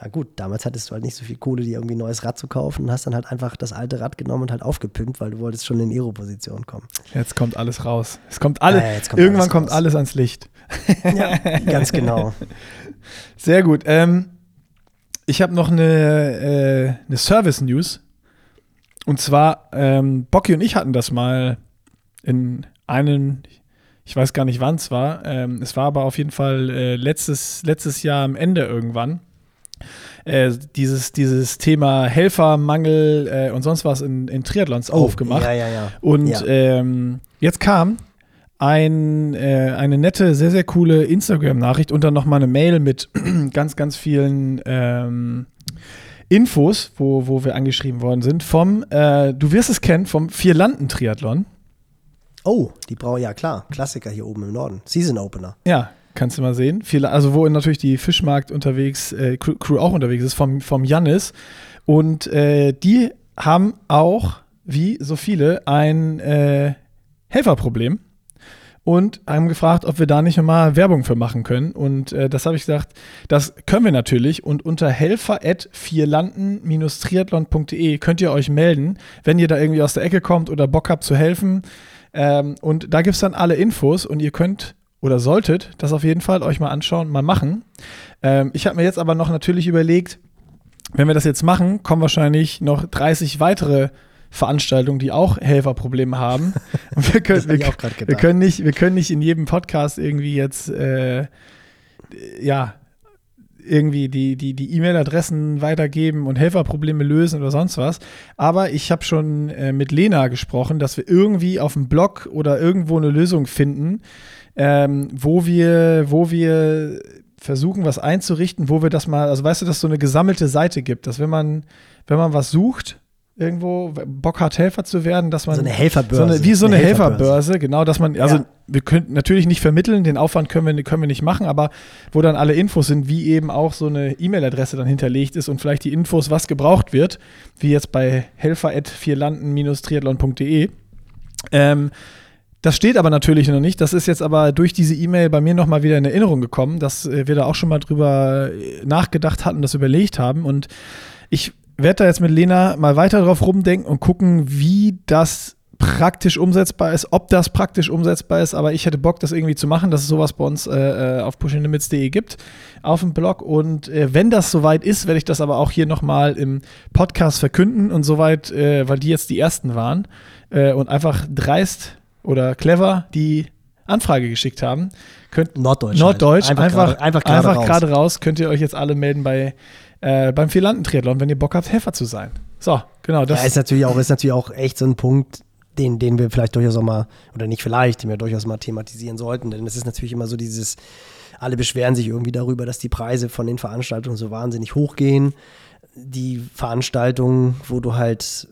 [SPEAKER 2] ja gut, damals hattest du halt nicht so viel Kohle, dir irgendwie ein neues Rad zu kaufen und hast dann halt einfach das alte Rad genommen und halt aufgepimpt, weil du wolltest schon in Aero-Position kommen.
[SPEAKER 1] Jetzt kommt alles raus. Es kommt alle, ja, kommt irgendwann alles kommt alles ans Licht.
[SPEAKER 2] Ja, ganz genau.
[SPEAKER 1] Sehr gut. Ähm, ich habe noch eine, äh, eine Service-News. Und zwar, ähm, Bocky und ich hatten das mal in einem, ich weiß gar nicht wann es war. Ähm, es war aber auf jeden Fall äh, letztes, letztes Jahr am Ende irgendwann äh, dieses, dieses Thema Helfermangel äh, und sonst was in, in Triathlons oh, aufgemacht.
[SPEAKER 2] Ja, ja, ja.
[SPEAKER 1] Und ja. Ähm, jetzt kam ein, äh, eine nette, sehr, sehr coole Instagram-Nachricht und dann nochmal eine Mail mit ganz, ganz vielen ähm, Infos, wo, wo wir angeschrieben worden sind, vom, äh, du wirst es kennen, vom Vierlanden-Triathlon.
[SPEAKER 2] Oh, die brauchen ja klar, Klassiker hier oben im Norden, Season Opener.
[SPEAKER 1] Ja, kannst du mal sehen. Viele, also wo natürlich die Fischmarkt unterwegs, äh, Crew auch unterwegs ist, vom, vom Jannis. Und äh, die haben auch, wie so viele, ein äh, Helferproblem und haben gefragt, ob wir da nicht nochmal Werbung für machen können. Und äh, das habe ich gesagt, das können wir natürlich. Und unter helfer.vierlanden-triathlon.de könnt ihr euch melden, wenn ihr da irgendwie aus der Ecke kommt oder Bock habt zu helfen. Ähm, und da gibt es dann alle Infos und ihr könnt oder solltet das auf jeden Fall euch mal anschauen, mal machen. Ähm, ich habe mir jetzt aber noch natürlich überlegt, wenn wir das jetzt machen, kommen wahrscheinlich noch 30 weitere Veranstaltungen, die auch Helferprobleme haben. Und wir können, wir, wir, können nicht, wir können nicht in jedem Podcast irgendwie jetzt, äh, ja, irgendwie die, die, die E-Mail-Adressen weitergeben und Helferprobleme lösen oder sonst was. Aber ich habe schon äh, mit Lena gesprochen, dass wir irgendwie auf dem Blog oder irgendwo eine Lösung finden, ähm, wo wir, wo wir versuchen, was einzurichten, wo wir das mal, also weißt du, dass es so eine gesammelte Seite gibt, dass wenn man, wenn man was sucht, irgendwo Bock hat, Helfer zu werden, dass man.
[SPEAKER 2] So eine Helferbörse.
[SPEAKER 1] So eine, wie so eine, eine Helferbörse. Helferbörse, genau, dass man, also ja. wir können natürlich nicht vermitteln, den Aufwand können wir, können wir nicht machen, aber wo dann alle Infos sind, wie eben auch so eine E-Mail-Adresse dann hinterlegt ist und vielleicht die Infos, was gebraucht wird, wie jetzt bei helfer.vierlanden-triathlon.de. Ähm, das steht aber natürlich noch nicht. Das ist jetzt aber durch diese E-Mail bei mir nochmal wieder in Erinnerung gekommen, dass äh, wir da auch schon mal drüber äh, nachgedacht hatten, das überlegt haben. Und ich werde da jetzt mit Lena mal weiter drauf rumdenken und gucken, wie das praktisch umsetzbar ist, ob das praktisch umsetzbar ist, aber ich hätte Bock, das irgendwie zu machen, dass es sowas bei uns äh, äh auf pushinglimits.de gibt, auf dem Blog. Und äh, wenn das soweit ist, werde ich das aber auch hier nochmal im Podcast verkünden und soweit, äh, weil die jetzt die ersten waren und einfach dreist oder clever die Anfrage geschickt haben, könnt
[SPEAKER 2] Norddeutsch,
[SPEAKER 1] Norddeutsch
[SPEAKER 2] halt.
[SPEAKER 1] einfach,
[SPEAKER 2] einfach, gerade
[SPEAKER 1] einfach raus. raus, könnt ihr euch jetzt alle melden bei äh, beim Vierlanden-Triathlon, wenn ihr Bock habt, Helfer zu sein. So, genau.
[SPEAKER 2] Das ja, ist natürlich auch, ist natürlich auch echt so ein Punkt, den, den wir vielleicht durchaus auch mal, oder nicht vielleicht, den wir durchaus mal thematisieren sollten. Denn es ist natürlich immer so dieses, alle beschweren sich irgendwie darüber, dass die Preise von den Veranstaltungen so wahnsinnig hochgehen. Die Veranstaltungen, wo du halt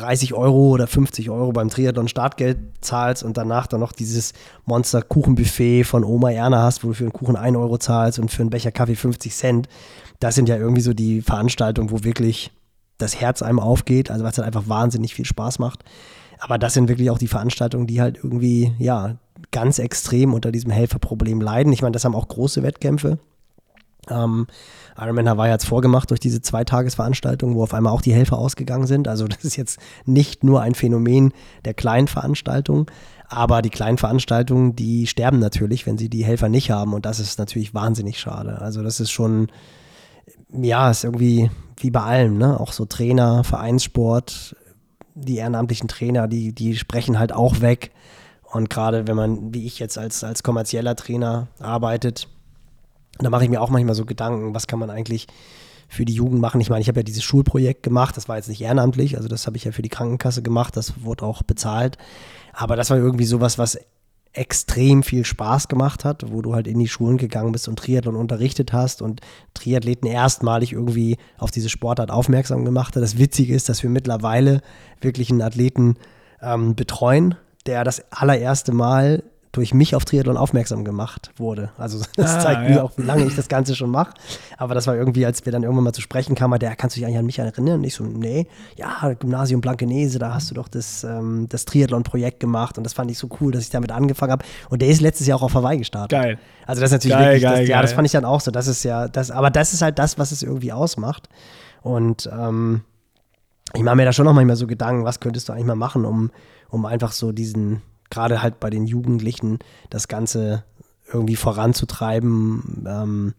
[SPEAKER 2] 30 Euro oder 50 Euro beim Triathlon Startgeld zahlst und danach dann noch dieses Monster-Kuchenbuffet von Oma Erna hast, wo du für einen Kuchen 1 Euro zahlst und für einen Becher Kaffee 50 Cent das sind ja irgendwie so die Veranstaltungen, wo wirklich das Herz einem aufgeht, also was halt einfach wahnsinnig viel Spaß macht. Aber das sind wirklich auch die Veranstaltungen, die halt irgendwie, ja, ganz extrem unter diesem Helferproblem leiden. Ich meine, das haben auch große Wettkämpfe. Ähm, Ironman Hawaii hat es vorgemacht durch diese Zweitagesveranstaltung, wo auf einmal auch die Helfer ausgegangen sind. Also das ist jetzt nicht nur ein Phänomen der kleinen Veranstaltungen, aber die kleinen Veranstaltungen, die sterben natürlich, wenn sie die Helfer nicht haben. Und das ist natürlich wahnsinnig schade. Also das ist schon, ja, ist irgendwie wie bei allem, ne? Auch so Trainer, Vereinssport, die ehrenamtlichen Trainer, die, die sprechen halt auch weg. Und gerade wenn man, wie ich jetzt als, als kommerzieller Trainer arbeitet, da mache ich mir auch manchmal so Gedanken, was kann man eigentlich für die Jugend machen. Ich meine, ich habe ja dieses Schulprojekt gemacht, das war jetzt nicht ehrenamtlich, also das habe ich ja für die Krankenkasse gemacht, das wurde auch bezahlt. Aber das war irgendwie sowas, was extrem viel Spaß gemacht hat, wo du halt in die Schulen gegangen bist und Triathlon unterrichtet hast und Triathleten erstmalig irgendwie auf diese Sportart aufmerksam gemacht hat. Das Witzige ist, dass wir mittlerweile wirklich einen Athleten ähm, betreuen, der das allererste Mal durch mich auf Triathlon aufmerksam gemacht wurde. Also das ah, zeigt ja. mir auch, wie lange ich das Ganze schon mache. Aber das war irgendwie, als wir dann irgendwann mal zu sprechen kamen, der, kannst du dich eigentlich an mich erinnern? Und ich so, nee, ja, Gymnasium Blankenese, da hast du doch das, ähm, das Triathlon-Projekt gemacht und das fand ich so cool, dass ich damit angefangen habe. Und der ist letztes Jahr auch auf Hawaii gestartet.
[SPEAKER 1] Geil.
[SPEAKER 2] Also das ist natürlich
[SPEAKER 1] geil,
[SPEAKER 2] wirklich,
[SPEAKER 1] geil,
[SPEAKER 2] das,
[SPEAKER 1] geil.
[SPEAKER 2] ja, das fand ich dann auch so. Das ist ja, das, aber das ist halt das, was es irgendwie ausmacht. Und ähm, ich mache mir da schon noch manchmal so Gedanken, was könntest du eigentlich mal machen, um, um einfach so diesen, gerade halt bei den Jugendlichen das Ganze irgendwie voranzutreiben. Ähm,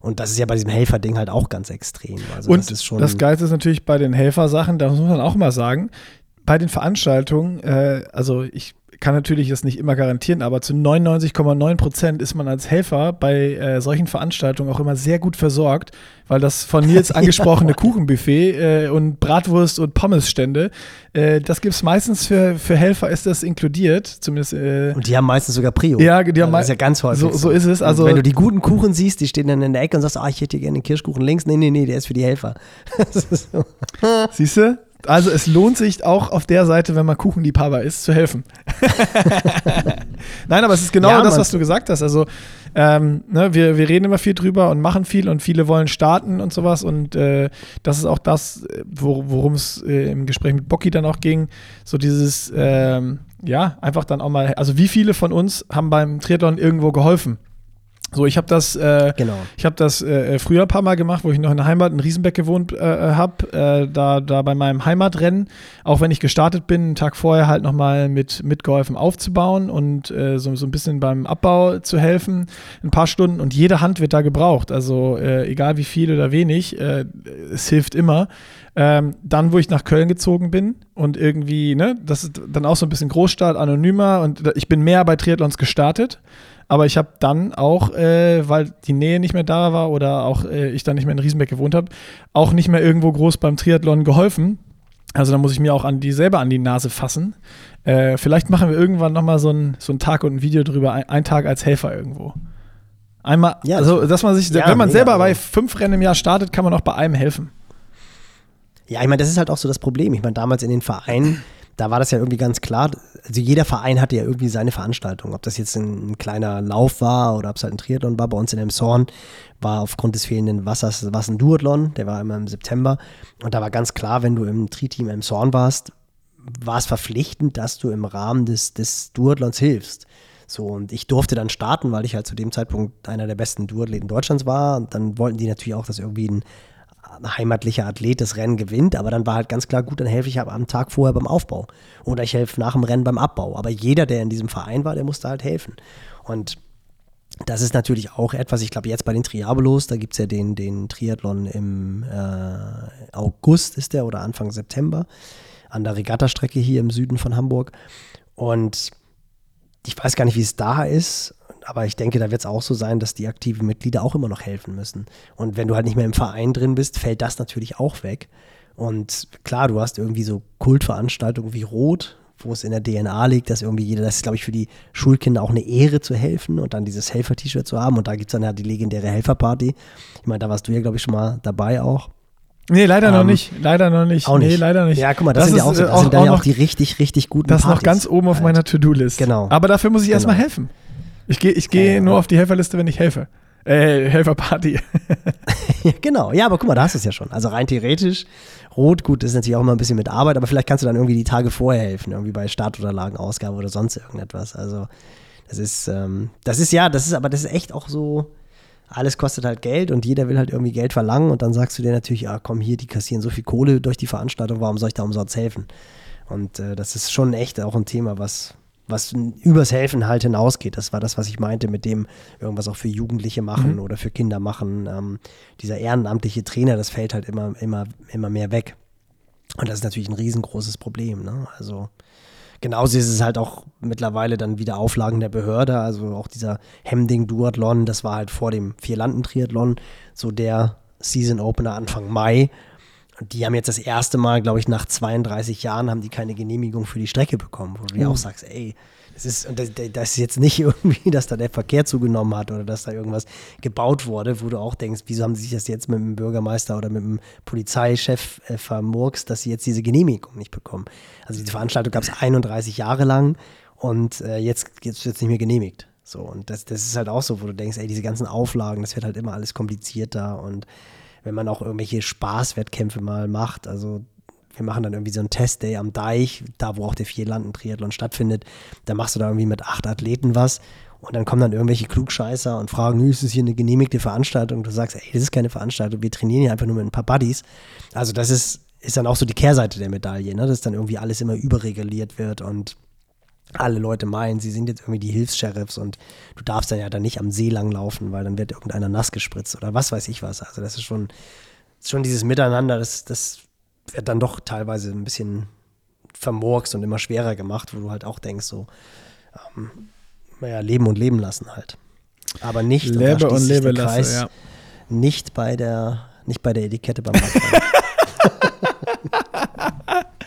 [SPEAKER 2] und das ist ja bei diesem Helferding halt auch ganz extrem. Also
[SPEAKER 1] und das, das Geilste ist natürlich bei den Helfersachen, da muss man auch mal sagen, bei den Veranstaltungen, äh, also ich kann natürlich das nicht immer garantieren, aber zu 99,9 Prozent ist man als Helfer bei äh, solchen Veranstaltungen auch immer sehr gut versorgt, weil das von Nils angesprochene. Kuchenbuffet äh, und Bratwurst und Pommesstände, äh, das gibt es meistens für, für Helfer, ist das inkludiert, zumindest.
[SPEAKER 2] Äh, und die haben meistens sogar Prio.
[SPEAKER 1] Ja, die haben
[SPEAKER 2] also das ist ja ganz häufig.
[SPEAKER 1] So, so ist es. Also,
[SPEAKER 2] wenn du die guten Kuchen siehst, die stehen dann in der Ecke und sagst, ah, ich hätte gerne den Kirschkuchen links. Nee, nee, nee, der ist für die Helfer.
[SPEAKER 1] so. Siehst du? Also es lohnt sich auch auf der Seite, wenn man Kuchenliebhaber ist, zu helfen. Nein, aber es ist genau ja, das, was du gesagt hast. Also ähm, ne, wir, wir reden immer viel drüber und machen viel und viele wollen starten und sowas. Und äh, das ist auch das, wo, worum es äh, im Gespräch mit Bocky dann auch ging. So dieses, ähm, ja, einfach dann auch mal, also wie viele von uns haben beim Triathlon irgendwo geholfen? So, ich habe das, äh, genau. ich habe das äh, früher ein paar Mal gemacht, wo ich noch in der Heimat in Riesenbeck gewohnt äh, habe, äh, da, da bei meinem Heimatrennen, auch wenn ich gestartet bin, einen Tag vorher halt nochmal mit mitgeholfen aufzubauen und äh, so, so ein bisschen beim Abbau zu helfen, ein paar Stunden und jede Hand wird da gebraucht, also äh, egal wie viel oder wenig, es hilft immer. Ähm, dann, wo ich nach Köln gezogen bin und irgendwie, ne, das ist dann auch so ein bisschen Großstadt, anonymer und ich bin mehr bei Triathlons gestartet. Aber ich habe dann auch, äh, weil die Nähe nicht mehr da war oder auch äh, ich dann nicht mehr in Riesenbeck gewohnt habe, auch nicht mehr irgendwo groß beim Triathlon geholfen. Also da muss ich mir auch an die selber an die Nase fassen. Äh, vielleicht machen wir irgendwann nochmal so ein, so einen Tag und ein Video drüber, ein, ein Tag als Helfer irgendwo. Einmal, ja, also dass man sich, ja, wenn man mega, selber bei also fünf Rennen im Jahr startet, kann man auch bei einem helfen.
[SPEAKER 2] Ja, ich meine, das ist halt auch so das Problem. Ich meine, damals in den Vereinen da war das ja irgendwie ganz klar. Also jeder Verein hatte ja irgendwie seine Veranstaltung. Ob das jetzt ein, ein kleiner Lauf war oder ob es halt ein Triathlon war. Bei uns in Emshorn war aufgrund des fehlenden Wassers was ein Duathlon. Der war immer im September. Und da war ganz klar, wenn du im Tri-Team Emshorn warst, war es verpflichtend, dass du im Rahmen des, des Duathlons hilfst. So, und ich durfte dann starten, weil ich halt zu dem Zeitpunkt einer der besten Duathleten Deutschlands war. Und dann wollten die natürlich auch, dass irgendwie ein heimatlicher Athlet das Rennen gewinnt, aber dann war halt ganz klar, gut, dann helfe ich am Tag vorher beim Aufbau oder ich helfe nach dem Rennen beim Abbau. Aber jeder, der in diesem Verein war, der musste halt helfen. Und das ist natürlich auch etwas, ich glaube, jetzt bei den Triabolos, da gibt es ja den, den Triathlon im äh, August, ist der, oder Anfang September, an der Regattastrecke hier im Süden von Hamburg. Und ich weiß gar nicht, wie es da ist aber ich denke, da wird es auch so sein, dass die aktiven Mitglieder auch immer noch helfen müssen. Und wenn du halt nicht mehr im Verein drin bist, fällt das natürlich auch weg. Und klar, du hast irgendwie so Kultveranstaltungen wie Rot, wo es in der DNA liegt, dass irgendwie jeder, das ist, glaube ich, für die Schulkinder auch eine Ehre zu helfen und dann dieses Helfer-T-Shirt zu haben. Und da gibt es dann ja die legendäre Helferparty. Ich meine, da warst du ja, glaube ich, schon mal dabei auch.
[SPEAKER 1] Nee, leider ähm, noch nicht. Leider noch nicht.
[SPEAKER 2] Auch nicht.
[SPEAKER 1] Nee, leider nicht.
[SPEAKER 2] Ja, guck mal, das, das sind ja auch, so, das auch, sind dann auch ja auch die richtig, richtig guten
[SPEAKER 1] Das ist noch ganz oben auf halt. meiner To-Do-List.
[SPEAKER 2] Genau.
[SPEAKER 1] Aber dafür muss ich genau. erstmal helfen. Ich gehe ich geh äh, nur auf die Helferliste, wenn ich helfe. Äh, Helferparty.
[SPEAKER 2] genau, ja, aber guck mal, da hast du es ja schon. Also rein theoretisch, Rot, gut, ist natürlich auch immer ein bisschen mit Arbeit, aber vielleicht kannst du dann irgendwie die Tage vorher helfen, irgendwie bei Startunterlagenausgabe oder sonst irgendetwas. Also, das ist, ähm, das ist ja, das ist, aber das ist echt auch so, alles kostet halt Geld und jeder will halt irgendwie Geld verlangen und dann sagst du dir natürlich, ja, komm hier, die kassieren so viel Kohle durch die Veranstaltung, warum soll ich da umsonst helfen? Und äh, das ist schon echt auch ein Thema, was, was übers Helfen halt hinausgeht. Das war das, was ich meinte mit dem irgendwas auch für Jugendliche machen mhm. oder für Kinder machen. Ähm, dieser ehrenamtliche Trainer, das fällt halt immer, immer, immer mehr weg. Und das ist natürlich ein riesengroßes Problem. Ne? Also genauso ist es halt auch mittlerweile dann wieder Auflagen der Behörde. Also auch dieser Hemding-Duathlon, das war halt vor dem Vierlanden-Triathlon so der Season Opener Anfang Mai. Und die haben jetzt das erste Mal, glaube ich, nach 32 Jahren haben die keine Genehmigung für die Strecke bekommen, wo du dir auch sagst, ey, das ist, das, das ist jetzt nicht irgendwie, dass da der Verkehr zugenommen hat oder dass da irgendwas gebaut wurde, wo du auch denkst, wieso haben sie sich das jetzt mit dem Bürgermeister oder mit dem Polizeichef äh, vermurkst, dass sie jetzt diese Genehmigung nicht bekommen. Also diese Veranstaltung gab es 31 Jahre lang und äh, jetzt, jetzt wird es nicht mehr genehmigt. So, und das, das ist halt auch so, wo du denkst, ey, diese ganzen Auflagen, das wird halt immer alles komplizierter und wenn man auch irgendwelche Spaßwettkämpfe mal macht. Also wir machen dann irgendwie so einen Testday am Deich, da wo auch der Vierlanden-Triathlon stattfindet. Da machst du da irgendwie mit acht Athleten was und dann kommen dann irgendwelche Klugscheißer und fragen, ist das hier eine genehmigte Veranstaltung? Du sagst, ey, das ist keine Veranstaltung, wir trainieren hier einfach nur mit ein paar Buddies. Also das ist, ist dann auch so die Kehrseite der Medaille, ne? dass dann irgendwie alles immer überreguliert wird und alle Leute meinen, sie sind jetzt irgendwie die Hilfs-Sheriffs und du darfst dann ja dann nicht am See langlaufen, weil dann wird irgendeiner nass gespritzt oder was weiß ich was. Also das ist schon, schon dieses Miteinander, das, das wird dann doch teilweise ein bisschen vermurkst und immer schwerer gemacht, wo du halt auch denkst, so, ähm, naja, leben und leben lassen halt. Aber nicht, und
[SPEAKER 1] Lebe und
[SPEAKER 2] sich
[SPEAKER 1] lebe
[SPEAKER 2] der
[SPEAKER 1] lasse,
[SPEAKER 2] Kreis,
[SPEAKER 1] ja.
[SPEAKER 2] nicht bei der, nicht bei der Etikette beim Radfahren.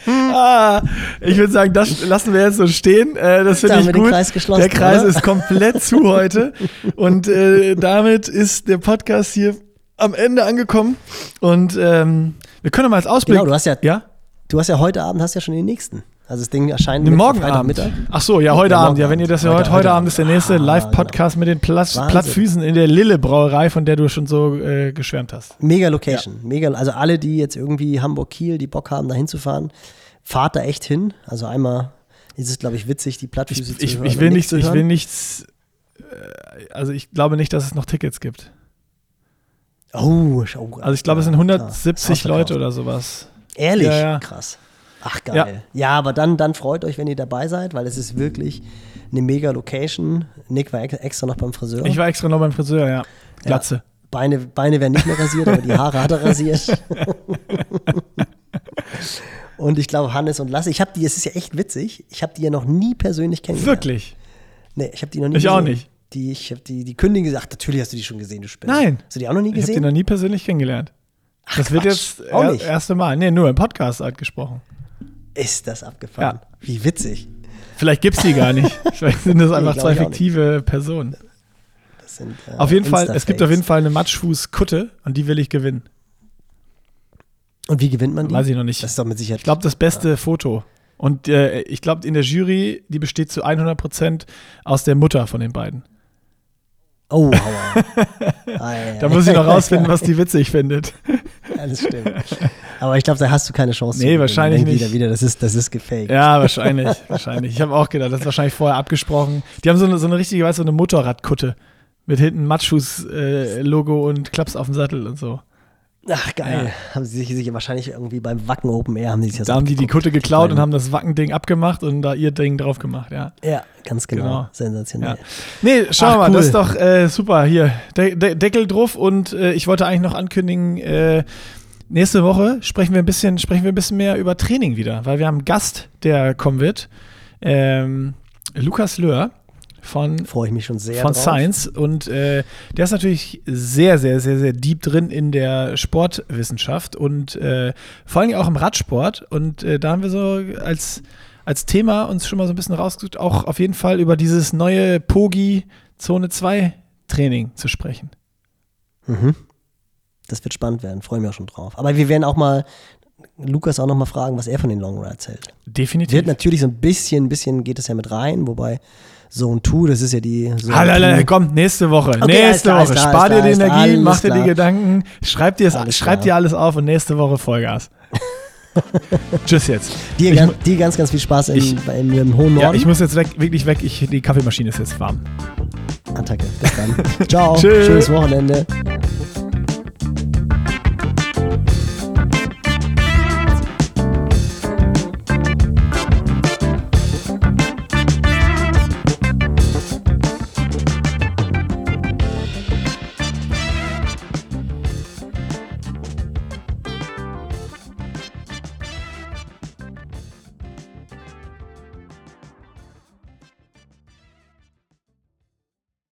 [SPEAKER 1] Ah, ich würde sagen, das lassen wir jetzt so stehen. Äh, das
[SPEAKER 2] Da
[SPEAKER 1] finde ich gut.
[SPEAKER 2] Kreis
[SPEAKER 1] der Kreis
[SPEAKER 2] oder?
[SPEAKER 1] ist komplett zu heute. Und äh, damit ist der Podcast hier am Ende angekommen. Und ähm, wir können mal als Ausblick.
[SPEAKER 2] genau, du hast ja,
[SPEAKER 1] ja?
[SPEAKER 2] du hast ja heute Abend hast ja schon den nächsten. Also das Ding erscheint
[SPEAKER 1] morgen Abend. Ach so, ja, heute
[SPEAKER 2] Ja,
[SPEAKER 1] Abend. Ja, wenn ihr das ja heute,
[SPEAKER 2] Heute-
[SPEAKER 1] Abend ist der nächste
[SPEAKER 2] Ah,
[SPEAKER 1] Live-Podcast mit den
[SPEAKER 2] Wahnsinn.
[SPEAKER 1] Plattfüßen in der Lille-Brauerei, von der du schon so äh, geschwärmt hast.
[SPEAKER 2] Mega Location. Mega, also alle, die jetzt irgendwie Hamburg-Kiel, die Bock haben, da hinzufahren, fahrt da echt hin. Also einmal ist es, glaube ich, witzig, die Plattfüße
[SPEAKER 1] Ich,
[SPEAKER 2] zu
[SPEAKER 1] ich,
[SPEAKER 2] hören.
[SPEAKER 1] ich will nichts, ich will nichts. äh, Also ich glaube nicht, dass es noch Tickets gibt.
[SPEAKER 2] Oh, schau.
[SPEAKER 1] Also ich glaube, es sind
[SPEAKER 2] ja,
[SPEAKER 1] 170
[SPEAKER 2] klar.
[SPEAKER 1] Leute oder sowas.
[SPEAKER 2] Ehrlich?
[SPEAKER 1] Ja, ja.
[SPEAKER 2] Krass. Ach, geil. Ja. aber dann, dann freut euch, wenn ihr dabei seid, weil es ist wirklich eine mega Location. Nick war ex- extra noch beim Friseur.
[SPEAKER 1] Ich war extra noch beim Friseur, ja. Glatze.
[SPEAKER 2] Beine, Beine werden nicht mehr rasiert, aber die Haare hat er rasiert. und ich glaube, Hannes und Lasse, ich habe die, es ist ja echt witzig, ich habe die ja noch nie persönlich kennengelernt.
[SPEAKER 1] Wirklich?
[SPEAKER 2] Nee, ich habe die noch nie
[SPEAKER 1] Ich
[SPEAKER 2] gesehen.
[SPEAKER 1] auch nicht.
[SPEAKER 2] Die, ich habe die, die kündigen gesagt, natürlich hast du die schon gesehen, du Spinner.
[SPEAKER 1] Nein.
[SPEAKER 2] Hast du die auch noch nie
[SPEAKER 1] Ich habe die
[SPEAKER 2] gesehen?
[SPEAKER 1] noch nie persönlich kennengelernt. das wird
[SPEAKER 2] Quatsch.
[SPEAKER 1] jetzt
[SPEAKER 2] Auch
[SPEAKER 1] er, erste Mal. Nee, nur im Podcast halt gesprochen.
[SPEAKER 2] Ist das abgefahren?
[SPEAKER 1] Ja.
[SPEAKER 2] Wie witzig.
[SPEAKER 1] Vielleicht gibt es die gar nicht. Vielleicht sind das einfach zwei fiktive Personen.
[SPEAKER 2] Sind, äh,
[SPEAKER 1] Auf jeden Fall, es gibt auf jeden Fall eine Matschfuß-Kutte und die will ich gewinnen.
[SPEAKER 2] Und wie gewinnt man die?
[SPEAKER 1] Weiß ich noch nicht.
[SPEAKER 2] Das ist doch mit Sicherheit.
[SPEAKER 1] Ich glaube, das beste Foto. Und äh, ich glaube, in der Jury, die besteht zu 100 Prozent aus der Mutter von den beiden.
[SPEAKER 2] Oh, aua. Ja,
[SPEAKER 1] Da muss ich noch rausfinden, was die witzig findet.
[SPEAKER 2] Ja, das stimmt. Aber ich glaube, da hast du keine Chance.
[SPEAKER 1] Nee, wahrscheinlich nicht.
[SPEAKER 2] Jeder wieder, das ist, das ist gefaked.
[SPEAKER 1] Ja, wahrscheinlich, wahrscheinlich. Ich habe auch gedacht, das ist wahrscheinlich vorher abgesprochen. Die haben so eine, so eine richtige, weißt du, so eine Motorradkutte mit hinten Matschfuß-Logo und Klaps auf dem Sattel und so.
[SPEAKER 2] Ach, geil. Haben sie sich, sich wahrscheinlich irgendwie beim Wacken Open Air haben die sich das
[SPEAKER 1] Da haben die die. Kutte geklaut und haben das Wackending abgemacht und da ihr Ding drauf gemacht, ja.
[SPEAKER 2] Ja, ganz genau.
[SPEAKER 1] Genau.
[SPEAKER 2] Sensationell.
[SPEAKER 1] Ja. Nee, schauen
[SPEAKER 2] Ach,
[SPEAKER 1] mal,
[SPEAKER 2] cool.
[SPEAKER 1] das ist doch äh, super. Hier, De De Deckel drauf und äh, ich wollte eigentlich noch ankündigen, äh, nächste Woche sprechen wir ein bisschen, sprechen wir ein bisschen mehr über Training wieder, weil wir haben einen Gast, der kommen wird. Ähm, Lukas Löhr von
[SPEAKER 2] Freue ich mich schon sehr
[SPEAKER 1] von
[SPEAKER 2] drauf.
[SPEAKER 1] Science und äh, der ist natürlich sehr, sehr, sehr, sehr deep drin in der Sportwissenschaft und äh, vor allem auch im Radsport und äh, da haben wir so als, als Thema uns schon mal so ein bisschen rausgesucht, auch auf jeden Fall über dieses neue Pogi Zone 2 Training zu sprechen.
[SPEAKER 2] Mhm. Das wird spannend werden. Freue mich auch schon drauf. Aber wir werden auch mal Lukas auch noch mal fragen, was er von den Long Rides hält.
[SPEAKER 1] Definitiv.
[SPEAKER 2] Wird natürlich so ein bisschen, ein bisschen geht es ja mit rein, wobei Zone 2, das ist ja die Zone
[SPEAKER 1] Halala,
[SPEAKER 2] 2.
[SPEAKER 1] komm, nächste Woche.
[SPEAKER 2] alles
[SPEAKER 1] nächste
[SPEAKER 2] klar,
[SPEAKER 1] Woche.
[SPEAKER 2] klar,
[SPEAKER 1] Spar dir die Energie, mach dir die. Gedanken, schreib dir,
[SPEAKER 2] Alles
[SPEAKER 1] schreib dir alles auf und nächste Woche Vollgas. Tschüss jetzt.
[SPEAKER 2] Dir,
[SPEAKER 1] Ich
[SPEAKER 2] ganz, dir ganz, ganz viel Spaß im,
[SPEAKER 1] Ich-
[SPEAKER 2] im, im hohen
[SPEAKER 1] Ja,
[SPEAKER 2] Norden.
[SPEAKER 1] ich muss jetzt weg, wirklich weg. Ich, die Kaffeemaschine ist jetzt warm.
[SPEAKER 2] Attacke. Bis dann. Ciao.
[SPEAKER 1] Tschüss.
[SPEAKER 2] Schönes Wochenende.